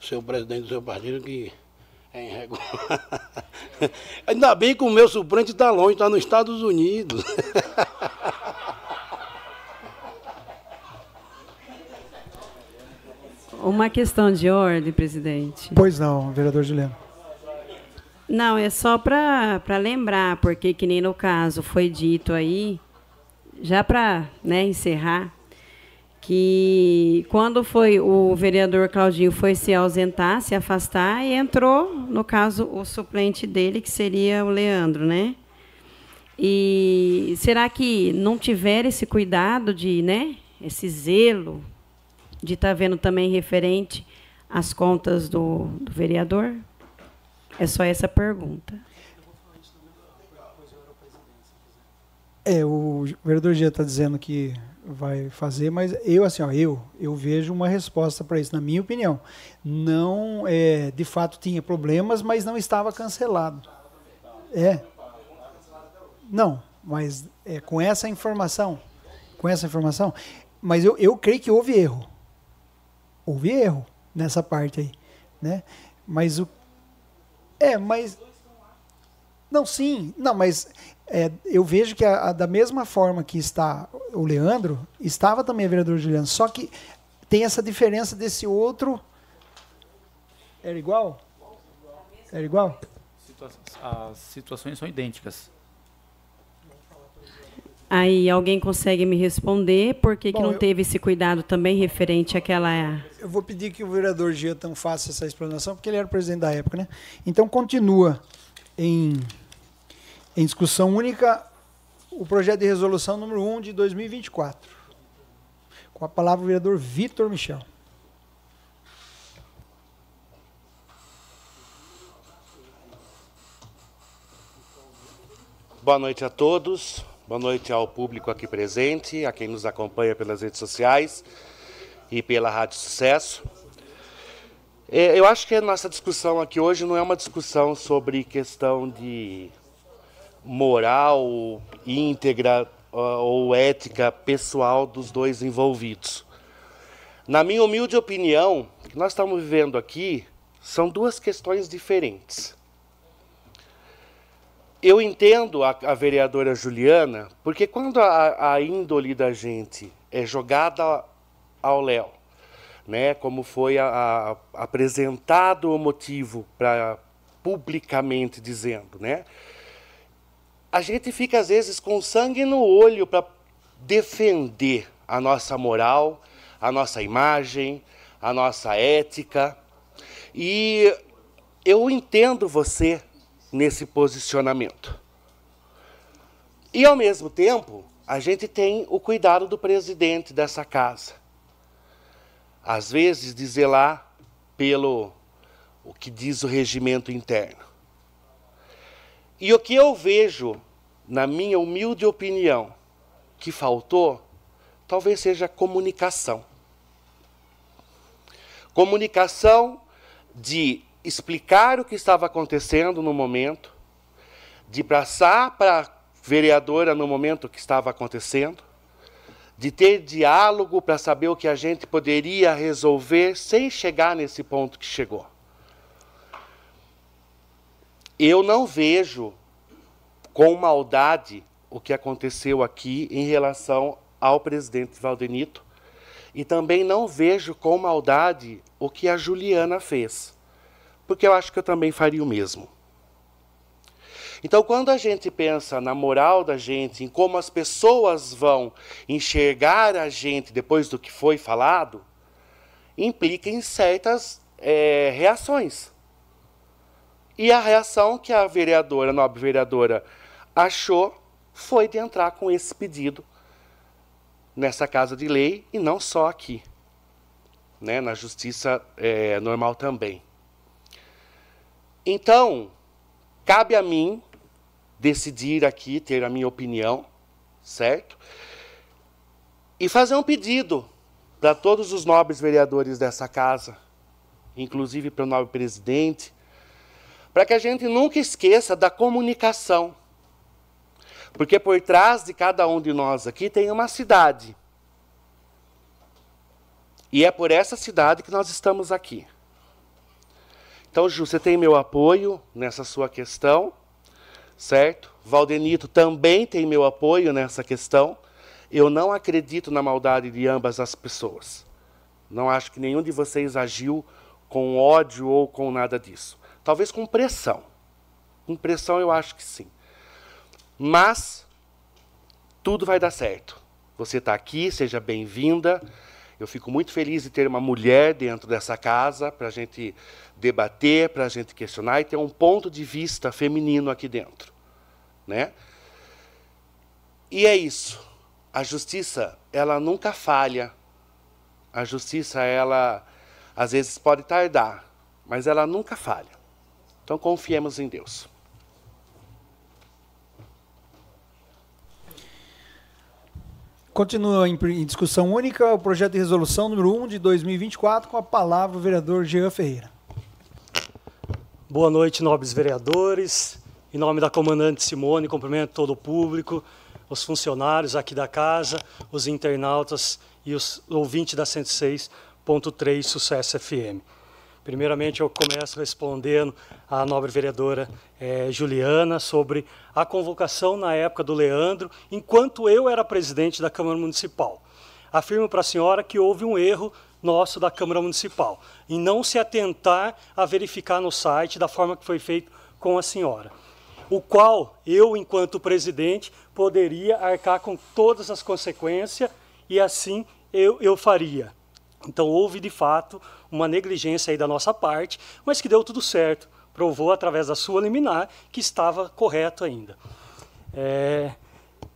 seu presidente do seu partido que é irregular. [laughs] Ainda bem que o meu suplente está longe, está nos Estados Unidos. [laughs] Uma questão de ordem, presidente. Pois não, vereador Juliano. Não, é só para lembrar, porque que nem no caso foi dito aí, já para né, encerrar, que quando foi o vereador Claudinho foi se ausentar, se afastar, e entrou, no caso, o suplente dele, que seria o Leandro, né? E será que não tiver esse cuidado de, né, esse zelo de estar tá vendo também referente às contas do, do vereador? É só essa pergunta. É, o vereador Gia está dizendo que vai fazer, mas eu assim, ó, eu eu vejo uma resposta para isso, na minha opinião. Não, é, de fato tinha problemas, mas não estava cancelado. É. Não, mas é, com essa informação, com essa informação, mas eu, eu creio que houve erro. Houve erro nessa parte aí, né? Mas o é, mas não, sim, não, mas é, eu vejo que a, a, da mesma forma que está o Leandro, estava também a vereadora Juliana, só que tem essa diferença desse outro. Era igual? Era igual? As situações são idênticas. Aí alguém consegue me responder por que, Bom, que não eu, teve esse cuidado também referente àquela. Eu vou pedir que o vereador Giatan faça essa explanação, porque ele era o presidente da época, né? Então continua em em discussão única, o projeto de resolução número 1 de 2024. Com a palavra o vereador Vitor Michel. Boa noite a todos, boa noite ao público aqui presente, a quem nos acompanha pelas redes sociais e pela Rádio Sucesso. É, eu acho que a nossa discussão aqui hoje não é uma discussão sobre questão de moral íntegra ou ética pessoal dos dois envolvidos. Na minha humilde opinião, o que nós estamos vivendo aqui são duas questões diferentes. Eu entendo a, a vereadora Juliana, porque quando a, a, índole da gente é jogada ao léu, né, como foi a, apresentado o motivo para publicamente dizendo, né, a gente fica às vezes com sangue no olho para defender a nossa moral, a nossa imagem, a nossa ética. E eu entendo você nesse posicionamento. E ao mesmo tempo, a gente tem o cuidado do presidente dessa casa. Às vezes de zelar pelo o que diz o regimento interno. E o que eu vejo, na minha humilde opinião, que faltou, talvez seja comunicação. Comunicação de explicar o que estava acontecendo no momento, de passar para a vereadora no momento que estava acontecendo, de ter diálogo para saber o que a gente poderia resolver sem chegar nesse ponto que chegou. Eu não vejo com maldade o que aconteceu aqui em relação ao presidente Valdenito e também não vejo com maldade o que a Juliana fez, porque eu acho que eu também faria o mesmo. Então, quando a gente pensa na moral da gente, em como as pessoas vão enxergar a gente depois do que foi falado, implica em certas é, reações. E a reação que a vereadora, a nobre vereadora, achou foi de entrar com esse pedido nessa casa de lei e não só aqui, né, na justiça é, normal também. Então, cabe a mim decidir aqui, ter a minha opinião, certo? E fazer um pedido para todos os nobres vereadores dessa casa, inclusive para o nobre presidente, para que a gente nunca esqueça da comunicação. Porque por trás de cada um de nós aqui tem uma cidade. E é por essa cidade que nós estamos aqui. Então, Ju, você tem meu apoio nessa sua questão, certo? Valdenito também tem meu apoio nessa questão. Eu não acredito na maldade de ambas as pessoas. Não acho que nenhum de vocês agiu com ódio ou com nada disso. Talvez com pressão. Com pressão eu acho que sim. Mas tudo vai dar certo. Você está aqui, seja bem-vinda. Eu fico muito feliz de ter uma mulher dentro dessa casa para a gente debater, para a gente questionar e ter um ponto de vista feminino aqui dentro. Né? E é isso. A justiça, ela nunca falha. A justiça, ela às vezes pode tardar, mas ela nunca falha. Então confiemos em Deus. Continua em, discussão única o projeto de resolução número 1 de 2024, com a palavra o vereador Jean Ferreira. Boa noite, nobres vereadores. Em nome da comandante Simone, cumprimento todo o público, os funcionários aqui da casa, os internautas e os ouvintes da 106.3 Sucesso FM. Primeiramente, eu começo respondendo à nobre vereadora eh, Juliana sobre a convocação na época do Leandro, enquanto eu era presidente da Câmara Municipal. Afirmo para a senhora que houve um erro nosso da Câmara Municipal, em não se atentar a verificar no site da forma que foi feito com a senhora, o qual eu, enquanto presidente, poderia arcar com todas as consequências e assim eu, eu faria. Então houve de fato uma negligência aí da nossa parte, mas que deu tudo certo. Provou através da sua liminar que estava correto ainda. É,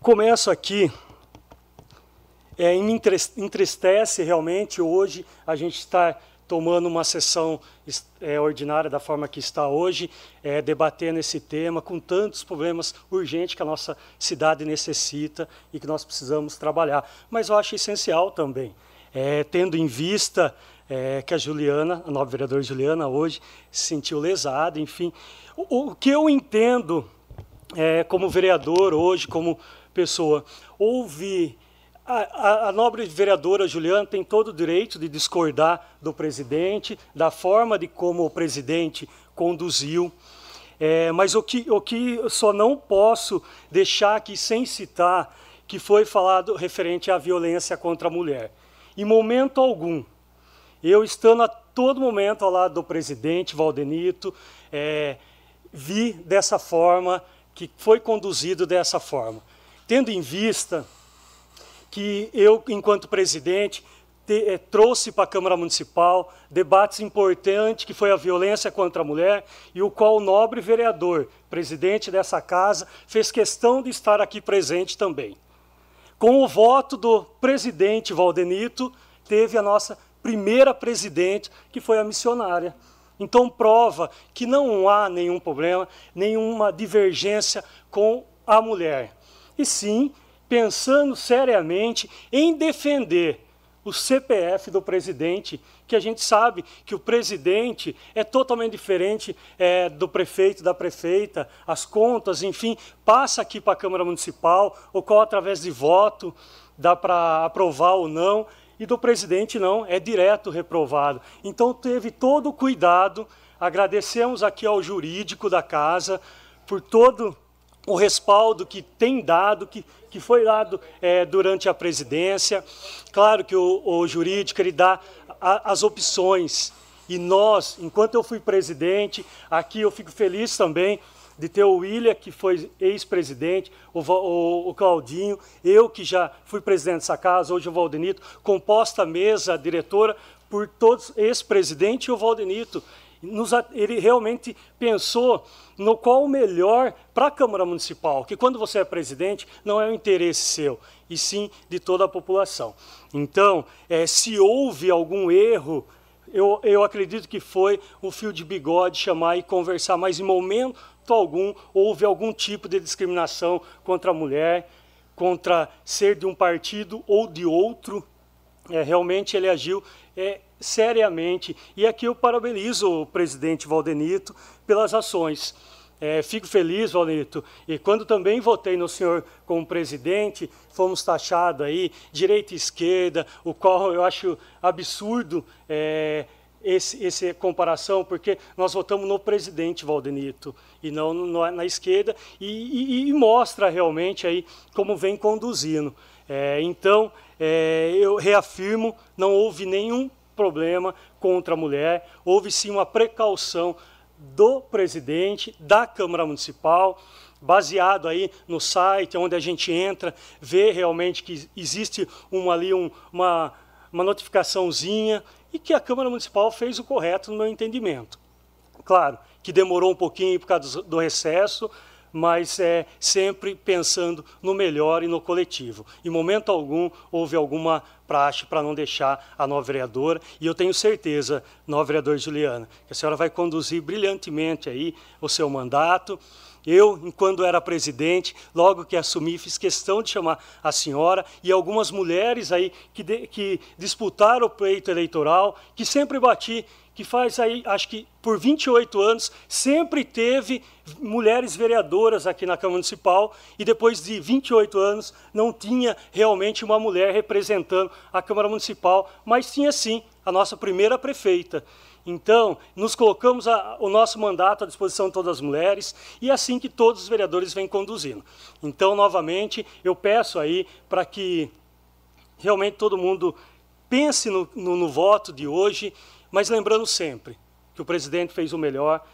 começo aqui, é, entristece realmente hoje a gente estar tomando uma sessão é, ordinária da forma que está hoje, é, debatendo esse tema com tantos problemas urgentes que a nossa cidade necessita e que nós precisamos trabalhar. Mas eu acho essencial também, é, tendo em vista é, que a Juliana, a nova vereadora Juliana, hoje se sentiu lesada, enfim. O, o que eu entendo é, como vereador hoje, como pessoa, houve. A, a, a, nobre vereadora Juliana tem todo o direito de discordar do presidente, da forma de como o presidente conduziu. É, mas o que, o que eu só não posso deixar aqui sem citar que foi falado referente à violência contra a mulher. Em momento algum, eu estando a todo momento ao lado do presidente Valdenito, é, vi dessa forma, que foi conduzido dessa forma. Tendo em vista que eu, enquanto presidente, te, é, trouxe para a Câmara Municipal debates importantes, que foi a violência contra a mulher, e o qual o nobre vereador, presidente dessa casa, fez questão de estar aqui presente também. Com o voto do presidente Valdenito, teve a nossa primeira presidente, que foi a missionária. Então, prova que não há nenhum problema, nenhuma divergência com a mulher. E sim, pensando seriamente em defender o CPF do presidente, que a gente sabe que o presidente é totalmente diferente é, do prefeito, da prefeita, as contas, enfim, passa aqui para a Câmara Municipal, o qual através de voto dá para aprovar ou não e do presidente não, é direto reprovado. Então teve todo o cuidado. Agradecemos aqui ao jurídico da casa por todo o respaldo que tem dado, que, que foi dado é, durante a presidência. Claro que o, o jurídico ele dá a, as opções. E nós, enquanto eu fui presidente, aqui eu fico feliz também de ter o William, que foi ex-presidente, o, o, o, Claudinho, eu que já fui presidente dessa casa, hoje o Valdenito, composta a mesa, a diretora, por todos, ex-presidente e o Valdenito. Nos, ele realmente pensou no qual o melhor para a Câmara Municipal, que quando você é presidente, não é o interesse seu, e sim de toda a população. Então, é, se houve algum erro, eu, eu acredito que foi o fio de bigode chamar e conversar, mas em momento algum houve algum tipo de discriminação contra a mulher, contra ser de um partido ou de outro. É, realmente ele agiu é, seriamente. E aqui eu parabenizo o presidente Valdenito pelas ações. É, fico feliz, Valdenito, e quando também votei no senhor como presidente, fomos taxados aí, direita e esquerda, o qual eu acho absurdo é, esse, essa comparação, porque nós votamos no presidente Valdenito e não no, na esquerda, e, e, e, mostra realmente aí como vem conduzindo. É, então, é, eu reafirmo, não houve nenhum problema contra a mulher, houve sim uma precaução do presidente, da Câmara Municipal, baseado aí no site, onde a gente entra, vê realmente que existe uma, ali um, uma, uma notificaçãozinha e que a Câmara Municipal fez o correto no meu entendimento. Claro que demorou um pouquinho por causa do recesso, mas é sempre pensando no melhor e no coletivo. Em momento algum houve alguma praxe para não deixar a nova vereadora, e eu tenho certeza, nova vereadora Juliana, que a senhora vai conduzir brilhantemente aí o seu mandato. Eu, enquanto era presidente, logo que assumi, fiz questão de chamar a senhora e algumas mulheres aí que, de, que disputaram o pleito eleitoral, que sempre bati que faz aí, acho que por 28 anos, sempre teve mulheres vereadoras aqui na Câmara Municipal e depois de 28 anos não tinha realmente uma mulher representando a Câmara Municipal, mas tinha sim a nossa primeira prefeita. Então, nos colocamos a, o nosso mandato à disposição de todas as mulheres e é assim que todos os vereadores vêm conduzindo. Então, novamente, eu peço aí para que realmente todo mundo pense no, no, no voto de hoje mas lembrando sempre que o presidente fez o melhor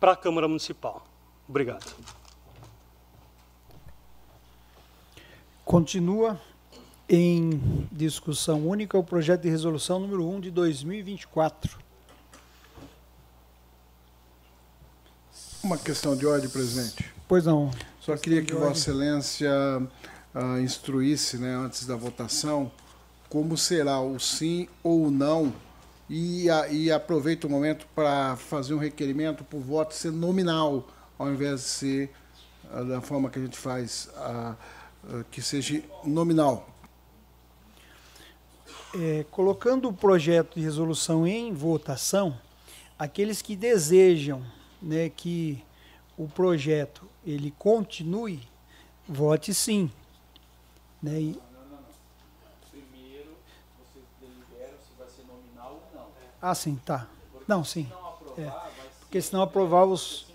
para a Câmara Municipal. Obrigado. Continua em discussão única o projeto de resolução número 1 de 2024. Uma questão de ordem, presidente. Pois não. Só queria que Vossa Excelência uh, instruísse, né, antes da votação, como será o sim ou o não e, a, e aproveito o momento para fazer um requerimento para o voto ser nominal, ao invés de ser uh, da forma que a gente faz, uh, que seja nominal. É, colocando o projeto de resolução em votação, aqueles que desejam né, que o projeto ele continue, vote sim. Né, e, Ah, sim, tá. Não, sim. É. Porque se não aprovar os.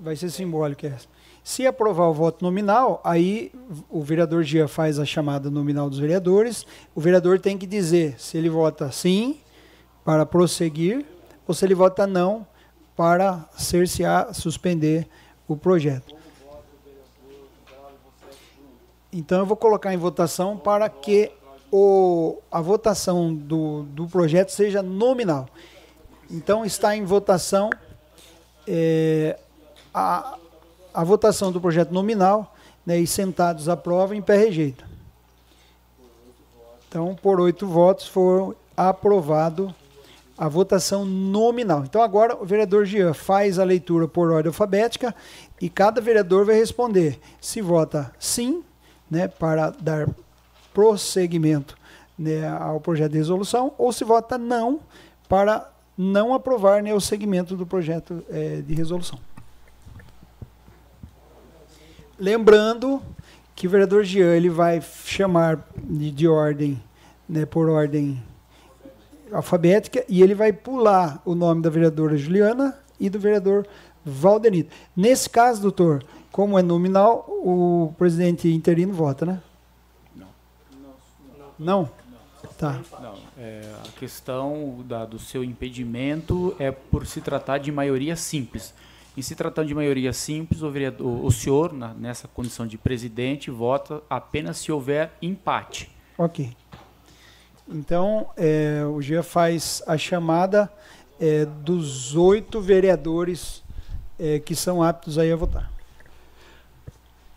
Vai ser simbólico. É. Se aprovar o voto nominal, aí o vereador Gia faz a chamada nominal dos vereadores. O vereador tem que dizer se ele vota sim para prosseguir ou se ele vota não para cercear, suspender o projeto. Então eu vou colocar em votação para que o, a votação do, do projeto seja nominal. Então está em votação é, a, a votação do projeto nominal né, e sentados aprova em pé rejeita. Então, por oito votos, foi aprovado a votação nominal. Então, agora o vereador Jean faz a leitura por ordem alfabética e cada vereador vai responder se vota sim, né, para dar prosseguimento né, ao projeto de resolução, ou se vota não para não aprovar né, o segmento do projeto é, de resolução. Lembrando que o vereador Jean ele vai chamar de, de ordem, né, por ordem alfabética, e ele vai pular o nome da vereadora Juliana e do vereador Valdenito. Nesse caso, doutor, como é nominal, o presidente interino vota, né? Não? Tá. Não, é, a questão da, do seu impedimento é por se tratar de maioria simples. Em se tratando de maioria simples, o, vereador, o senhor, na, nessa condição de presidente, vota apenas se houver empate. Ok. Então, é, o Gia faz a chamada é, dos oito vereadores é, que são aptos aí a votar.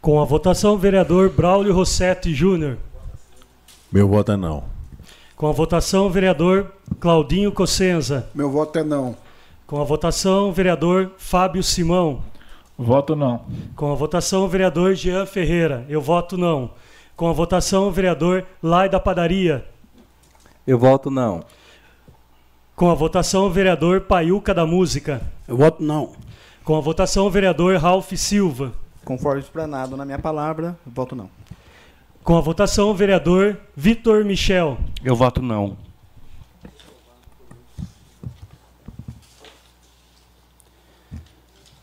Com a votação, vereador Braulio Rossetti Júnior. Meu voto é não. Com a votação, vereador Claudinho Cossenza. Meu voto é não. Com a votação, vereador Fábio Simão. Voto não. Com a votação, vereador Jean Ferreira. Eu voto não. Com a votação, vereador Lai da Padaria. Eu voto não. Com a votação, o vereador Paiuca da Música. Eu voto não. Com a votação, o vereador Ralph Silva. Conforme explanado na minha palavra, eu voto não. Com a votação, o vereador Vitor Michel. Eu voto não.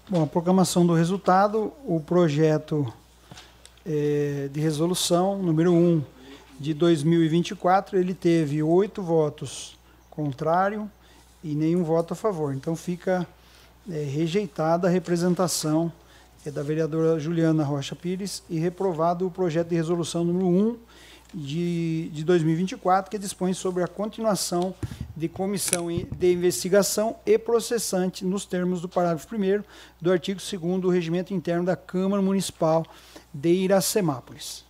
Bom, a proclamação do resultado, o projeto é, de resolução número 1 de 2024, ele teve oito votos contrário e nenhum voto a favor. Então fica é, rejeitada a representação é, da vereadora Juliana Rocha Pires e reprovado o projeto de resolução número 1 de, de 2024, que dispõe sobre a continuação de comissão de investigação e processante nos termos do parágrafo 1 do artigo 2 do Regimento Interno da Câmara Municipal de Iracemápolis.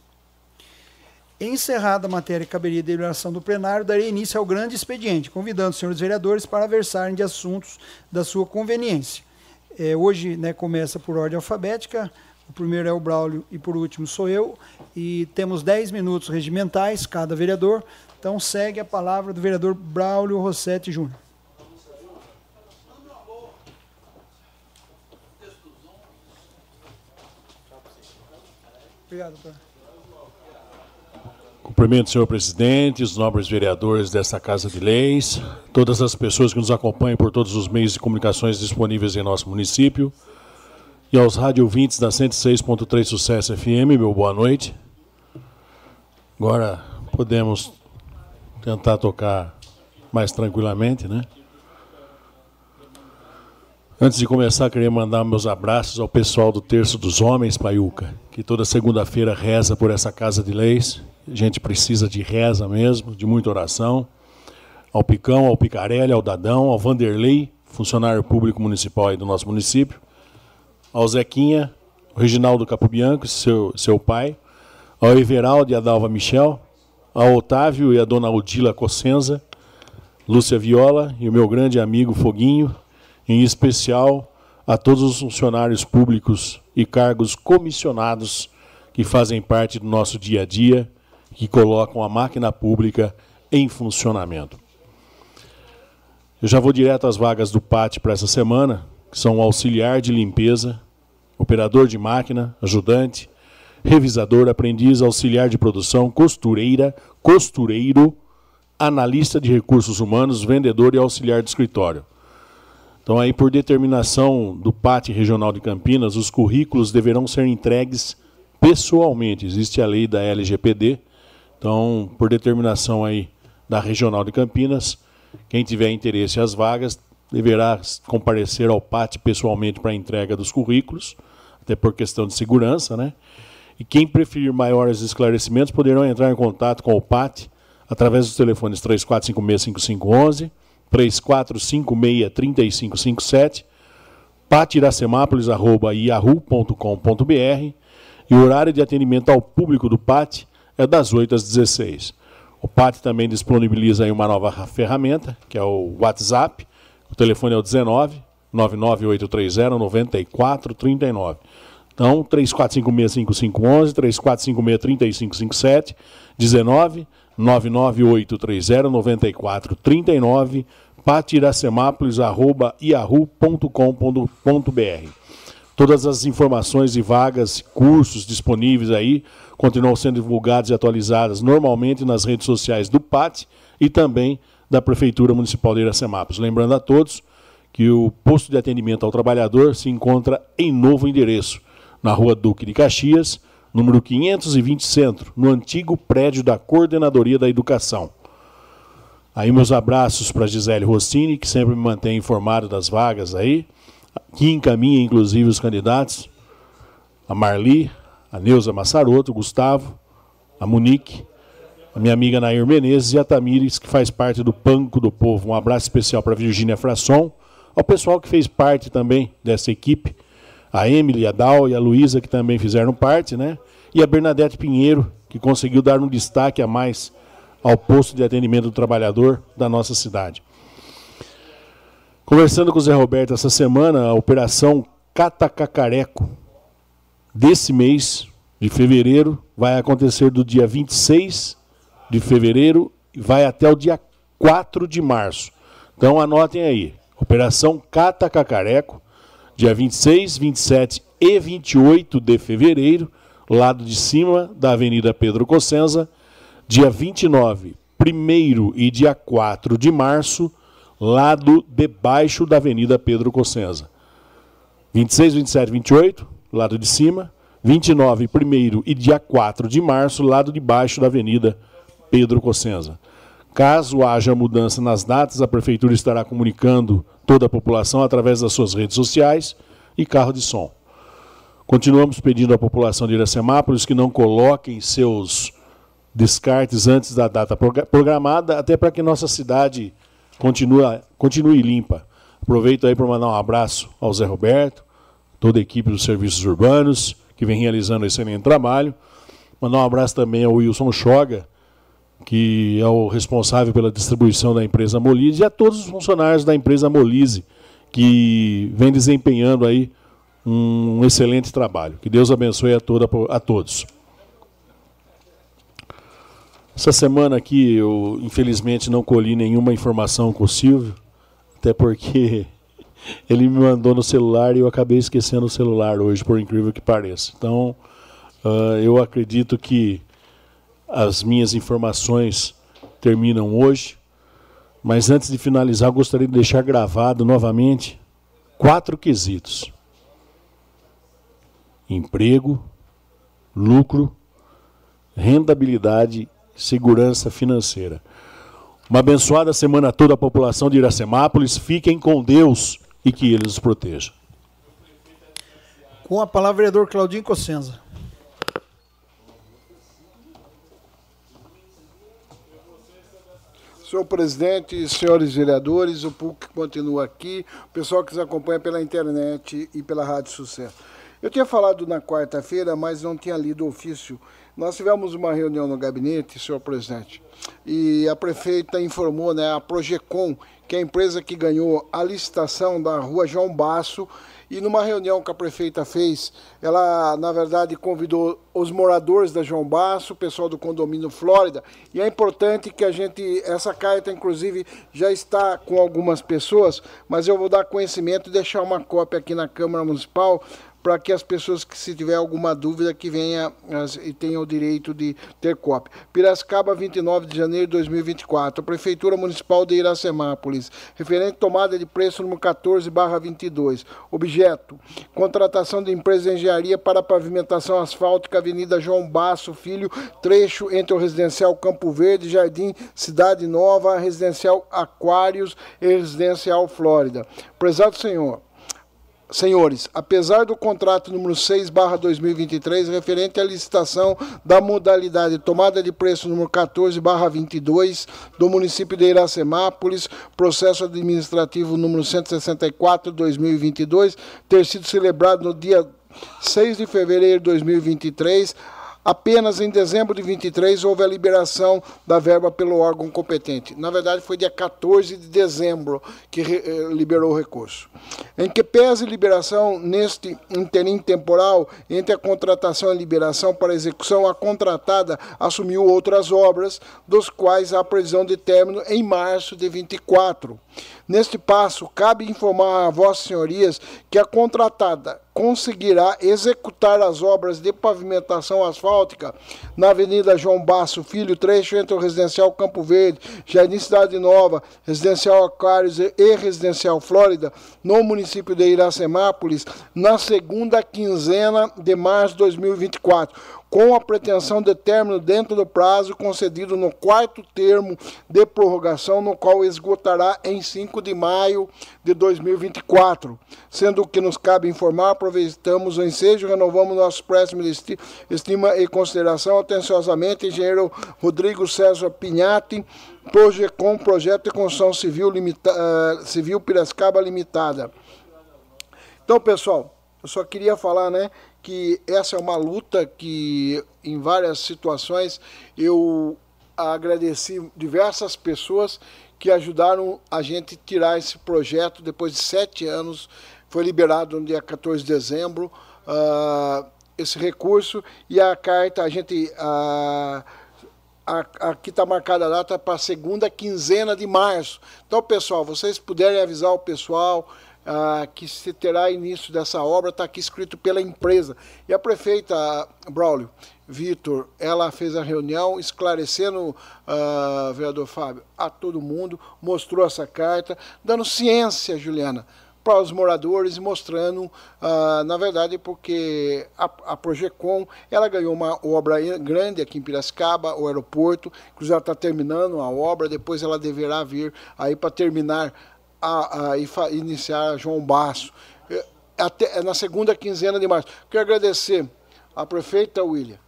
Encerrada a matéria e caberia de deliberação do plenário, darei início ao grande expediente, convidando os senhores vereadores para versarem de assuntos da sua conveniência. É, hoje né, começa por ordem alfabética, o primeiro é o Braulio e por último sou eu. E temos 10 minutos regimentais, cada vereador. Então segue a palavra do vereador Braulio Rossetti Júnior. Obrigado, doutor. Cumprimento, senhor presidente, os nobres vereadores desta Casa de Leis, todas as pessoas que nos acompanham por todos os meios de comunicações disponíveis em nosso município. E aos rádio ouvintes da 106.3 Sucesso FM, meu boa noite. Agora podemos tentar tocar mais tranquilamente, né? Antes de começar, queria mandar meus abraços ao pessoal do Terço dos Homens, Paiuca, que toda segunda-feira reza por essa casa de leis. A gente precisa de reza mesmo, de muita oração. Ao Picão, ao Picarelli, ao Dadão, ao Vanderlei, funcionário público municipal aí do nosso município ao Zequinha, o Reginaldo Capobianco, seu, seu pai, ao Everaldo e a Dalva Michel, ao Otávio e a dona Odila Cossenza, Lúcia Viola e o meu grande amigo Foguinho, em especial a todos os funcionários públicos e cargos comissionados que fazem parte do nosso dia a dia, que colocam a máquina pública em funcionamento. Eu já vou direto às vagas do PAT para essa semana, que são auxiliar de limpeza, operador de máquina, ajudante, revisador, aprendiz, auxiliar de produção, costureira, costureiro, analista de recursos humanos, vendedor e auxiliar de escritório. Então, aí, por determinação do PAT Regional de Campinas, os currículos deverão ser entregues pessoalmente. Existe a lei da LGPD. Então, por determinação aí da Regional de Campinas, quem tiver interesse às vagas deverá comparecer ao PAT pessoalmente para a entrega dos currículos até por questão de segurança, né? E quem preferir maiores esclarecimentos poderão entrar em contato com o PAT através dos telefones 3456-5511, 3456-3557, patiracemápolis.yahoo.com.br e o horário de atendimento ao público do PAT é das 8 às 16. O PAT também disponibiliza uma nova ferramenta, que é o WhatsApp. O telefone é o 19 99830 9439. Então, 34565511, 34563557, 19 99830 9439, patiracemápolis.yahoo.com.br. Todas as informações e vagas, cursos disponíveis aí continuam sendo divulgadas e atualizadas normalmente nas redes sociais do PAT e também da Prefeitura Municipal de Iracemápolis. Lembrando a todos que o posto de atendimento ao trabalhador se encontra em novo endereço, na rua Duque de Caxias, número 520 Centro, no antigo prédio da Coordenadoria da Educação. Aí meus abraços para Gisele Rossini, que sempre me mantém informado das vagas aí, que encaminha inclusive os candidatos, a Marli, a Neuza Massaroto, o Gustavo, a Monique, a minha amiga Nair Menezes e a Tamires, que faz parte do Panco do Povo. Um abraço especial para Virgínia Frasson, ao pessoal que fez parte também dessa equipe, a Emily, a Dal e a Luísa, que também fizeram parte, né? E a Bernadette Pinheiro, que conseguiu dar um destaque a mais ao posto de atendimento do trabalhador da nossa cidade. Conversando com o Zé Roberto essa semana, a operação Catacacareco desse mês de fevereiro vai acontecer do dia 26 de fevereiro e vai até o dia 4 de março. Então anotem aí. Operação Cata Cacareco, dia 26, 27 e 28 de fevereiro, lado de cima da Avenida Pedro Cossenza, dia 29, 1 e dia 4 de março, lado de baixo da Avenida Pedro Cossenza. 26, 27, 28, lado de cima, 29, 1 e dia 4 de março, lado de baixo da Avenida Pedro Cossenza. Caso haja mudança nas datas, a Prefeitura estará comunicando toda a população através das suas redes sociais e carro de som. Continuamos pedindo à população de Iracemápolis que não coloquem seus descartes antes da data programada, até para que nossa cidade continue, continue limpa. Aproveito aí para mandar um abraço ao Zé Roberto, toda a equipe dos serviços urbanos, que vem realizando esse excelente trabalho. Mandar um abraço também ao Wilson Choga, que é o responsável pela distribuição da empresa Molise, e a todos os funcionários da empresa Molise, que vem desempenhando aí um excelente trabalho. Que Deus abençoe a, toda, a todos. Essa semana aqui eu, infelizmente, não colhi nenhuma informação com o Silvio, até porque [laughs] ele me mandou no celular e eu acabei esquecendo o celular hoje, por incrível que pareça. Então, uh, eu acredito que as minhas informações terminam hoje, mas antes de finalizar, gostaria de deixar gravado novamente quatro quesitos: emprego, lucro, rendabilidade, segurança financeira. Uma abençoada semana a toda a população de Iracemápolis. Fiquem com Deus e que Ele os proteja. Com a palavra, vereador Claudinho Cossenza. Senhor presidente, senhores vereadores, o público que continua aqui, o pessoal que nos acompanha pela internet e pela Rádio Sucesso. Eu tinha falado na quarta-feira, mas não tinha lido o ofício. Nós tivemos uma reunião no gabinete, senhor presidente, e a prefeita informou, né, a Projecom, que é a empresa que ganhou a licitação da rua João Basso, e numa reunião que a prefeita fez, ela, na verdade, convidou os moradores da João Basso, o pessoal do condomínio Flórida, e é importante que a gente, essa carta, inclusive, já está com algumas pessoas, mas eu vou dar conhecimento e deixar uma cópia aqui na Câmara Municipal para que as pessoas que se tiver alguma dúvida que venha as, e tenham o direito de ter cópia. Piracicaba, 29 de janeiro de 2024. Prefeitura Municipal de Iracemápolis. Referente tomada de preço número 14/22. Objeto: contratação de empresa de engenharia para pavimentação asfáltica Avenida João Basso Filho, trecho entre o residencial Campo Verde, Jardim Cidade Nova, residencial Aquários e residencial Flórida. Prezado senhor, Senhores, apesar do contrato número 6 2023, referente à licitação da modalidade tomada de preço número 14 22 do município de Iracemápolis, processo administrativo número 164 2022, ter sido celebrado no dia 6 de fevereiro de 2023, Apenas em dezembro de 23 houve a liberação da verba pelo órgão competente. Na verdade, foi dia 14 de dezembro que eh, liberou o recurso. Em que pese liberação neste interim temporal entre a contratação e a liberação para execução, a contratada assumiu outras obras, dos quais há previsão de término em março de 24. Neste passo, cabe informar a Vossas Senhorias que a contratada conseguirá executar as obras de pavimentação asfáltica na Avenida João Basso Filho, trecho entre o Residencial Campo Verde, Jardim Cidade Nova, Residencial Aquários e Residencial Flórida, no município de Iracemápolis, na segunda quinzena de março de 2024 com a pretensão de término dentro do prazo concedido no quarto termo de prorrogação, no qual esgotará em 5 de maio de 2024. Sendo que nos cabe informar, aproveitamos o ensejo, renovamos nosso préstimo de estima e consideração atenciosamente, engenheiro Rodrigo César Pinhatti, Projecom, Projeto de Construção Civil, limita, uh, Civil Piracicaba Limitada. Então, pessoal, eu só queria falar, né, que essa é uma luta que em várias situações eu agradeci diversas pessoas que ajudaram a gente tirar esse projeto depois de sete anos. Foi liberado no dia 14 de dezembro uh, esse recurso e a carta, a gente uh, aqui está marcada a data para a segunda quinzena de março. Então, pessoal, vocês puderem avisar o pessoal ah, que se terá início dessa obra, está aqui escrito pela empresa. E a prefeita Braulio Vitor, ela fez a reunião esclarecendo, uh, vereador Fábio, a todo mundo, mostrou essa carta, dando ciência, Juliana, para os moradores mostrando, uh, na verdade, porque a, a ela ganhou uma obra grande aqui em Piracicaba, o aeroporto, inclusive ela está terminando a obra, depois ela deverá vir aí para terminar a, a, a, iniciar João Basso, eh, até, na segunda quinzena de março. Quero agradecer à prefeita William,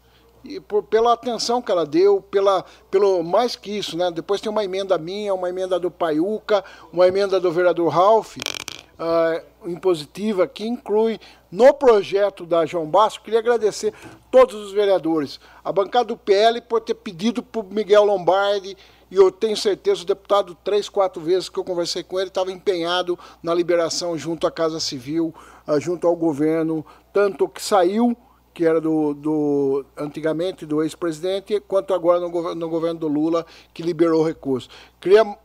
e por, pela atenção que ela deu, pela, pelo mais que isso, né? Depois tem uma emenda minha, uma emenda do Paiuca, uma emenda do vereador Ralph, uh, impositiva que inclui no projeto da João Basso. Queria agradecer todos os vereadores, a bancada do PL por ter pedido para o Miguel Lombardi, e eu tenho certeza, o deputado, três, quatro vezes que eu conversei com ele, estava empenhado na liberação junto à Casa Civil, uh, junto ao governo, tanto que saiu que era do, do antigamente do ex-presidente, quanto agora no, no, governo do Lula, que liberou recursos. Queria uh,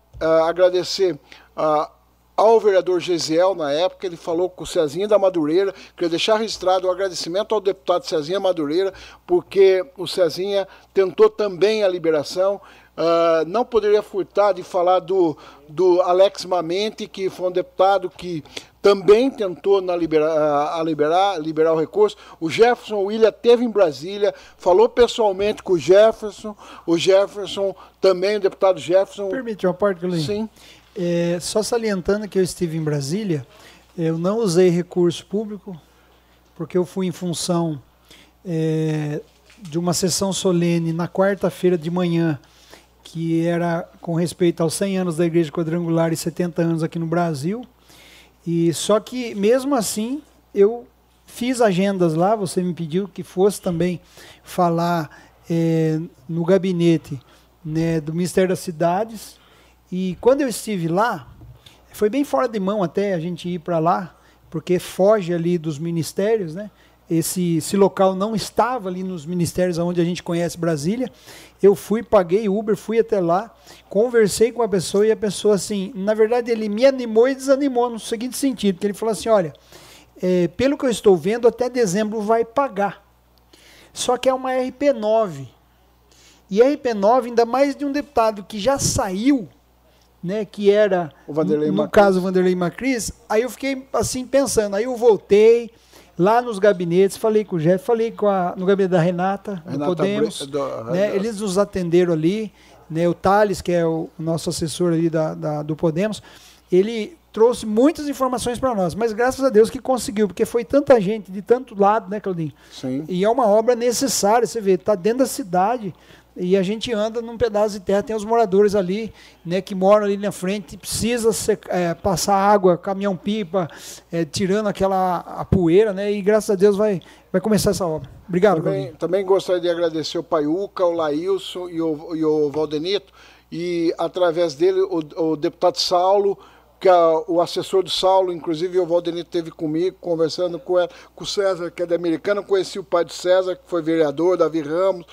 agradecer uh, ao vereador Gesiel, na época, ele falou com o Cezinha da Madureira, queria deixar registrado o agradecimento ao deputado Cezinha Madureira, porque o Cezinha tentou também a liberação, Uh, não poderia furtar de falar do, do Alex Mamente, que foi um deputado que também tentou na libera, a liberar, liberar o recurso. O Jefferson William teve em Brasília, falou pessoalmente com o Jefferson. O Jefferson, também o deputado Jefferson. Permite uma parte, Carlinhos? Sim. É, só salientando que eu estive em Brasília, eu não usei recurso público, porque eu fui em função é, de uma sessão solene na quarta-feira de manhã que era com respeito aos 100 anos da Igreja Quadrangular e 70 anos aqui no Brasil. E só que mesmo assim eu fiz agendas lá. Você me pediu que fosse também falar é, no gabinete né, do Ministério das Cidades. E quando eu estive lá, foi bem fora de mão até a gente ir para lá, porque foge ali dos ministérios, né? esse, esse local não estava ali nos ministérios onde a gente conhece Brasília. Eu fui, paguei Uber, fui até lá, conversei com a pessoa e a pessoa, assim, na verdade, ele me animou e desanimou no seguinte sentido: que ele falou assim, olha, é, pelo que eu estou vendo, até dezembro vai pagar. Só que é uma RP9. E a RP9, ainda mais de um deputado que já saiu, né, que era, no, no caso, o Vanderlei Macris, aí eu fiquei assim pensando, aí eu voltei, lá nos gabinetes, falei com o Jeff, falei com a, no gabinete da Renata, Renata do Podemos, do, né, eles nos atenderam ali, né, o Thales, que é o nosso assessor ali da, da do Podemos, ele trouxe muitas informações para nós, mas graças a Deus que conseguiu, porque foi tanta gente de tanto lado, né, Claudinho? Sim. E é uma obra necessária, você vê, está dentro da cidade, e a gente anda num pedaço de terra, tem os moradores ali, né, que moram ali na frente, precisa ser, é, passar água, caminhão-pipa, é, tirando aquela a poeira, né, e graças a Deus vai, vai começar essa obra. Obrigado, Também, também gostaria de agradecer o Paiuca, o Laílson e o, e o Valdenito, e através dele o, o deputado Saulo, que a, o assessor do Saulo, inclusive o Valdenito teve comigo, conversando com, ela, com o César, que é da Americana, conheci o pai do César, que foi vereador, Davi Ramos,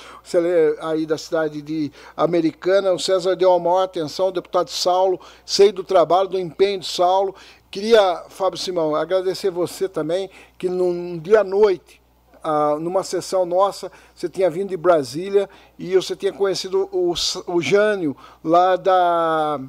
aí da cidade de Americana, o César deu uma maior atenção, o deputado Saulo, sei do trabalho, do empenho do Saulo, queria, Fábio Simão, agradecer você também, que num dia à noite, ah, numa sessão nossa, você tinha vindo de Brasília e você tinha conhecido o, o Jânio, lá da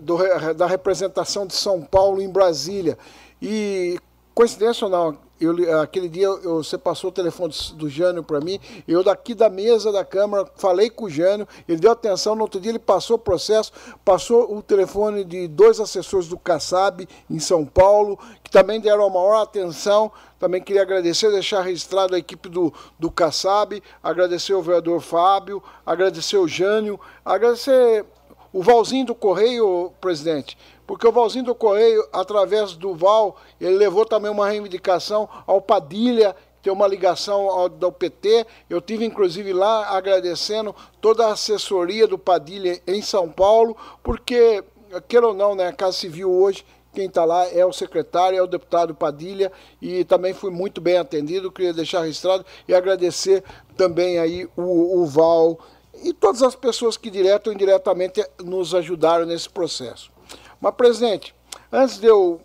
do, da representação de São Paulo em Brasília. E, coincidência ou não, eu, aquele dia eu, você passou o telefone do, Jânio para mim, eu daqui da mesa da Câmara falei com o Jânio, ele deu atenção, no outro dia ele passou o processo, passou o telefone de dois assessores do Kassab em São Paulo, que também deram a maior atenção. Também queria agradecer, deixar registrado a equipe do, do Kassab, agradecer o vereador Fábio, agradecer o Jânio, agradecer o Valzinho do Correio, presidente, porque o Valzinho do Correio, através do Val, ele levou também uma reivindicação ao Padilha, tem uma ligação ao, do PT. Eu tive inclusive lá agradecendo toda a assessoria do Padilha em São Paulo, porque, queira ou não, né, a Casa Civil hoje quem está lá é o secretário, é o deputado Padilha, e também fui muito bem atendido. Queria deixar registrado e agradecer também aí o, o Val e todas as pessoas que direto ou indiretamente nos ajudaram nesse processo. Mas, presidente, antes de eu,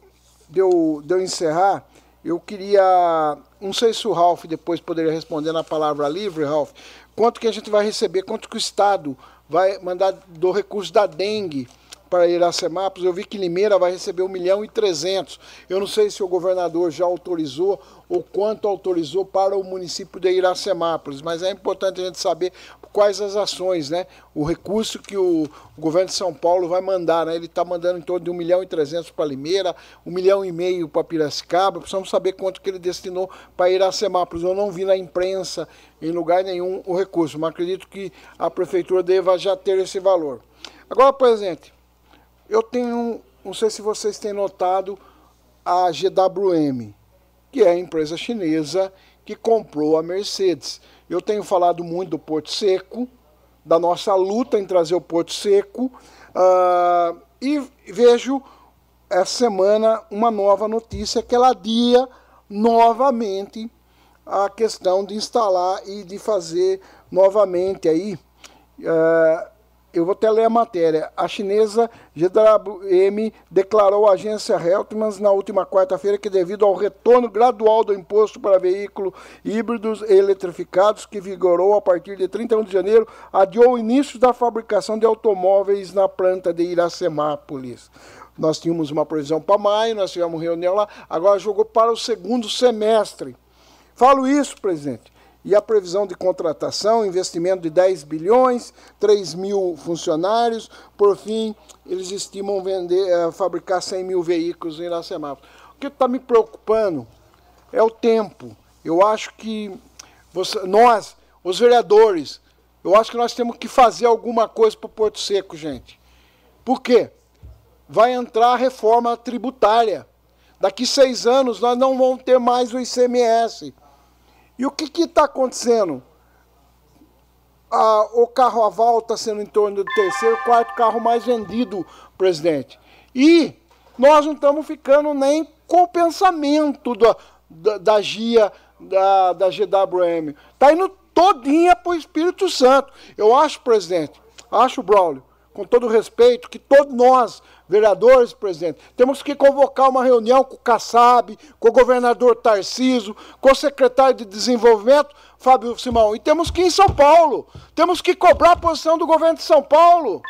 de eu, de eu encerrar, eu queria, não sei se o Ralph depois poderia responder na palavra livre, Ralph, quanto que a gente vai receber, quanto que o Estado vai mandar do recurso da dengue para Iracemápolis. Eu vi que Limeira vai receber 1 milhão e 300. Eu não sei se o governador já autorizou ou quanto autorizou para o município de Iracemápolis, mas é importante a gente saber quais as ações, né? O recurso que o, governo de São Paulo vai mandar, né? Ele está mandando em torno de 1 milhão e 300 para Limeira, 1 milhão e meio para Piracicaba. Precisamos saber quanto que ele destinou para Iracemápolis. Eu não vi na imprensa, em lugar nenhum, o recurso, mas acredito que a prefeitura deva já ter esse valor. Agora, presidente, eu tenho, não sei se vocês têm notado, a GWM, que é a empresa chinesa que comprou a Mercedes. Eu tenho falado muito do Porto Seco, da nossa luta em trazer o Porto Seco, uh, e vejo essa semana uma nova notícia que ela adia novamente a questão de instalar e de fazer novamente aí uh, eu vou até ler a matéria. A chinesa GWM declarou à agência Heltmans na última quarta-feira que, devido ao retorno gradual do imposto para veículos híbridos e eletrificados, que vigorou a partir de 31 de janeiro, adiou o início da fabricação de automóveis na planta de Iracemápolis. Nós tínhamos uma previsão para maio, nós tivemos reunião lá, agora jogou para o segundo semestre. Falo isso, presidente, e a previsão de contratação, investimento de 10 bilhões, 3 mil funcionários. Por fim, eles estimam vender, uh, fabricar 100 mil veículos em Iracemápolis. O que está me preocupando é o tempo. Eu acho que você, nós, os vereadores, eu acho que nós temos que fazer alguma coisa para o Porto Seco, gente. Por quê? Vai entrar a reforma tributária. Daqui seis anos nós não vamos ter mais o ICMS. E o que está acontecendo? Ah, o carro aval está sendo em torno do terceiro, quarto carro mais vendido, presidente. E nós não estamos ficando nem com o pensamento da, da, da GIA, da, da GWM. Está indo todinha para o Espírito Santo. Eu acho, presidente, acho, Braulio, com todo respeito, que todos nós, vereadores, presidente, temos que convocar uma reunião com o Kassab, com o governador Tarciso, com o secretário de Desenvolvimento, Fábio Simão, e temos que ir em São Paulo, temos que cobrar a posição do governo de São Paulo.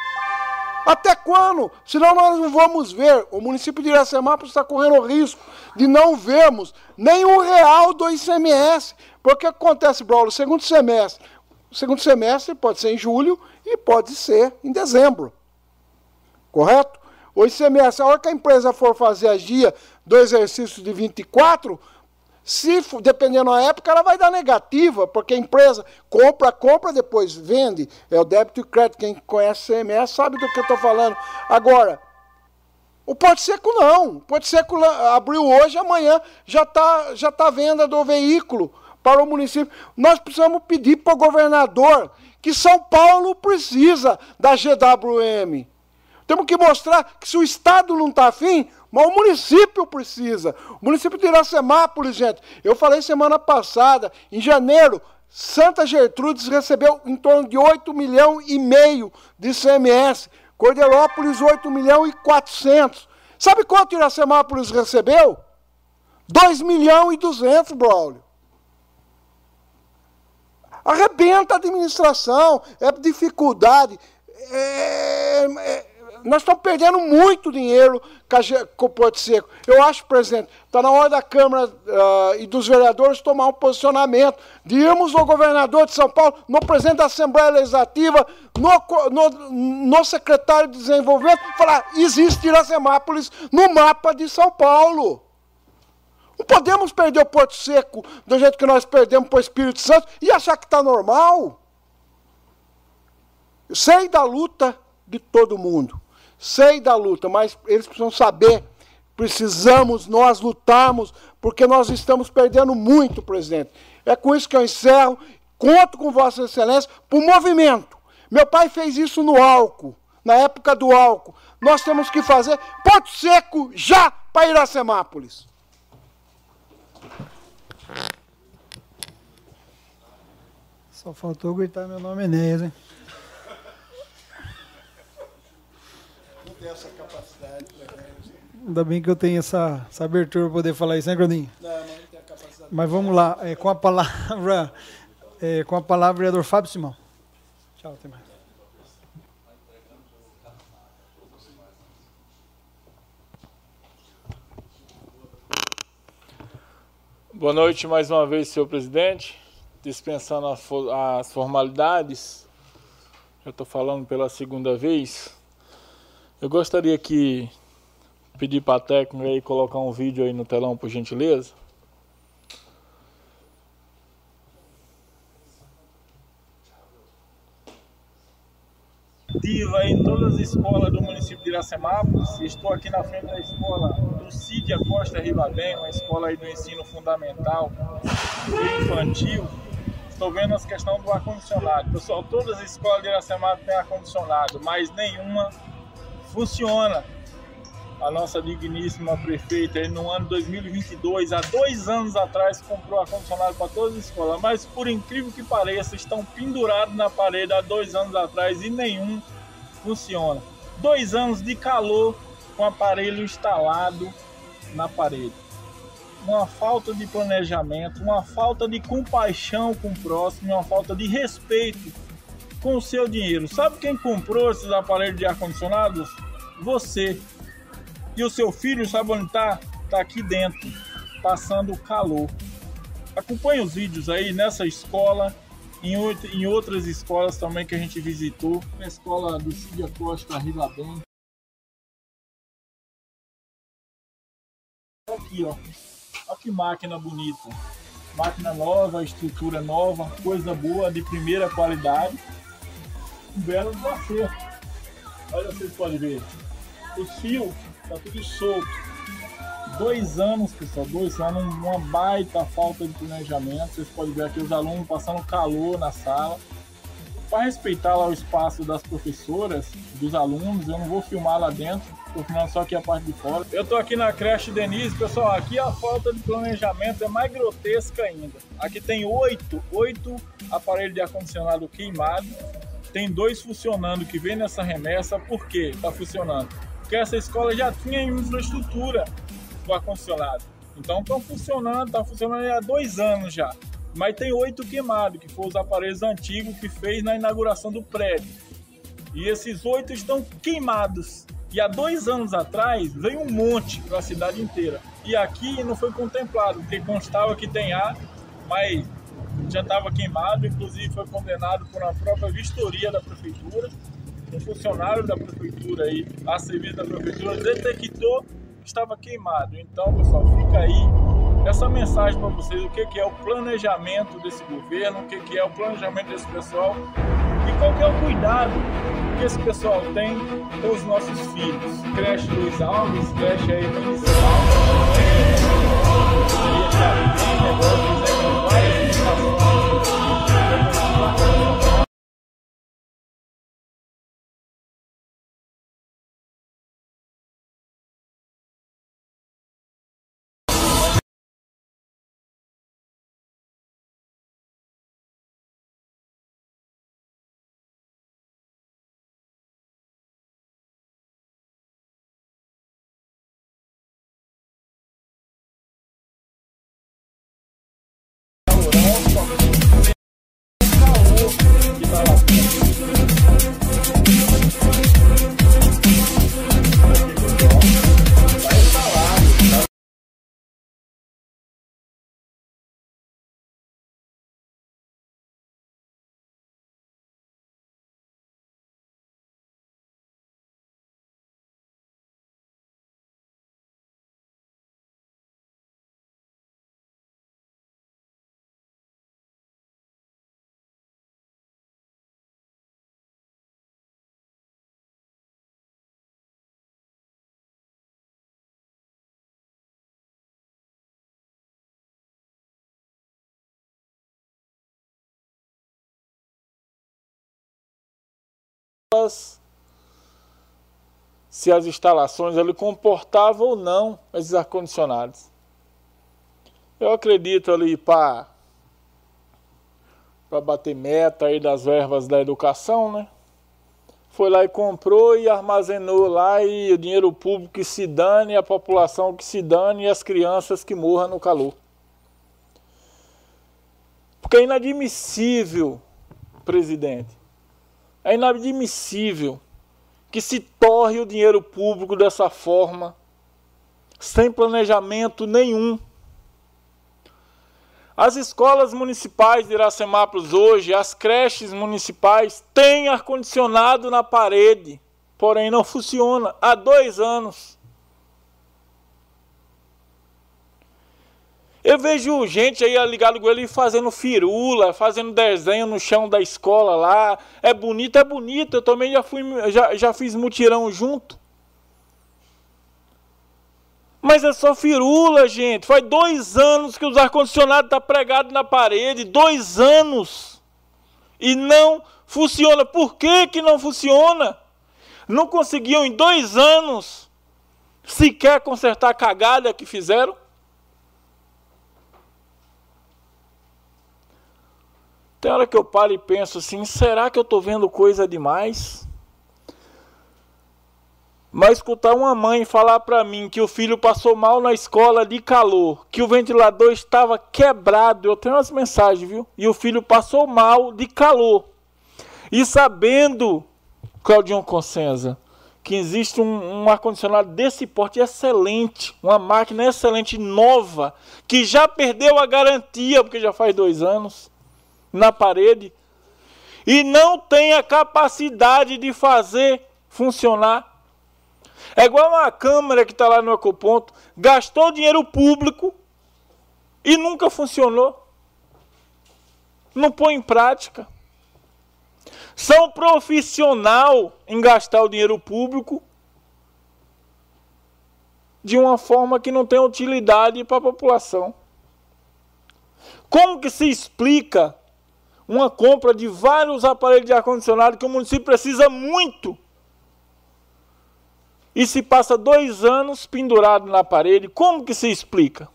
Até quando? Senão nós não vamos ver. O município de Iracemápolis está correndo o risco de não vermos nem um real do ICMS. Porque o que acontece, Braulio? Segundo semestre. Segundo semestre pode ser em julho e pode ser em dezembro. Correto? O ICMS, a hora que a empresa for fazer a GIA do exercício de 24, se dependendo da época, ela vai dar negativa, porque a empresa compra, compra, depois vende. É o débito e crédito. Quem conhece CMS sabe do que eu estou falando. Agora, o Porto Seco não. O Porto Seco abriu hoje, amanhã já está já tá venda do veículo para o município. Nós precisamos pedir para o governador que São Paulo precisa da GWM. Temos que mostrar que se o Estado não está afim, mas o município precisa. O município de Iracemápolis, gente, eu falei semana passada, em janeiro, Santa Gertrudes recebeu em torno de 8 milhões e meio de CMS. Corderópolis, 8 milhões e 400. Sabe quanto Iracemápolis recebeu? 2 milhões e 200, Braulio. Arrebenta a administração, é dificuldade. É, é, nós estamos perdendo muito dinheiro com o Porto Seco. Eu acho, presidente, está na hora da Câmara uh, e dos vereadores tomar um posicionamento, de irmos ao governador de São Paulo, no presidente da Assembleia Legislativa, no, no, no secretário de Desenvolvimento, falar: existe Iracemápolis no mapa de São Paulo. Não podemos perder o Porto Seco do jeito que nós perdemos para o Espírito Santo e achar que está normal. Eu sei da luta de todo mundo. Sei da luta, mas eles precisam saber. Precisamos nós lutarmos, porque nós estamos perdendo muito, presidente. É com isso que eu encerro. Conto com Vossa Excelência o movimento. Meu pai fez isso no álcool, na época do álcool. Nós temos que fazer Porto Seco já para Iracemápolis. Só faltou gritar meu nome Enéas, hein? Tenho essa capacidade. Ainda bem que eu tenho essa, essa abertura para poder falar isso, né, Grodinho? Não, não tem a capacidade. Mas vamos lá, é, com a palavra, é, com a palavra, vereador Fábio Simão. Tchau, até mais. Boa noite mais uma vez, senhor presidente. Dispensando as formalidades, já estou falando pela segunda vez. Eu gostaria que pedir para a técnica aí colocar um vídeo aí no telão, por gentileza. ativa em todas as escolas do município de Iracemápolis. Estou aqui na frente da escola do Cídia Costa Ribabem, uma escola aí do ensino fundamental e infantil. Estou vendo as questões do ar-condicionado. Pessoal, todas as escolas de Iracemápolis têm ar-condicionado, mas nenhuma funciona. A nossa digníssima prefeita, no ano 2022, há dois anos atrás, comprou ar-condicionado para todas as escolas. Mas, por incrível que pareça, estão pendurados na parede há dois anos atrás e nenhum funciona. Dois anos de calor com aparelho instalado na parede. Uma falta de planejamento, uma falta de compaixão com o próximo, uma falta de respeito com o seu dinheiro. Sabe quem comprou esses aparelhos de ar-condicionado? Você. E o seu filho, sabe onde está? Está aqui dentro, passando calor. Acompanhe os vídeos aí nessa escola em, em outras escolas também que a gente visitou, na escola do Cídia Costa Ribabem. Aqui, ó. Olha que máquina bonita. Máquina nova, estrutura nova, coisa boa, de primeira qualidade. Um belo acerto. Olha, vocês podem ver. Os fios tá tudo solto dois anos, pessoal, dois anos, uma baita falta de planejamento. Vocês podem ver aqui os alunos passando calor na sala. Para respeitar lá o espaço das professoras, dos alunos, eu não vou filmar lá dentro, estou filmando só aqui a parte de fora. Eu estou aqui na creche Denise, pessoal, aqui a falta de planejamento é mais grotesca ainda. Aqui tem oito, oito aparelhos de ar-condicionado queimados, tem dois funcionando que vem nessa remessa, por que está funcionando? Porque essa escola já tinha infraestrutura do ar-condicionado. Então estão funcionando, está funcionando há dois anos já. Mas tem oito queimados, que foram os aparelhos antigos que fez na inauguração do prédio. E esses oito estão queimados. E há dois anos atrás veio um monte para a cidade inteira. E aqui não foi contemplado, porque constava que tem ar, mas já estava queimado, inclusive foi condenado por uma própria vistoria da prefeitura. Um funcionário da prefeitura aí, a serviço da prefeitura, detectou estava queimado. Então, pessoal, fica aí essa mensagem para vocês: o que é o planejamento desse governo, o que é o planejamento desse pessoal e qual é o cuidado que esse pessoal tem com os nossos filhos. Creche Luiz Alves, creche aí municipal. Se as instalações ali comportavam ou não esses ar-condicionados. Eu acredito ali para para bater meta aí das verbas da educação, né? foi lá e comprou e armazenou lá e o dinheiro público que se dane, a população que se dane e as crianças que morram no calor. Porque é inadmissível, presidente, é inadmissível que se torre o dinheiro público dessa forma, sem planejamento nenhum. As escolas municipais de Iracemápolis hoje, as creches municipais, têm ar-condicionado na parede, porém não funciona há dois anos. Eu vejo gente aí ligado com ele fazendo firula, fazendo desenho no chão da escola lá. É bonito, é bonito. Eu também já, fui, já, já fiz mutirão junto. Mas é só firula, gente. Faz dois anos que os ar-condicionado tá pregados na parede. Dois anos. E não funciona. Por que, que não funciona? Não conseguiam em dois anos sequer consertar a cagada que fizeram? Tem hora que eu paro e penso assim: será que eu estou vendo coisa demais? Mas escutar uma mãe falar para mim que o filho passou mal na escola de calor, que o ventilador estava quebrado, eu tenho umas mensagens, viu? E o filho passou mal de calor. E sabendo, Claudinho Consenza, que existe um, um ar-condicionado desse porte excelente, uma máquina excelente, nova, que já perdeu a garantia, porque já faz dois anos, na parede, e não tem a capacidade de fazer funcionar é igual uma câmera que está lá no ecoponto, gastou dinheiro público e nunca funcionou. Não põe em prática. São profissional em gastar o dinheiro público de uma forma que não tem utilidade para a população. Como que se explica uma compra de vários aparelhos de ar-condicionado que o município precisa muito e se passa dois anos pendurado na parede, como que se explica?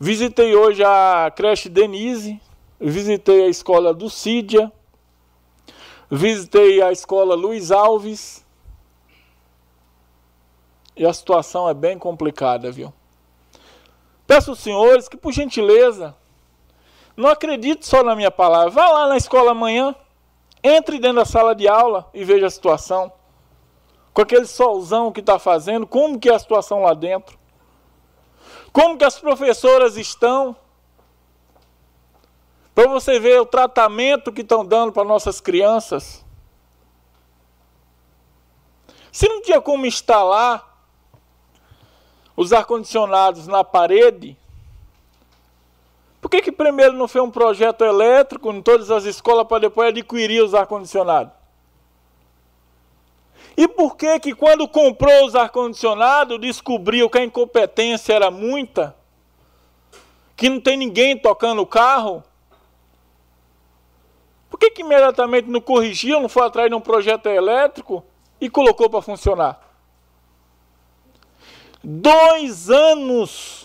Visitei hoje a creche Denise, visitei a escola do Cídia, visitei a escola Luiz Alves. E a situação é bem complicada, viu? Peço aos senhores que, por gentileza, não acredite só na minha palavra. Vá lá na escola amanhã. Entre dentro da sala de aula e veja a situação. Com aquele solzão que está fazendo, como que é a situação lá dentro? Como que as professoras estão? Para você ver o tratamento que estão dando para nossas crianças. Se não tinha como instalar os ar-condicionados na parede, por que, que primeiro não fez um projeto elétrico em todas as escolas para depois adquirir os ar-condicionados? E por que que quando comprou os ar-condicionados descobriu que a incompetência era muita? Que não tem ninguém tocando o carro? Por que que imediatamente não corrigiu, não foi atrás de um projeto elétrico e colocou para funcionar? Dois anos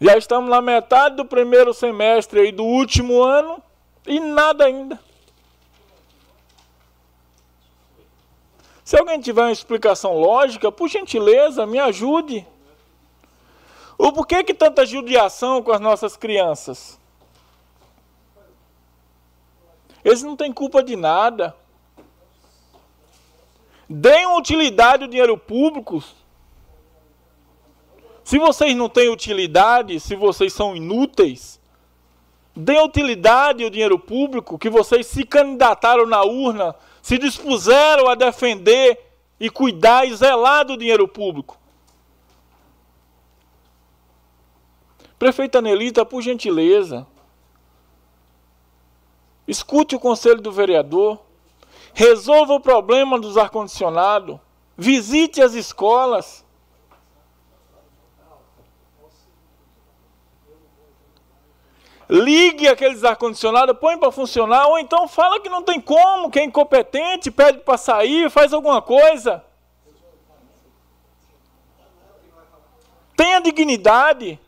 Já estamos na metade do primeiro semestre e do último ano e nada ainda. Se alguém tiver uma explicação lógica, por gentileza, me ajude. O porquê que tanta judiação com as nossas crianças? Eles não têm culpa de nada. Deem utilidade ao dinheiro público se vocês não têm utilidade, se vocês são inúteis, dê utilidade ao dinheiro público que vocês se candidataram na urna, se dispuseram a defender e cuidar e zelar do dinheiro público. Prefeita Nelita, por gentileza, escute o conselho do vereador, resolva o problema dos ar-condicionado, visite as escolas, ligue aqueles ar-condicionado, põe para funcionar, ou então fala que não tem como, que é incompetente, pede para sair, faz alguma coisa. Tenha dignidade.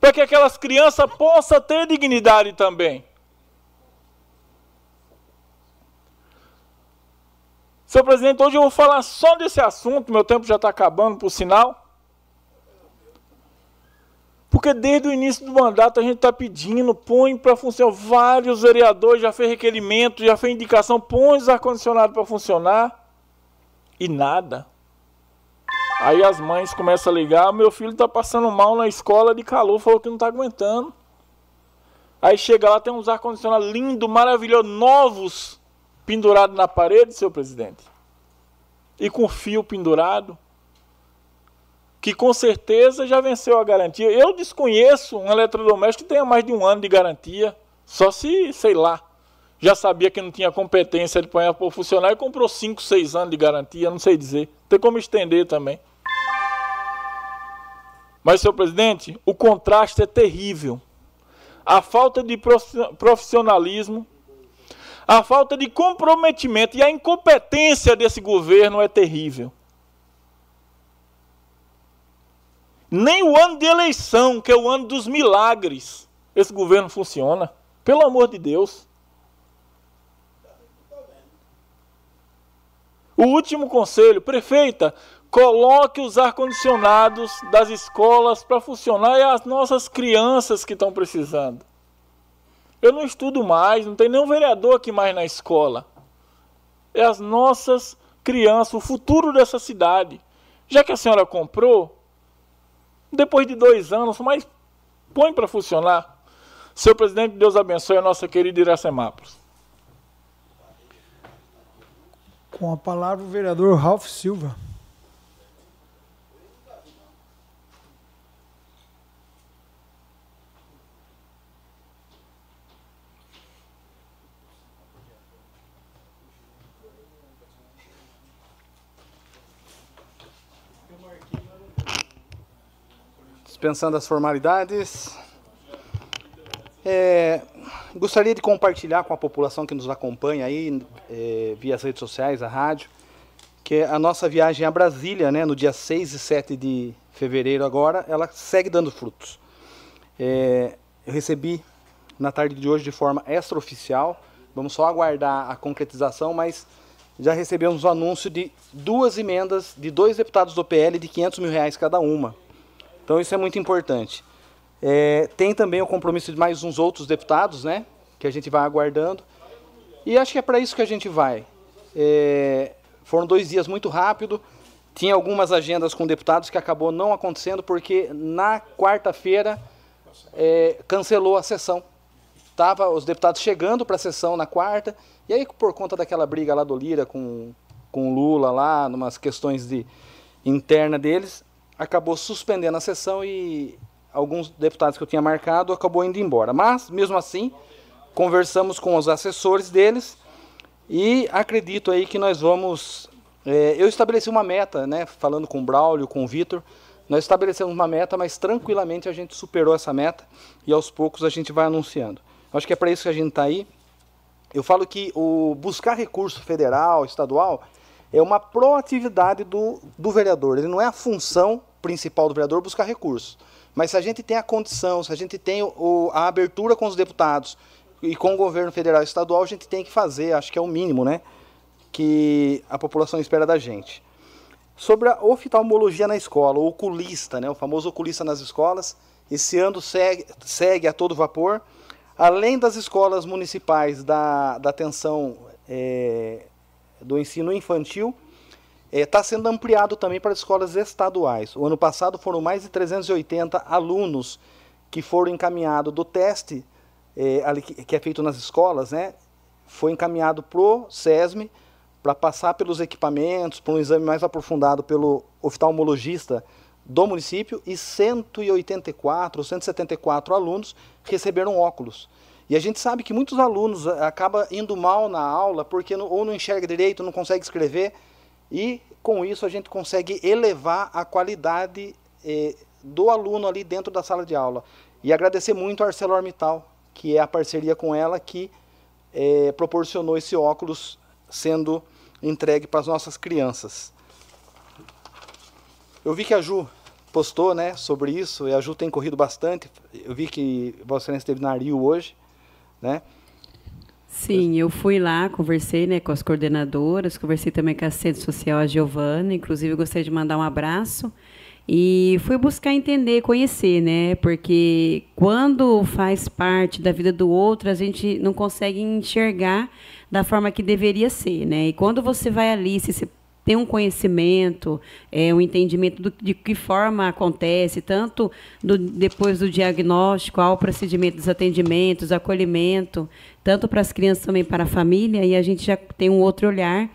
para que aquelas crianças possam ter dignidade também. Senhor presidente, hoje eu vou falar só desse assunto, meu tempo já está acabando, por sinal. Porque desde o início do mandato a gente está pedindo, põe para funcionar. Vários vereadores já fez requerimento, já fez indicação, põe os ar-condicionado para funcionar. E nada. Aí as mães começam a ligar, meu filho está passando mal na escola de calor, falou que não está aguentando. Aí chega lá, tem uns ar-condicionado lindo, maravilhoso, novos, pendurados na parede, seu presidente. E com fio pendurado que com certeza já venceu a garantia. Eu desconheço um eletrodoméstico que tenha mais de um ano de garantia, só se, sei lá, já sabia que não tinha competência de pôr para funcionar e comprou 5, 6 anos de garantia, não sei dizer. Tem como estender também. Mas, senhor presidente, o contraste é terrível. A falta de profissionalismo, a falta de comprometimento e a incompetência desse governo é terrível. Nem o ano de eleição, que é o ano dos milagres, esse governo funciona. Pelo amor de Deus. O último conselho, prefeita, coloque os ar-condicionados das escolas para funcionar e as nossas crianças que estão precisando. Eu não estudo mais, não tem nenhum vereador aqui mais na escola. É as nossas crianças, o futuro dessa cidade. Já que a senhora comprou, depois de dois anos, mas põe para funcionar. Senhor presidente, Deus abençoe a nossa querida Iracemápolis. Com a palavra o vereador Ralph Silva. Dispensando as formalidades. É, gostaria de compartilhar com a população que nos acompanha aí, é, via as redes sociais, a rádio, que a nossa viagem a Brasília, né, no dia 6 e 7 de fevereiro agora, ela segue dando frutos. É, eu recebi na tarde de hoje de forma extraoficial, vamos só aguardar a concretização, mas já recebemos o anúncio de duas emendas de dois deputados do PL de 500 mil reais cada uma. Então isso é muito importante. É, tem também o compromisso de mais uns outros deputados, né? Que a gente vai aguardando. E acho que é para isso que a gente vai. É, foram dois dias muito rápido. Tinha algumas agendas com deputados que acabou não acontecendo porque na quarta-feira é, cancelou a sessão. Tava os deputados chegando para a sessão na quarta e aí por conta daquela briga lá do Lira com com Lula lá, numas questões de interna deles, acabou suspendendo a sessão e alguns deputados que eu tinha marcado acabou indo embora. Mas, mesmo assim, conversamos com os assessores deles e acredito aí que nós vamos... É, eu estabeleci uma meta, né, falando com o Braulio, com o Vitor, nós estabelecemos uma meta, mas tranquilamente a gente superou essa meta e aos poucos a gente vai anunciando. Acho que é para isso que a gente está aí. Eu falo que o buscar recurso federal, estadual, é uma proatividade do, do vereador. Ele não é a função principal do vereador buscar recursos. Mas se a gente tem a condição, se a gente tem o, a abertura com os deputados e com o governo federal e estadual, a gente tem que fazer, acho que é o mínimo, né? Que a população espera da gente. Sobre a oftalmologia na escola, o oculista, né? O famoso oculista nas escolas. Esse ano segue, segue a todo vapor. Além das escolas municipais da, da atenção é, do ensino infantil está é, sendo ampliado também para escolas estaduais. O ano passado foram mais de 380 alunos que foram encaminhados do teste é, que é feito nas escolas, né? Foi encaminhado para o SESM para passar pelos equipamentos, para um exame mais aprofundado pelo oftalmologista do município e 184, 174 alunos receberam óculos. E a gente sabe que muitos alunos eh, acabam indo mal na aula porque ou não enxerga direito, não consegue escrever. E com isso a gente consegue elevar a qualidade eh, do aluno ali dentro da sala de aula. E agradecer muito a ArcelorMittal, que é a parceria com ela que eh, proporcionou esse óculos sendo entregue para as nossas crianças. Eu vi que a Ju postou né, sobre isso, e a Ju tem corrido bastante. Eu vi que Vossa Excelência esteve na Rio hoje, né? Sim, eu fui lá, conversei né, com as coordenadoras, conversei também com a assistente social, a Giovana, inclusive gostaria de mandar um abraço. E fui buscar entender, conhecer, né? Porque quando faz parte da vida do outro, a gente não consegue enxergar da forma que deveria ser, né? E quando você vai ali, se tem um conhecimento, é, um entendimento do, de que forma acontece, tanto do, depois do diagnóstico ao procedimento dos atendimentos, acolhimento, tanto para as crianças também para a família, e a gente já tem um outro olhar.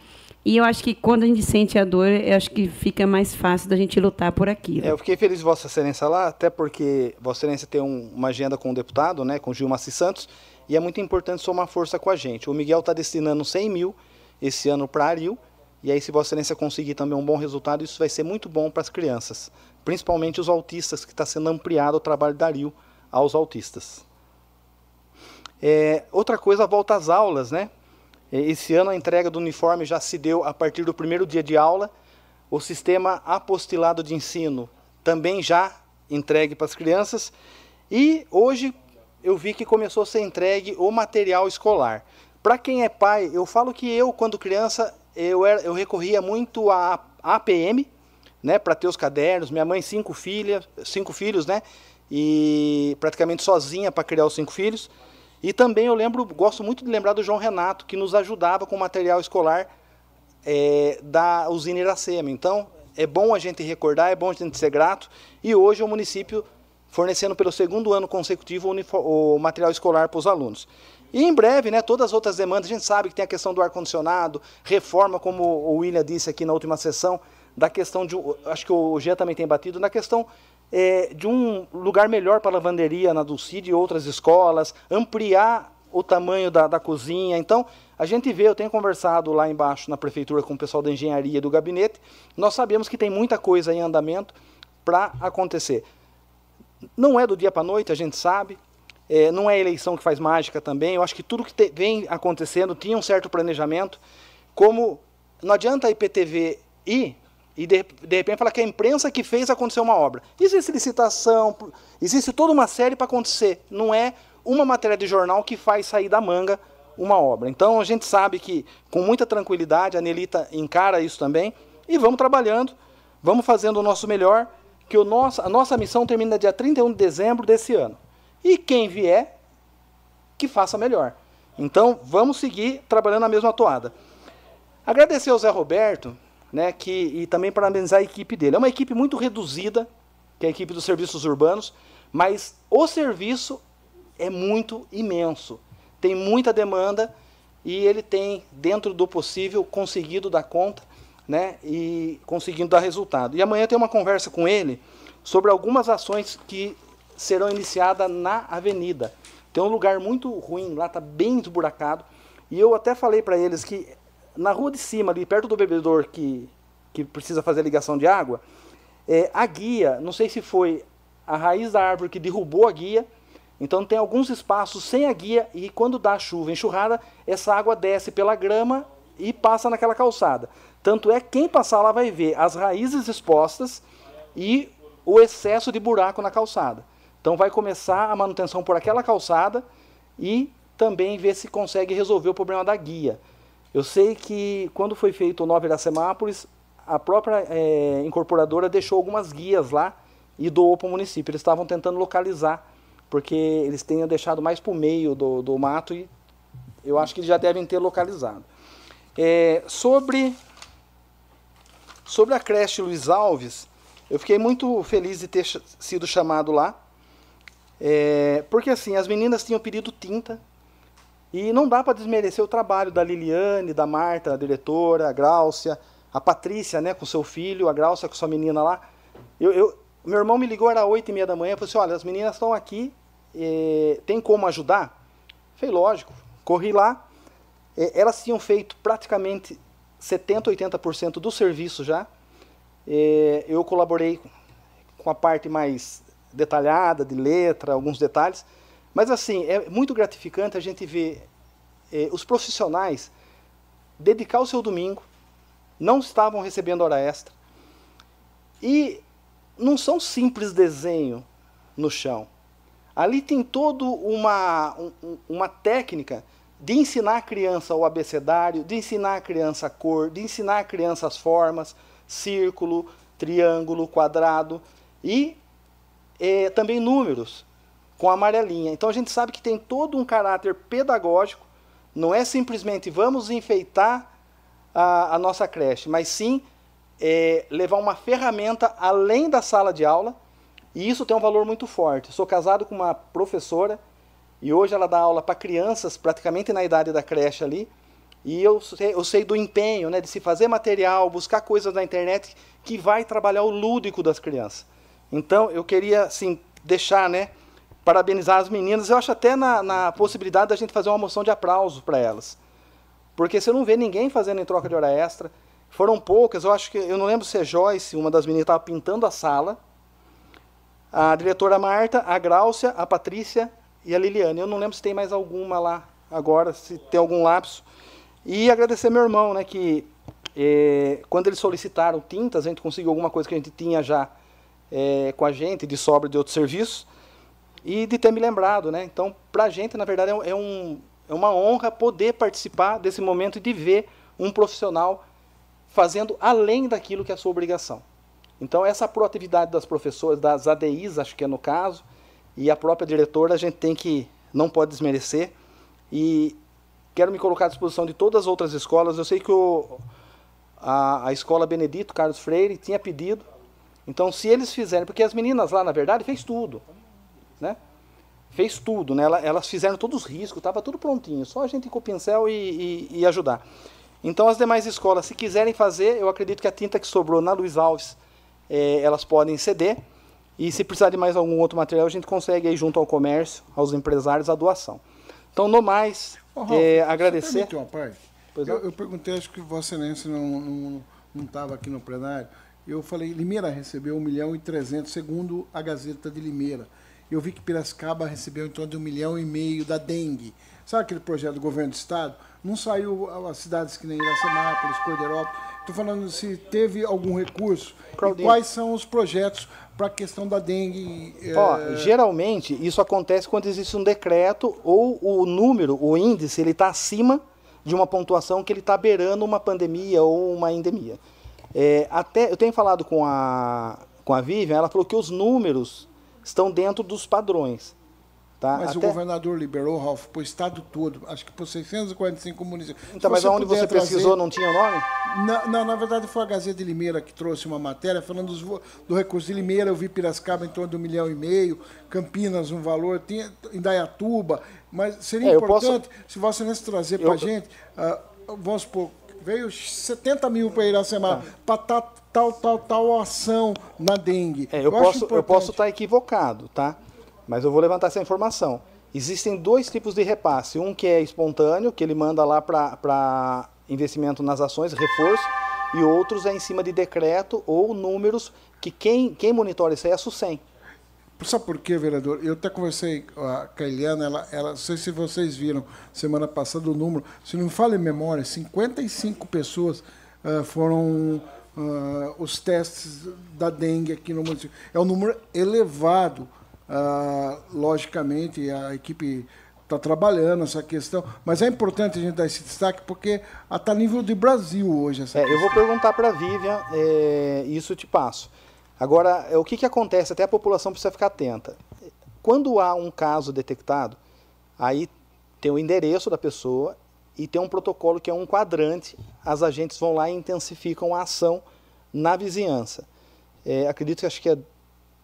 E eu acho que quando a gente sente a dor, eu acho que fica mais fácil da gente lutar por aquilo. É, eu fiquei feliz Vossa Excelência lá, até porque Vossa Excelência tem um, uma agenda com o deputado, né, com Gil Massi Santos, e é muito importante somar força com a gente. O Miguel está destinando 100 mil esse ano para Ariel, e aí, se Vossa Excelência conseguir também um bom resultado, isso vai ser muito bom para as crianças, principalmente os autistas, que está sendo ampliado o trabalho da Rio aos autistas. É, outra coisa, a volta às aulas, né? É, esse ano a entrega do uniforme já se deu a partir do primeiro dia de aula. O sistema apostilado de ensino também já entregue para as crianças. E hoje eu vi que começou a ser entregue o material escolar. Para quem é pai, eu falo que eu, quando criança, eu, era, eu recorria muito à APM, né, para ter os cadernos. Minha mãe, cinco filhas, cinco filhos, né, e praticamente sozinha para criar os cinco filhos. E também eu lembro, gosto muito de lembrar do João Renato, que nos ajudava com material escolar é, da usina Iracema. Então, é bom a gente recordar, é bom a gente ser grato. E hoje o município fornecendo pelo segundo ano consecutivo o, o material escolar para os alunos. E em breve, né, todas as outras demandas, a gente sabe que tem a questão do ar-condicionado, reforma, como o William disse aqui na última sessão, da questão de, acho que o Jean também tem batido, na questão é, de um lugar melhor para a lavanderia na Dulcide e outras escolas, ampliar o tamanho da, da cozinha. Então, a gente vê, eu tenho conversado lá embaixo na prefeitura com o pessoal da engenharia do gabinete, nós sabemos que tem muita coisa em andamento para acontecer. Não é do dia para a noite, a gente sabe, é, não é eleição que faz mágica também. Eu acho que tudo que te, vem acontecendo tinha um certo planejamento. Como não adianta a IPTV ir e de, de repente falar que a imprensa que fez acontecer uma obra. Existe licitação, existe toda uma série para acontecer. Não é uma matéria de jornal que faz sair da manga uma obra. Então a gente sabe que com muita tranquilidade a Nelita encara isso também e vamos trabalhando, vamos fazendo o nosso melhor, que o nosso, a nossa missão termina dia 31 de dezembro desse ano. E quem vier, que faça melhor. Então, vamos seguir trabalhando na mesma toada. Agradecer ao Zé Roberto, né, que, e também parabenizar a equipe dele. É uma equipe muito reduzida, que é a equipe dos serviços urbanos, mas o serviço é muito imenso. Tem muita demanda e ele tem, dentro do possível, conseguido dar conta né, e conseguindo dar resultado. E amanhã tem uma conversa com ele sobre algumas ações que serão iniciadas na avenida. Tem um lugar muito ruim, lá está bem esburacado. E eu até falei para eles que na rua de cima, ali perto do bebedor que, que precisa fazer a ligação de água, é, a guia, não sei se foi a raiz da árvore que derrubou a guia, então tem alguns espaços sem a guia e quando dá chuva, enxurrada, essa água desce pela grama e passa naquela calçada. Tanto é quem passar lá vai ver as raízes expostas e o excesso de buraco na calçada. Então vai começar a manutenção por aquela calçada e também ver se consegue resolver o problema da guia. Eu sei que quando foi feito o Nova Iracemápolis, a própria é, incorporadora deixou algumas guias lá e doou para o município. Eles estavam tentando localizar, porque eles tenham deixado mais para o meio do, do mato e eu acho que já devem ter localizado. É, sobre, sobre a creche Luiz Alves, eu fiquei muito feliz de ter sido chamado lá é, porque assim, as meninas tinham pedido tinta e não dá para desmerecer o trabalho da Liliane, da Marta, a diretora, a Gráucia, a Patrícia, né, com seu filho, a Gráucia com sua menina lá. Eu, eu, meu irmão me ligou, era oito e meia da manhã, falou assim, olha, as meninas estão aqui, é, tem como ajudar? Falei, lógico, corri lá, é, elas tinham feito praticamente 70, 80% do serviço já, é, eu colaborei com a parte mais detalhada, de letra, alguns detalhes. Mas assim, é muito gratificante a gente ver eh, os profissionais dedicar o seu domingo, não estavam recebendo hora extra. E não são simples desenho no chão. Ali tem toda uma, um, uma técnica de ensinar a criança o abecedário, de ensinar a criança a cor, de ensinar a criança as formas, círculo, triângulo, quadrado e é, também números com amarelinha. Então a gente sabe que tem todo um caráter pedagógico, não é simplesmente vamos enfeitar a, a nossa creche, mas sim é, levar uma ferramenta além da sala de aula, e isso tem um valor muito forte. Sou casado com uma professora e hoje ela dá aula para crianças praticamente na idade da creche ali, e eu sei, eu sei do empenho né, de se fazer material, buscar coisas na internet que vai trabalhar o lúdico das crianças. Então eu queria assim, deixar, né, parabenizar as meninas. Eu acho até na, na possibilidade da gente fazer uma moção de aplauso para elas. Porque você não vê ninguém fazendo em troca de hora extra. Foram poucas, eu acho que, eu não lembro se é Joyce, uma das meninas, estava pintando a sala. A diretora Marta, a Gráucia, a Patrícia e a Liliane. Eu não lembro se tem mais alguma lá agora, se tem algum lapso. E agradecer meu irmão, né, que é, quando eles solicitaram tintas, a gente conseguiu alguma coisa que a gente tinha já é, com a gente, de sobra de outros serviços, e de ter me lembrado. Né? Então, para a gente, na verdade, é, um, é uma honra poder participar desse momento e de ver um profissional fazendo além daquilo que é a sua obrigação. Então, essa proatividade das professoras, das ADIs, acho que é no caso, e a própria diretora, a gente tem que, não pode desmerecer. E quero me colocar à disposição de todas as outras escolas. Eu sei que o, a, a escola Benedito Carlos Freire tinha pedido. Então, se eles fizerem, porque as meninas lá, na verdade, fez tudo, né? Fez tudo, né? Elas fizeram todos os riscos, estava tudo prontinho, só a gente ir com o pincel e, e, e ajudar. Então, as demais escolas, se quiserem fazer, eu acredito que a tinta que sobrou na Luiz Alves, é, elas podem ceder. E se precisar de mais algum outro material, a gente consegue aí junto ao comércio, aos empresários, a doação. Então, no mais, oh, Ralf, é, agradecer. Uma parte? Eu, eu, perguntei, acho que Vossa Excelência não estava aqui no plenário. Eu falei, Limeira recebeu 1 milhão e 300, segundo a Gazeta de Limeira. Eu vi que Piracicaba recebeu em torno de 1 milhão e meio da dengue. Sabe aquele projeto do governo do estado? Não saiu as cidades que nem Iracemápolis, Cordeirópolis. Estou falando se teve algum recurso e quais são os projetos para a questão da dengue. Ó, é... Geralmente, isso acontece quando existe um decreto ou o número, o índice, ele está acima de uma pontuação que ele está beirando uma pandemia ou uma endemia. É, até, eu tenho falado com a, com a Vivian, ela falou que os números estão dentro dos padrões. Tá? Mas Até... o governador liberou, Ralf, para o estado todo, acho que por 645 municípios. Então, mas onde você trazer... pesquisou não tinha nome? Na, não, na verdade foi a Gazeta de Limeira que trouxe uma matéria falando dos, do recurso de Limeira, eu vi Piracicaba em torno de um milhão e meio, Campinas um valor, tinha Indaiatuba, mas seria é, importante, posso... se você trazer para a eu... gente, uh, vamos supor, veio 70 mil para Iracema, tá. para tal, tal, tal ação na dengue. É, eu, eu, posso, eu posso estar tá equivocado, tá? mas eu vou levantar essa informação. Existem dois tipos de repasse. Um que é espontâneo, que ele manda lá para investimento nas ações, reforço, e outros é em cima de decreto ou números que quem, quem monitora isso aí é a SUSEM. Sabe por quê, vereador? Eu até conversei com a Eliana, ela, ela, não sei se vocês viram semana passada o número, se não me fala em memória, 55 pessoas uh, foram uh, os testes da dengue aqui no município. É um número elevado ah, logicamente, a equipe está trabalhando essa questão, mas é importante a gente dar esse destaque porque está a nível de Brasil hoje. Essa é, eu vou perguntar para a Vivian, é, isso eu te passo. Agora, é, o que, que acontece? Até a população precisa ficar atenta. Quando há um caso detectado, aí tem o endereço da pessoa e tem um protocolo que é um quadrante. As agentes vão lá e intensificam a ação na vizinhança. É, acredito que acho que é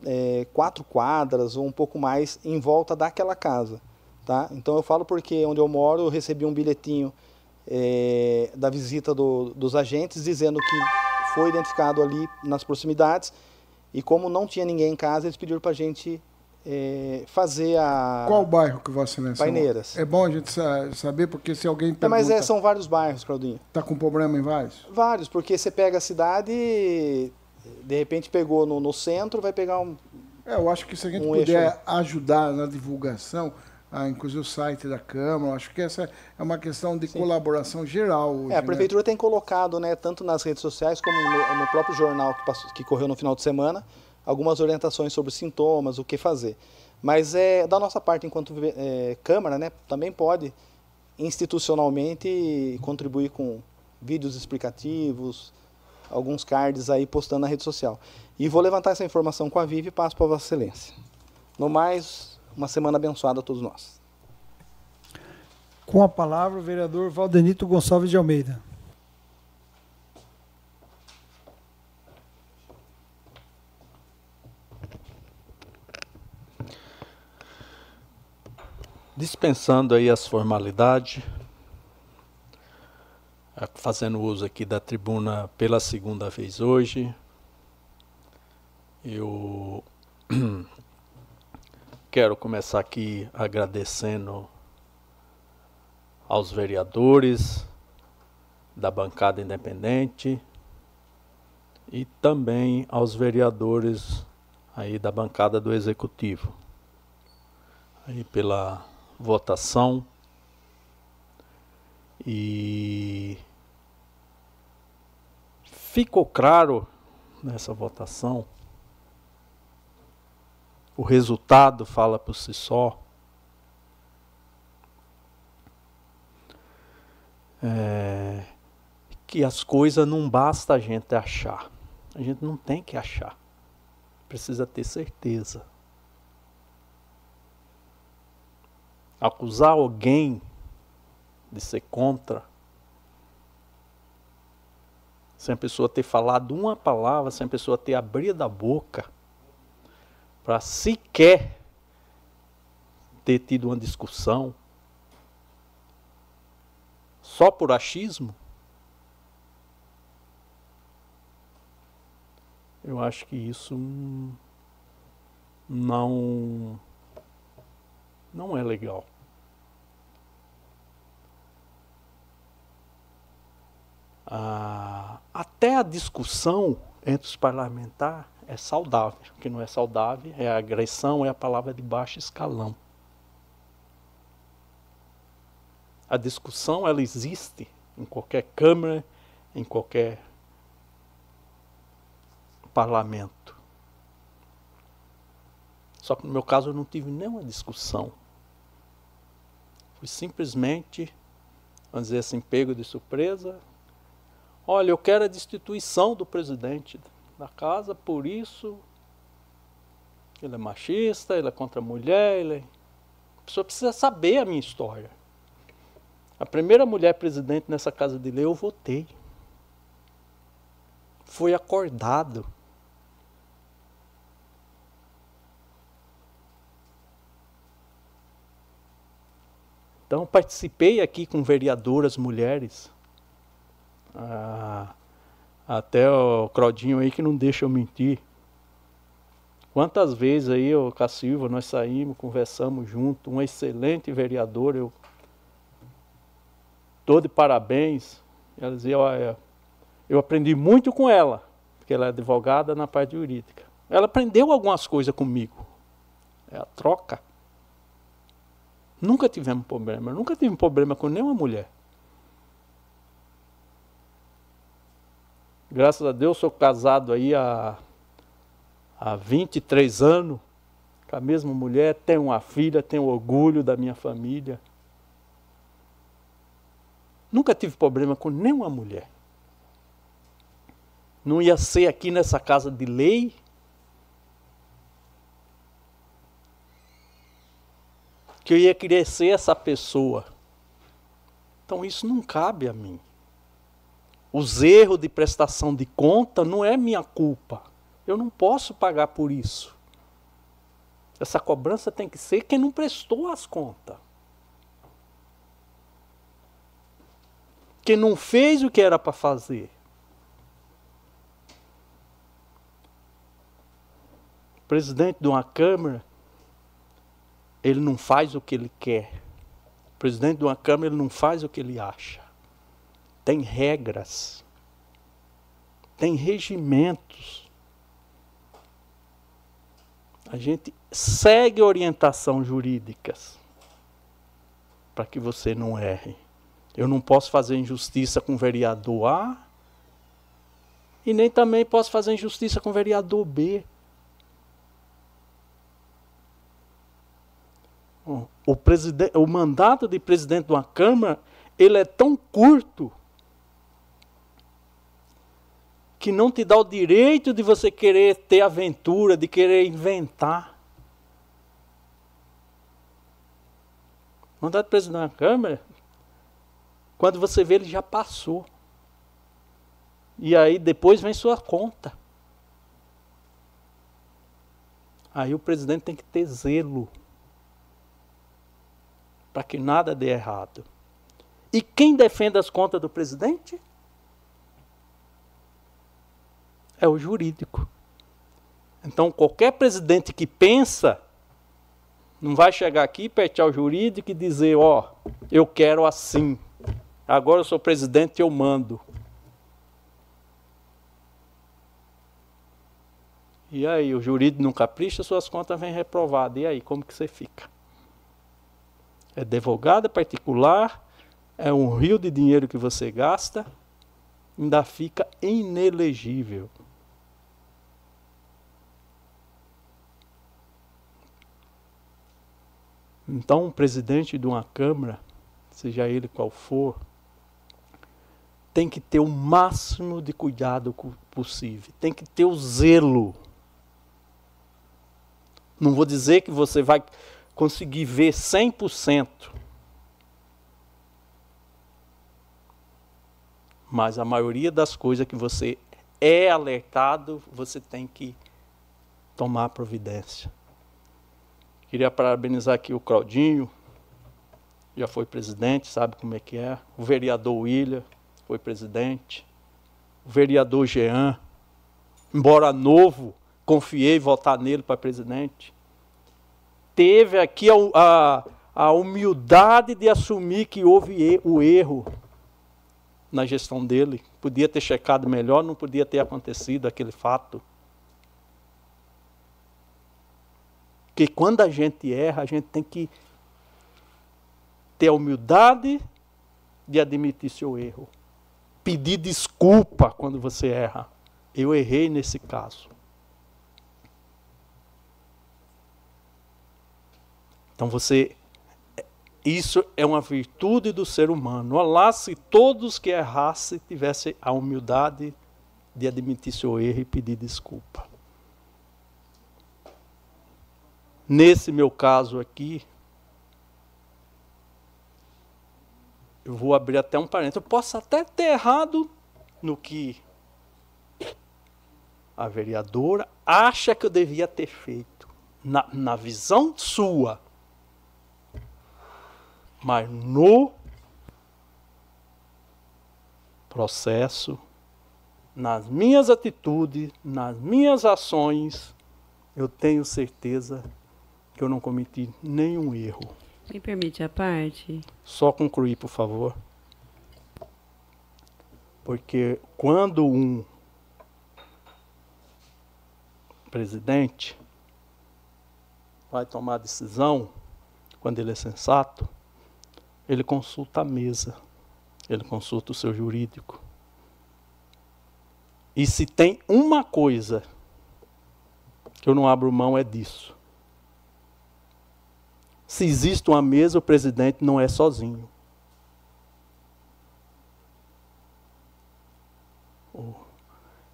é, quatro quadras ou um pouco mais em volta daquela casa. Tá? Então eu falo porque onde eu moro eu recebi um bilhetinho é, da visita do, dos agentes dizendo que foi identificado ali nas proximidades e como não tinha ninguém em casa eles pediram para a gente é, fazer a qual bairro que você nessa Paineiras. É bom a gente saber porque se alguém pergunta... é, mas é, são vários bairros Claudinho. Tá com problema em vários? Vários porque você pega a cidade de repente pegou no, no centro, vai pegar um. É, eu acho que se a gente um puder eixo... ajudar na divulgação, ah, inclusive o site da Câmara, acho que essa é uma questão de Sim. colaboração geral. Hoje, é, a né? Prefeitura né? tem colocado, né, tanto nas redes sociais como no, no próprio jornal que, passou, que correu no final de semana, algumas orientações sobre sintomas, o que fazer. Mas é da nossa parte, enquanto é, Câmara, né, também pode institucionalmente contribuir com vídeos explicativos, alguns cards aí postando na rede social. E vou levantar essa informação com a Vivi e passo para Vossa Excelência. No mais, uma semana abençoada a todos nós. Com a palavra, o vereador Valdenito Gonçalves de Almeida. Dispensando aí as formalidades, fazendo uso aqui da tribuna pela segunda vez hoje, eu [clears throat] quero começar aqui agradecendo aos vereadores da bancada independente e também aos vereadores aí da bancada do executivo. Aí pela votação. E ficou claro nessa votação, o resultado fala por si só. É, que as coisas não basta a gente achar. A gente não tem que achar. Precisa ter certeza. acusar alguém de ser contra, sem a pessoa ter falado uma palavra, sem a pessoa ter abrido a boca, para sequer ter tido uma discussão, só por achismo, eu acho que isso não não é legal. Ah, até a discussão entre os parlamentares é saudável. O que não é saudável é a agressão, é a palavra de baixo escalão. A discussão ela existe em qualquer câmara, em qualquer parlamento. Só que no meu caso eu não tive nenhuma discussão. Fui simplesmente, vamos dizer assim, pego de surpresa. Olha, eu quero a destituição do presidente da casa, por isso ele é machista, ele é contra a mulher, ele é... a pessoa precisa saber a minha história. A primeira mulher presidente nessa casa de lei eu votei. Foi acordado. Então, participei aqui com vereadoras mulheres. Ah, até o Claudinho aí que não deixa eu mentir. Quantas vezes aí, o Silva, nós saímos, conversamos junto, um excelente vereador, eu tô de parabéns. Ela dizia, olha, eu aprendi muito com ela, porque ela é advogada na parte jurídica. Ela aprendeu algumas coisas comigo. É a troca. Nunca tivemos problema. Eu nunca tive problema com nenhuma mulher. Graças a Deus sou casado aí há, há 23 anos com a mesma mulher, tenho uma filha, tenho orgulho da minha família. Nunca tive problema com nenhuma mulher. Não ia ser aqui nessa casa de lei que eu ia querer ser essa pessoa. Então isso não cabe a mim. Os erros de prestação de conta não é minha culpa. Eu não posso pagar por isso. Essa cobrança tem que ser quem não prestou as contas. Quem não fez o que era para fazer. O presidente de uma Câmara ele não faz o que ele quer. O presidente de uma Câmara ele não faz o que ele acha tem regras, tem regimentos. A gente segue orientação jurídicas para que você não erre. Eu não posso fazer injustiça com o vereador A e nem também posso fazer injustiça com o vereador B. O, presidente, o mandato de presidente de uma Câmara ele é tão curto que não te dá o direito de você querer ter aventura, de querer inventar. Mandato de presidente da Câmara, quando você vê, ele já passou. E aí depois vem sua conta. Aí o presidente tem que ter zelo para que nada dê errado. E quem defende as contas do presidente? É o jurídico. Então, qualquer presidente que pensa, não vai chegar aqui, pertear o jurídico e dizer: Ó, oh, eu quero assim. Agora eu sou presidente e eu mando. E aí, o jurídico não capricha, suas contas vêm reprovadas. E aí, como que você fica? É advogado, é particular, é um rio de dinheiro que você gasta, ainda fica inelegível. Então, um presidente de uma Câmara, seja ele qual for, tem que ter o máximo de cuidado possível, tem que ter o zelo não vou dizer que você vai conseguir ver 100%. Mas a maioria das coisas que você é alertado, você tem que tomar providência. Queria parabenizar aqui o Claudinho, já foi presidente, sabe como é que é. O vereador William foi presidente. O vereador Jean, embora novo, confiei votar nele para presidente. Teve aqui a, a, a humildade de assumir que houve o erro na gestão dele. Podia ter checado melhor, não podia ter acontecido aquele fato. Porque quando a gente erra, a gente tem que ter a humildade de admitir seu erro. Pedir desculpa quando você erra. Eu errei nesse caso. Então você isso é uma virtude do ser humano. Olá se todos que errassem tivessem a humildade de admitir seu erro e pedir desculpa. Nesse meu caso aqui, eu vou abrir até um parênteses. Eu posso até ter errado no que a vereadora acha que eu devia ter feito. Na, na visão sua mas no processo, nas minhas atitudes, nas minhas ações, eu tenho certeza que eu não cometi nenhum erro. Me permite a parte? Só concluir, por favor. Porque quando um presidente vai tomar decisão, quando ele é sensato, ele consulta a mesa, ele consulta o seu jurídico. E se tem uma coisa que eu não abro mão é disso. Se existe uma mesa, o presidente não é sozinho.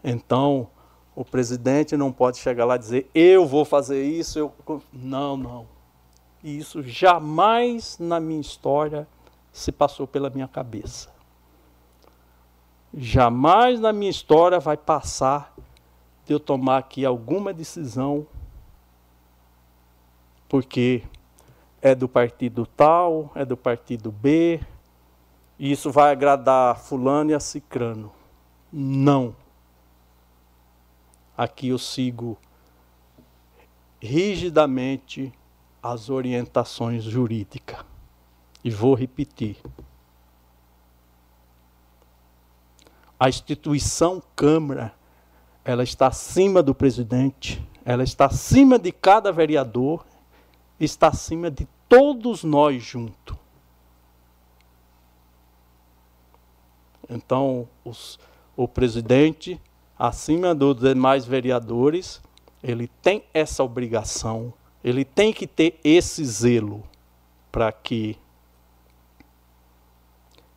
Então, o presidente não pode chegar lá e dizer: eu vou fazer isso. Eu... Não, não. Isso jamais na minha história se passou pela minha cabeça. Jamais na minha história vai passar de eu tomar aqui alguma decisão, porque é do partido tal, é do partido B, e isso vai agradar fulano e a cicrano. Não. Aqui eu sigo rigidamente as orientações jurídicas. E vou repetir. A instituição Câmara, ela está acima do presidente, ela está acima de cada vereador, está acima de todos nós juntos. Então, os, o presidente, acima dos demais vereadores, ele tem essa obrigação ele tem que ter esse zelo. para que,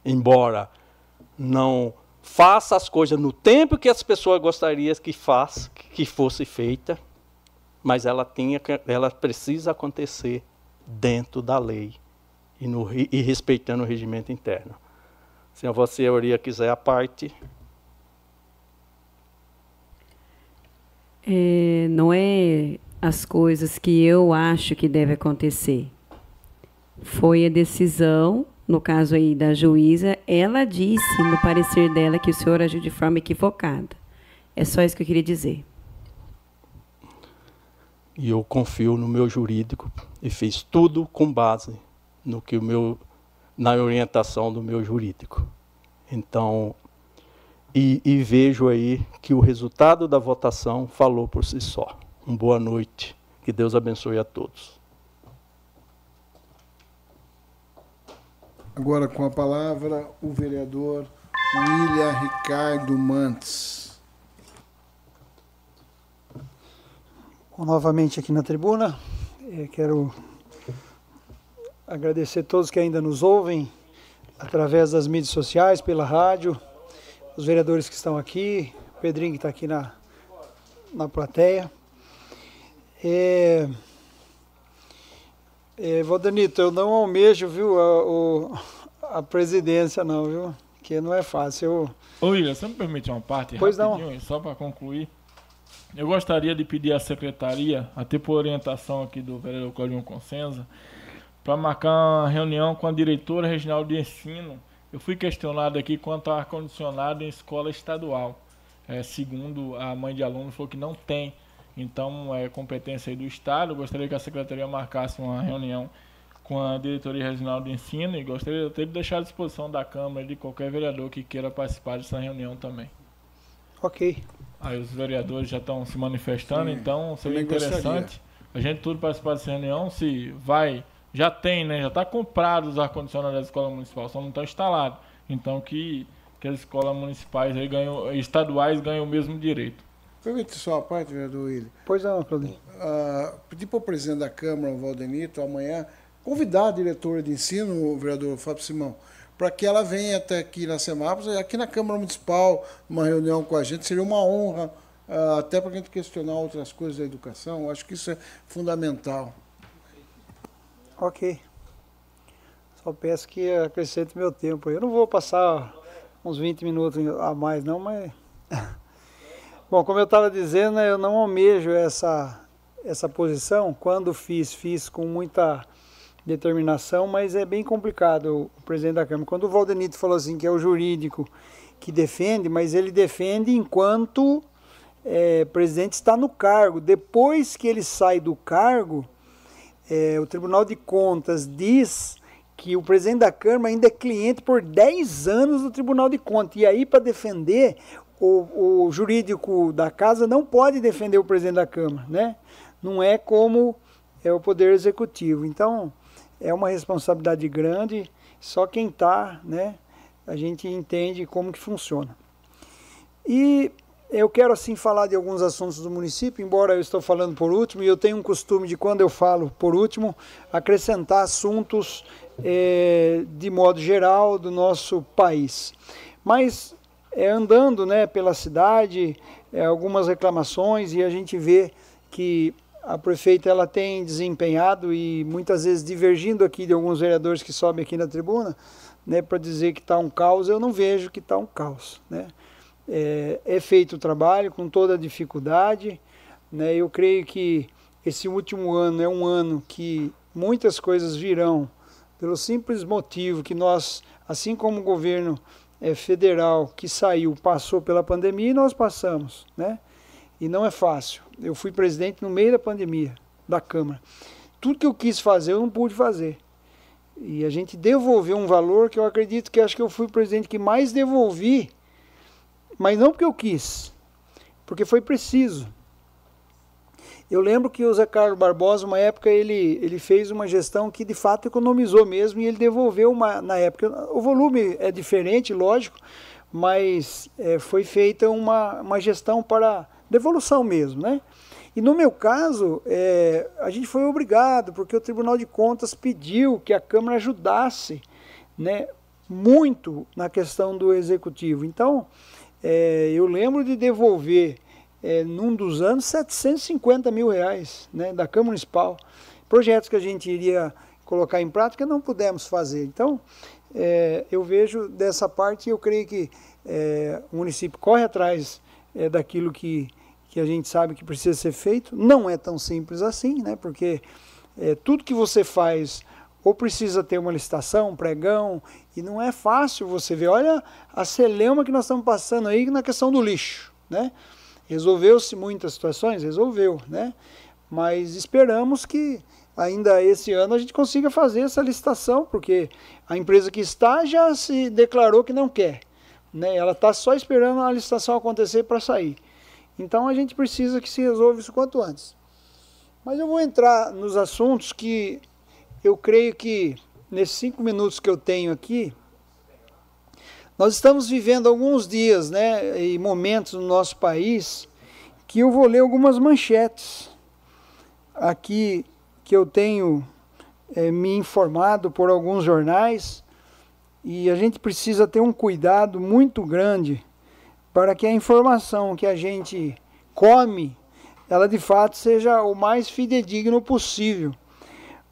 embora não faça as coisas no tempo que as pessoas gostariam que faz, que fosse feita, mas ela tinha, ela precisa acontecer dentro da lei e, no, e respeitando o regimento interno. Se a vossa senhoria quiser a parte. É, não é as coisas que eu acho que deve acontecer. Foi a decisão, no caso aí da juíza, ela disse no parecer dela que o senhor agiu de forma equivocada. É só isso que eu queria dizer. E eu confio no meu jurídico e fiz tudo com base no que o meu na orientação do meu jurídico. Então, e, e vejo aí que o resultado da votação falou por si só. Uma boa noite. Que Deus abençoe a todos. Agora com a palavra o vereador William Ricardo Mantes. Novamente aqui na tribuna, eh, quero agradecer a todos que ainda nos ouvem através das mídias sociais, pela rádio, os vereadores que estão aqui, o Pedrinho que está aqui na, na plateia. É, é, Valdanito, eu não almejo, viu, a, o, a presidência não, viu? Que não é fácil. Eu... Ô William, você me permite uma parte pois rapidinho, não. só para concluir? Eu gostaria de pedir à secretaria, até por orientação aqui do vereador Claudio Consenza, para marcar uma reunião com a diretora regional de ensino. Eu fui questionado aqui quanto ao ar-condicionado em escola estadual. É, segundo a mãe de aluno, falou que não tem. Então, é competência do Estado. Eu gostaria que a secretaria marcasse uma reunião com a diretoria regional de ensino e gostaria até de deixar à disposição da Câmara de qualquer vereador que queira participar dessa reunião também. Ok. Aí os vereadores já estão se manifestando, Sim, então seria interessante gostaria. a gente tudo participar dessa reunião, se vai, já tem, né? Já está comprado os ar-condicionados da escola municipal, só não está instalado. Então que, que as escolas municipais aí ganham, estaduais ganham o mesmo direito. Permite só a parte, vereador William. Pois não, Claudinho. Ah, pedir para o presidente da Câmara, o Valdenito, amanhã, convidar a diretora de ensino, o vereador Fábio Simão, para que ela venha até aqui na Semápolis, aqui na Câmara Municipal, uma reunião com a gente, seria uma honra, ah, até para a gente questionar outras coisas da educação. Acho que isso é fundamental. Ok. Só peço que acrescente meu tempo. Eu não vou passar uns 20 minutos a mais, não, mas. [laughs] Bom, como eu estava dizendo, né, eu não almejo essa, essa posição. Quando fiz, fiz com muita determinação, mas é bem complicado o presidente da Câmara. Quando o Valdenito falou assim que é o jurídico que defende, mas ele defende enquanto é, presidente está no cargo. Depois que ele sai do cargo, é, o Tribunal de Contas diz que o presidente da Câmara ainda é cliente por 10 anos do Tribunal de Contas. E aí, para defender, o, o, jurídico da casa não pode defender o presidente da Câmara, né? Não é como é o Poder Executivo. Então, é uma responsabilidade grande, só quem está, né? A gente entende como que funciona. E eu quero assim falar de alguns assuntos do município, embora eu estou falando por último, e eu tenho um costume de quando eu falo por último, acrescentar assuntos eh, de modo geral do nosso país. Mas é, andando né, pela cidade, é, algumas reclamações e a gente vê que a prefeita ela tem desempenhado e muitas vezes divergindo aqui de alguns vereadores que sobem aqui na tribuna, né, para dizer que está um caos, eu não vejo que está um caos. Né. É, é, feito o trabalho com toda a dificuldade, né, eu creio que esse último ano é um ano que muitas coisas virão, pelo simples motivo que nós, assim como o governo é, federal que saiu, passou pela pandemia e nós passamos, né? E não é fácil. Eu fui presidente no meio da pandemia da Câmara. Tudo que eu quis fazer, eu não pude fazer. E a gente devolveu um valor que eu acredito que acho que eu fui o presidente que mais devolvi, mas não porque eu quis, porque foi preciso. Eu lembro que o Zé Carlos Barbosa, uma época, ele, ele fez uma gestão que de fato economizou mesmo e ele devolveu uma, na época. O volume é diferente, lógico, mas é, foi feita uma, uma gestão para devolução mesmo, né? E no meu caso, é, a gente foi obrigado, porque o Tribunal de Contas pediu que a Câmara ajudasse né, muito na questão do Executivo. Então, é, eu lembro de devolver, é, num dos anos, 750 mil reais né, da Câmara Municipal. Projetos que a gente iria colocar em prática, não pudemos fazer. Então, é, eu vejo dessa parte, eu creio que é, o município corre atrás é, daquilo que, que a gente sabe que precisa ser feito. Não é tão simples assim, né? porque é, tudo que você faz ou precisa ter uma licitação, um pregão, e não é fácil você ver. Olha a celeuma que nós estamos passando aí na questão do lixo. Né? Resolveu-se muitas situações? Resolveu, né? mas esperamos que ainda esse ano a gente consiga fazer essa licitação, porque a empresa que está já se declarou que não quer. Né? Ela está só esperando a licitação acontecer para sair. Então a gente precisa que se resolva isso quanto antes. Mas eu vou entrar nos assuntos que eu creio que nesses cinco minutos que eu tenho aqui, nós estamos vivendo alguns dias né, e momentos no nosso país que eu vou ler algumas manchetes aqui que eu tenho é, me informado por alguns jornais e a gente precisa ter um cuidado muito grande para que a informação que a gente come, ela de fato seja o mais fidedigno possível.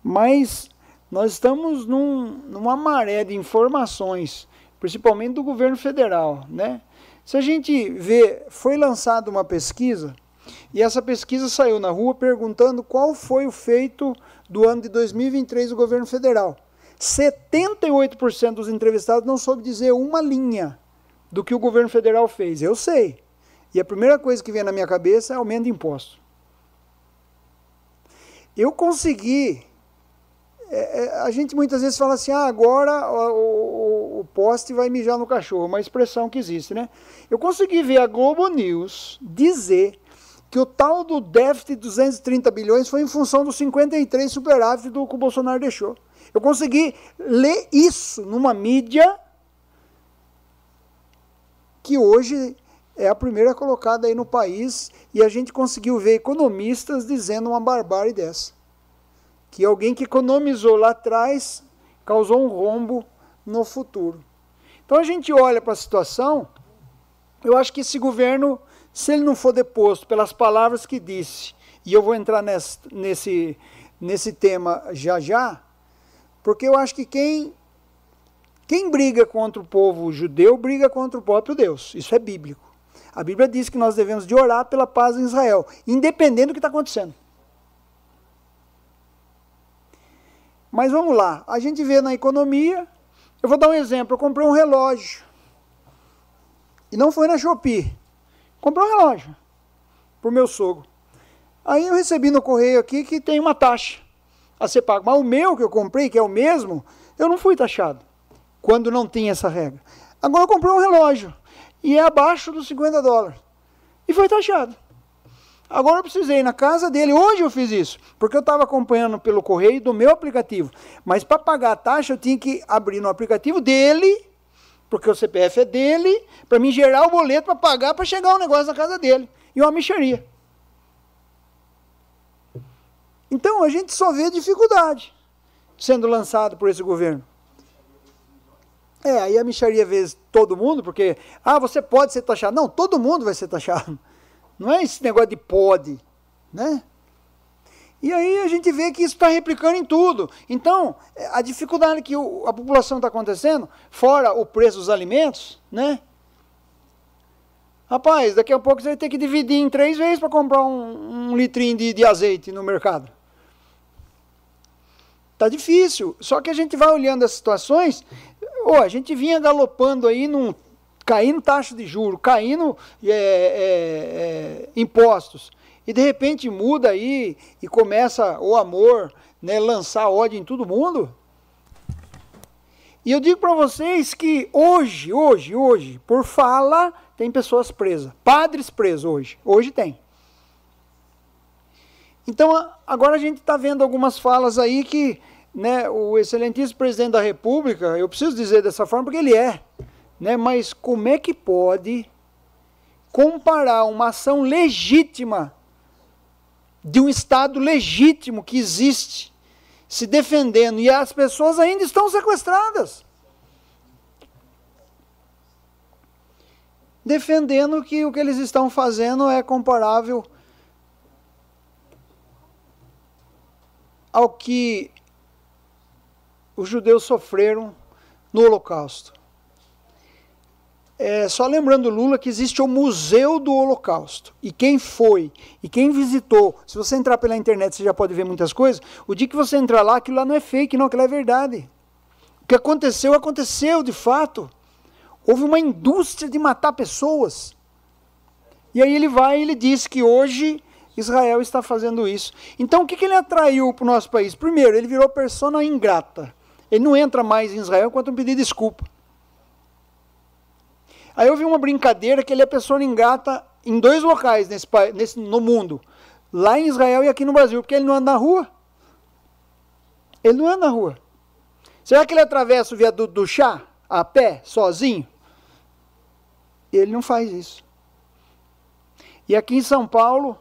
Mas nós estamos num, numa maré de informações, principalmente do governo federal, né? Se a gente vê, foi lançada uma pesquisa e essa pesquisa saiu na rua perguntando qual foi o feito do ano de 2023 do governo federal. 78% dos entrevistados não soube dizer uma linha do que o governo federal fez. Eu sei. E a primeira coisa que vem na minha cabeça é aumento de imposto. Eu consegui. É, é, a gente muitas vezes fala assim: ah, agora o, o, o poste vai mijar no cachorro, uma expressão que existe, né? Eu consegui ver a Globo News dizer que o tal do déficit de 230 bilhões foi em função dos 53 superávit do que o Bolsonaro deixou. Eu consegui ler isso numa mídia que hoje é a primeira colocada aí no país e a gente conseguiu ver economistas dizendo uma barbárie dessa. Que alguém que economizou lá atrás causou um rombo no futuro. Então a gente olha para a situação, eu acho que esse governo se ele não for deposto pelas palavras que disse, e eu vou entrar nesse, nesse, nesse tema já já, porque eu acho que quem, quem briga contra o povo judeu briga contra o próprio Deus. Isso é bíblico. A Bíblia diz que nós devemos de orar pela paz em Israel, independente do que está acontecendo. Mas vamos lá, a gente vê na economia, eu vou dar um exemplo, eu comprei um relógio, e não foi na Shopee, Comprei um relógio para o meu sogro. Aí eu recebi no correio aqui que tem uma taxa a ser paga. Mas o meu que eu comprei, que é o mesmo, eu não fui taxado. Quando não tinha essa regra. Agora eu comprei um relógio. E é abaixo dos 50 dólares. E foi taxado. Agora eu precisei na casa dele. Hoje eu fiz isso. Porque eu estava acompanhando pelo correio do meu aplicativo. Mas para pagar a taxa eu tinha que abrir no aplicativo dele porque o CPF é dele, para mim gerar o boleto para pagar para chegar o um negócio na casa dele. E uma micharia. Então a gente só vê dificuldade sendo lançado por esse governo. É, aí a micharia vê todo mundo, porque, ah, você pode ser taxado. Não, todo mundo vai ser taxado. [laughs] Não é esse negócio de pode, né? E aí a gente vê que isso está replicando em tudo. Então, a dificuldade que a população está acontecendo, fora o preço dos alimentos, né? Rapaz, daqui a pouco você vai ter que dividir em três vezes para comprar um, um litrinho de, de azeite no mercado. Tá difícil. Só que a gente vai olhando as situações, oh, a gente vinha galopando aí num caindo taxa de juro, caindo é, é, é, impostos e de repente muda aí e começa o amor, né, lançar ódio em todo mundo. E eu digo para vocês que hoje, hoje, hoje, por fala, tem pessoas presas, padres presos hoje, hoje tem. Então agora a gente está vendo algumas falas aí que né, o excelentíssimo presidente da República, eu preciso dizer dessa forma porque ele é, né, mas como é que pode comparar uma ação legítima de um Estado legítimo que existe, se defendendo, e as pessoas ainda estão sequestradas. Defendendo que o que eles estão fazendo é comparável ao que os judeus sofreram no Holocausto. É, só lembrando Lula que existe o Museu do Holocausto. E quem foi e quem visitou, se você entrar pela internet você já pode ver muitas coisas. O dia que você entrar lá, aquilo lá não é fake, não, aquilo é verdade. O que aconteceu, aconteceu de fato. Houve uma indústria de matar pessoas. E aí ele vai e ele diz que hoje Israel está fazendo isso. Então o que, que ele atraiu para o nosso país? Primeiro, ele virou persona ingrata. Ele não entra mais em Israel enquanto não pedir desculpa. Aí eu vi uma brincadeira que ele é pessoa ingrata em dois locais nesse, nesse, no mundo. Lá em Israel e aqui no Brasil, porque ele não anda na rua. Ele não anda na rua. Será que ele atravessa o viaduto do chá a pé, sozinho? Ele não faz isso. E aqui em São Paulo,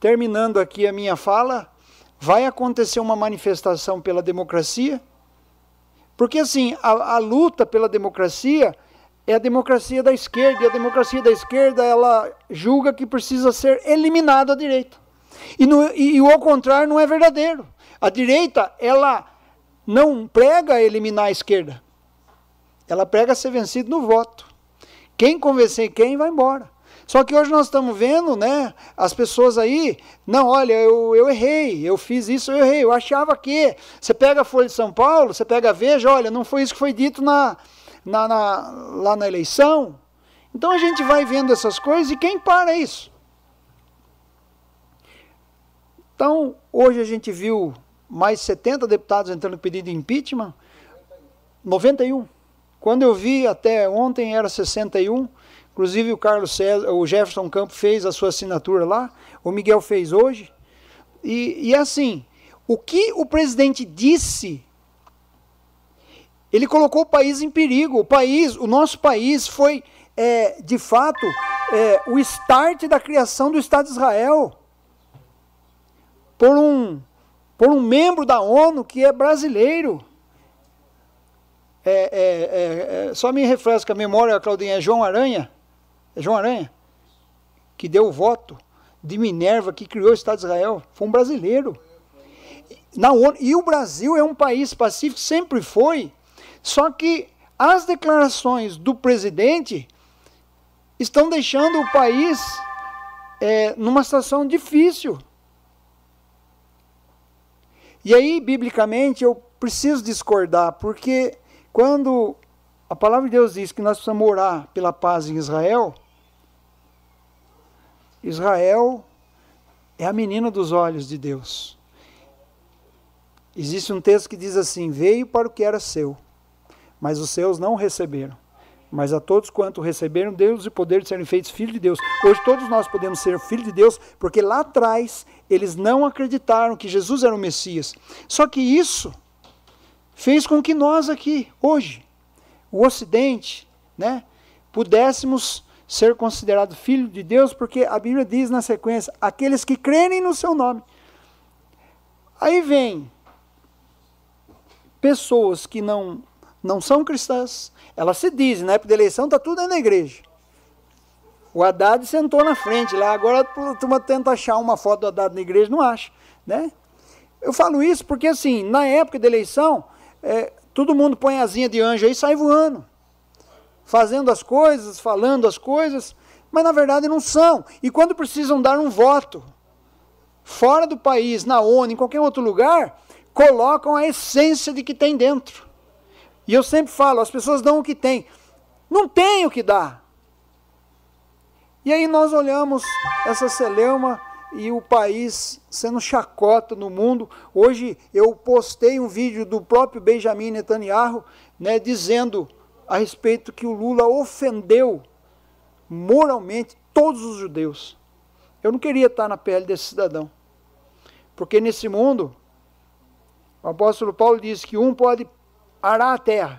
terminando aqui a minha fala, vai acontecer uma manifestação pela democracia porque assim, a, a luta pela democracia é a democracia da esquerda, e a democracia da esquerda ela julga que precisa ser eliminada a direita. E, no, e, e ao contrário não é verdadeiro. A direita, ela não prega eliminar a esquerda. Ela prega ser vencido no voto. Quem convencer quem vai embora. Só que hoje nós estamos vendo, né, as pessoas aí, não, olha, eu, eu errei, eu fiz isso, eu errei, eu achava que. Você pega a Folha de São Paulo, você pega a Veja, olha, não foi isso que foi dito na, na, na, lá na eleição. Então a gente vai vendo essas coisas e quem para isso? Então, hoje a gente viu mais 70 deputados entrando com pedido de impeachment, 91. Quando eu vi até ontem era 61. Inclusive o Carlos César, o Jefferson Campos fez a sua assinatura lá, o Miguel fez hoje. E, e assim, o que o presidente disse, ele colocou o país em perigo. O país, o nosso país foi, é, de fato, é, o start da criação do Estado de Israel por um, por um membro da ONU que é brasileiro. É, é, é, é só me refresca a memória, Claudinha, é João Aranha, João Aranha, que deu o voto de Minerva, que criou o Estado de Israel. Foi um brasileiro. Na ONU, e o Brasil é um país pacífico, sempre foi. Só que as declarações do presidente estão deixando o país é, numa situação difícil. E aí, biblicamente, eu preciso discordar, porque quando a palavra de Deus diz que nós precisamos orar pela paz em Israel, Israel é a menina dos olhos de Deus. Existe um texto que diz assim: Veio para o que era seu, mas os seus não receberam. Mas a todos quanto receberam, Deus e poder de serem feitos filhos de Deus. Hoje todos nós podemos ser filhos de Deus, porque lá atrás eles não acreditaram que Jesus era o Messias. Só que isso fez com que nós aqui, hoje, o Ocidente, né, pudéssemos ser considerado filho de Deus, porque a Bíblia diz na sequência: aqueles que crerem no seu nome. Aí vem pessoas que não, não são cristãs, elas se dizem, na época da eleição está tudo na igreja. O Haddad sentou na frente lá, agora a turma tenta achar uma foto do Haddad na igreja, não acha. Né? Eu falo isso porque, assim, na época da eleição, é, todo mundo põe asinha de anjo aí e sai voando fazendo as coisas, falando as coisas, mas na verdade não são. E quando precisam dar um voto, fora do país, na ONU, em qualquer outro lugar, colocam a essência de que tem dentro. E eu sempre falo, as pessoas dão o que tem. Não tem o que dar. E aí nós olhamos essa celeuma e o país sendo chacota no mundo. Hoje eu postei um vídeo do próprio Benjamin Netanyahu, né, dizendo a respeito que o Lula ofendeu moralmente todos os judeus. Eu não queria estar na pele desse cidadão. Porque nesse mundo, o apóstolo Paulo diz que um pode arar a terra,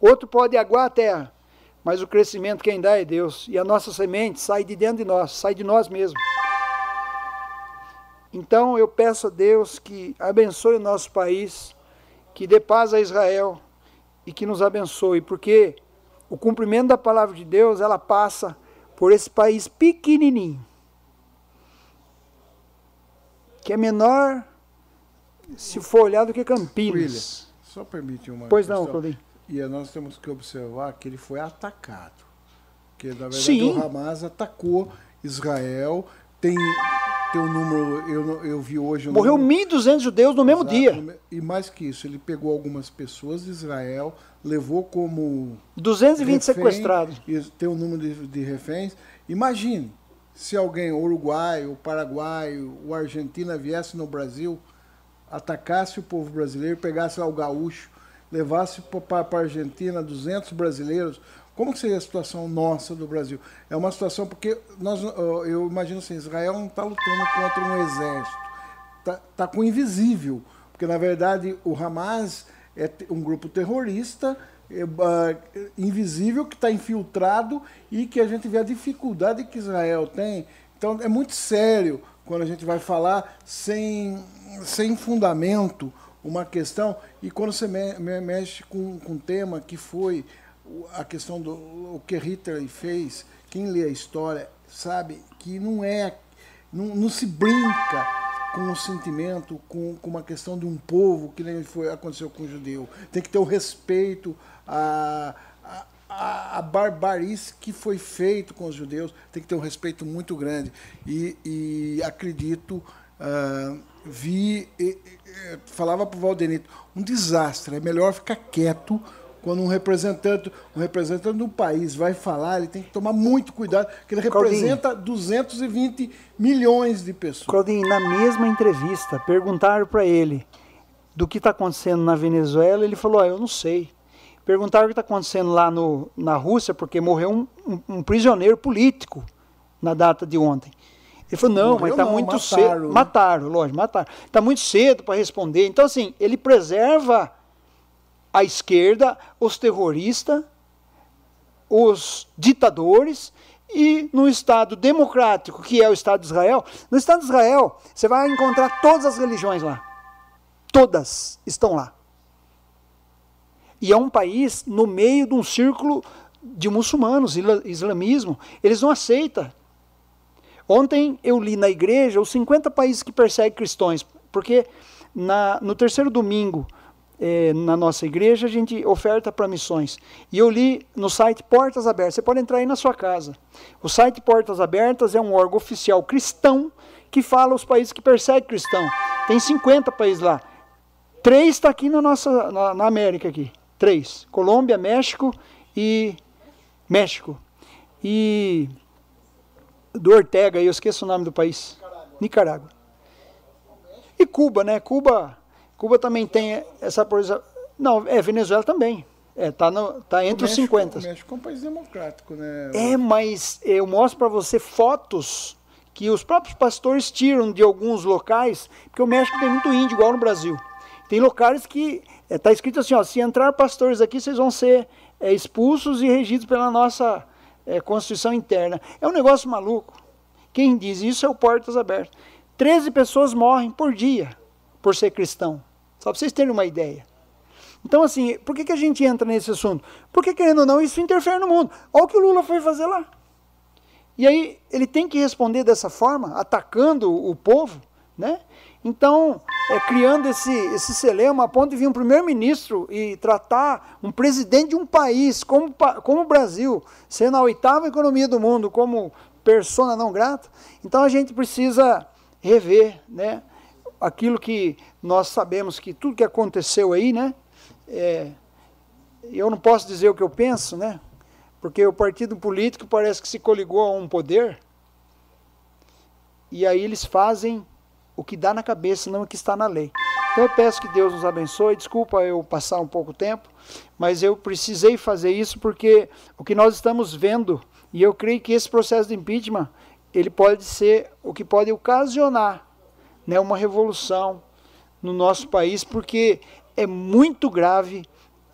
outro pode aguar a terra, mas o crescimento quem dá é Deus. E a nossa semente sai de dentro de nós, sai de nós mesmos. Então eu peço a Deus que abençoe o nosso país, que dê paz a Israel e que nos abençoe, porque o cumprimento da palavra de Deus, ela passa por esse país pequenininho, que é menor, se for olhar, do que Campinas. William, só permite uma Pois questão. não, Claudinho. E nós temos que observar que ele foi atacado. Que, na verdade, Sim. o Hamas atacou Israel. Tem, tem um número, eu, eu vi hoje... Um Morreu 1.200 judeus no mesmo dia. E mais que isso, ele pegou algumas pessoas de Israel, levou como... 220 refém, sequestrados. Tem um número de, de reféns. Imagine, se alguém, o Uruguai, o Paraguai, o Argentina viesse no Brasil, atacasse o povo brasileiro, pegasse lá o gaúcho, levasse para a Argentina 200 brasileiros, como seria a situação nossa do Brasil? É uma situação porque nós, eu imagino assim, Israel não está lutando contra um exército, está tá com invisível, porque na verdade o Hamas é um grupo terrorista é, uh, invisível que está infiltrado e que a gente vê a dificuldade que Israel tem. Então é muito sério quando a gente vai falar sem, sem fundamento uma questão e quando você me, me, mexe com, com um tema que foi a questão do o que Hitler fez, quem lê a história sabe que não é, não, não se brinca com o sentimento, com, com uma questão de um povo, que nem foi, aconteceu com o judeu. Tem que ter o respeito à, à, à barbarice que foi feito com os judeus, tem que ter um respeito muito grande. E, e acredito, uh, vi, e, e, falava para o Valdenito, um desastre, é melhor ficar quieto quando um representante, um representante do país vai falar, ele tem que tomar muito cuidado, porque ele representa Claudinho, 220 milhões de pessoas. Claudinho, na mesma entrevista, perguntaram para ele do que está acontecendo na Venezuela, ele falou, ah, eu não sei. Perguntaram o que está acontecendo lá no, na Rússia, porque morreu um, um, um, prisioneiro político na data de ontem. Ele falou, não, mas está muito mataram, cedo. Né? Mataram, lógico, mataram. Está muito cedo para responder. Então, assim, ele preserva a esquerda, os terroristas, os ditadores, e no Estado democrático, que é o Estado de Israel, no Estado de Israel, você vai encontrar todas as religiões lá. Todas estão lá. E é um país no meio de um círculo de muçulmanos, islamismo. Eles não aceitam. Ontem eu li na igreja os 50 países que perseguem cristãos, porque na, no terceiro domingo é, na nossa igreja, a gente oferta para missões. E eu li no site Portas Abertas, você pode entrar aí na sua casa. O site Portas Abertas é um órgão oficial cristão que fala os países que perseguem cristão. Tem 50 países lá. Três está aqui na nossa na, na, América aqui. Três. Colômbia, México e México. E do Ortega, eu esqueço o nome do país. Nicarágua. Nicarágua. E Cuba, né? Cuba Cuba também tem essa coisa. Não, é, Venezuela também. É, tá, no, tá entre México, os 50. O México é um país democrático, né? É, mas eu mostro para você fotos que os próprios pastores tiram de alguns locais, porque o México tem muito índio, igual no Brasil. Tem locais que está é, tá escrito assim, ó, se entrar pastores aqui, vocês vão ser é, expulsos e regidos pela nossa é, Constituição interna. É um negócio maluco. Quem diz isso é o Portas Abertas. 13 pessoas morrem por dia por ser cristão. Só para vocês terem uma ideia. Então, assim, por que, que a gente entra nesse assunto? Porque, querendo ou não, isso interfere no mundo. Olha o que o Lula foi fazer lá. E aí, ele tem que responder dessa forma, atacando o povo, né? Então, é, criando esse, esse celema a ponto de vir um primeiro-ministro e tratar um presidente de um país como, como o Brasil, sendo a oitava economia do mundo, como persona não grata. Então, a gente precisa rever, né? Aquilo que nós sabemos que tudo que aconteceu aí, né? É, eu não posso dizer o que eu penso, né? Porque o partido político parece que se coligou a um poder e aí eles fazem o que dá na cabeça, não o que está na lei. Então eu peço que Deus nos abençoe. Desculpa eu passar um pouco tempo, mas eu precisei fazer isso porque o que nós estamos vendo, e eu creio que esse processo de impeachment, ele pode ser o que pode ocasionar né, uma revolução no nosso país, porque é muito grave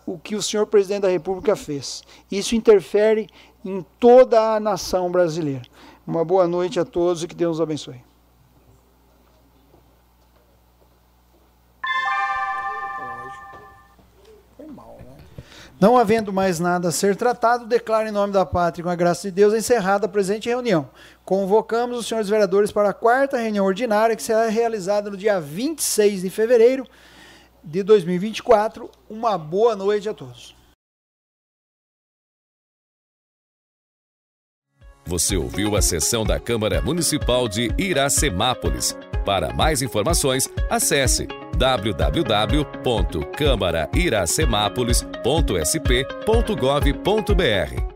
o que o senhor presidente da República fez. Isso interfere em toda a nação brasileira. Uma boa noite a todos e que Deus os abençoe. Não havendo mais nada a ser tratado, declaro em nome da pátria com a graça de Deus encerrada a presente reunião. Convocamos os senhores vereadores para a quarta reunião ordinária, que será realizada no dia 26 de fevereiro de 2024. Uma boa noite a todos. Você ouviu a sessão da Câmara Municipal de Iracemápolis. Para mais informações, acesse www.câmarairacemápolis.sp.gov.br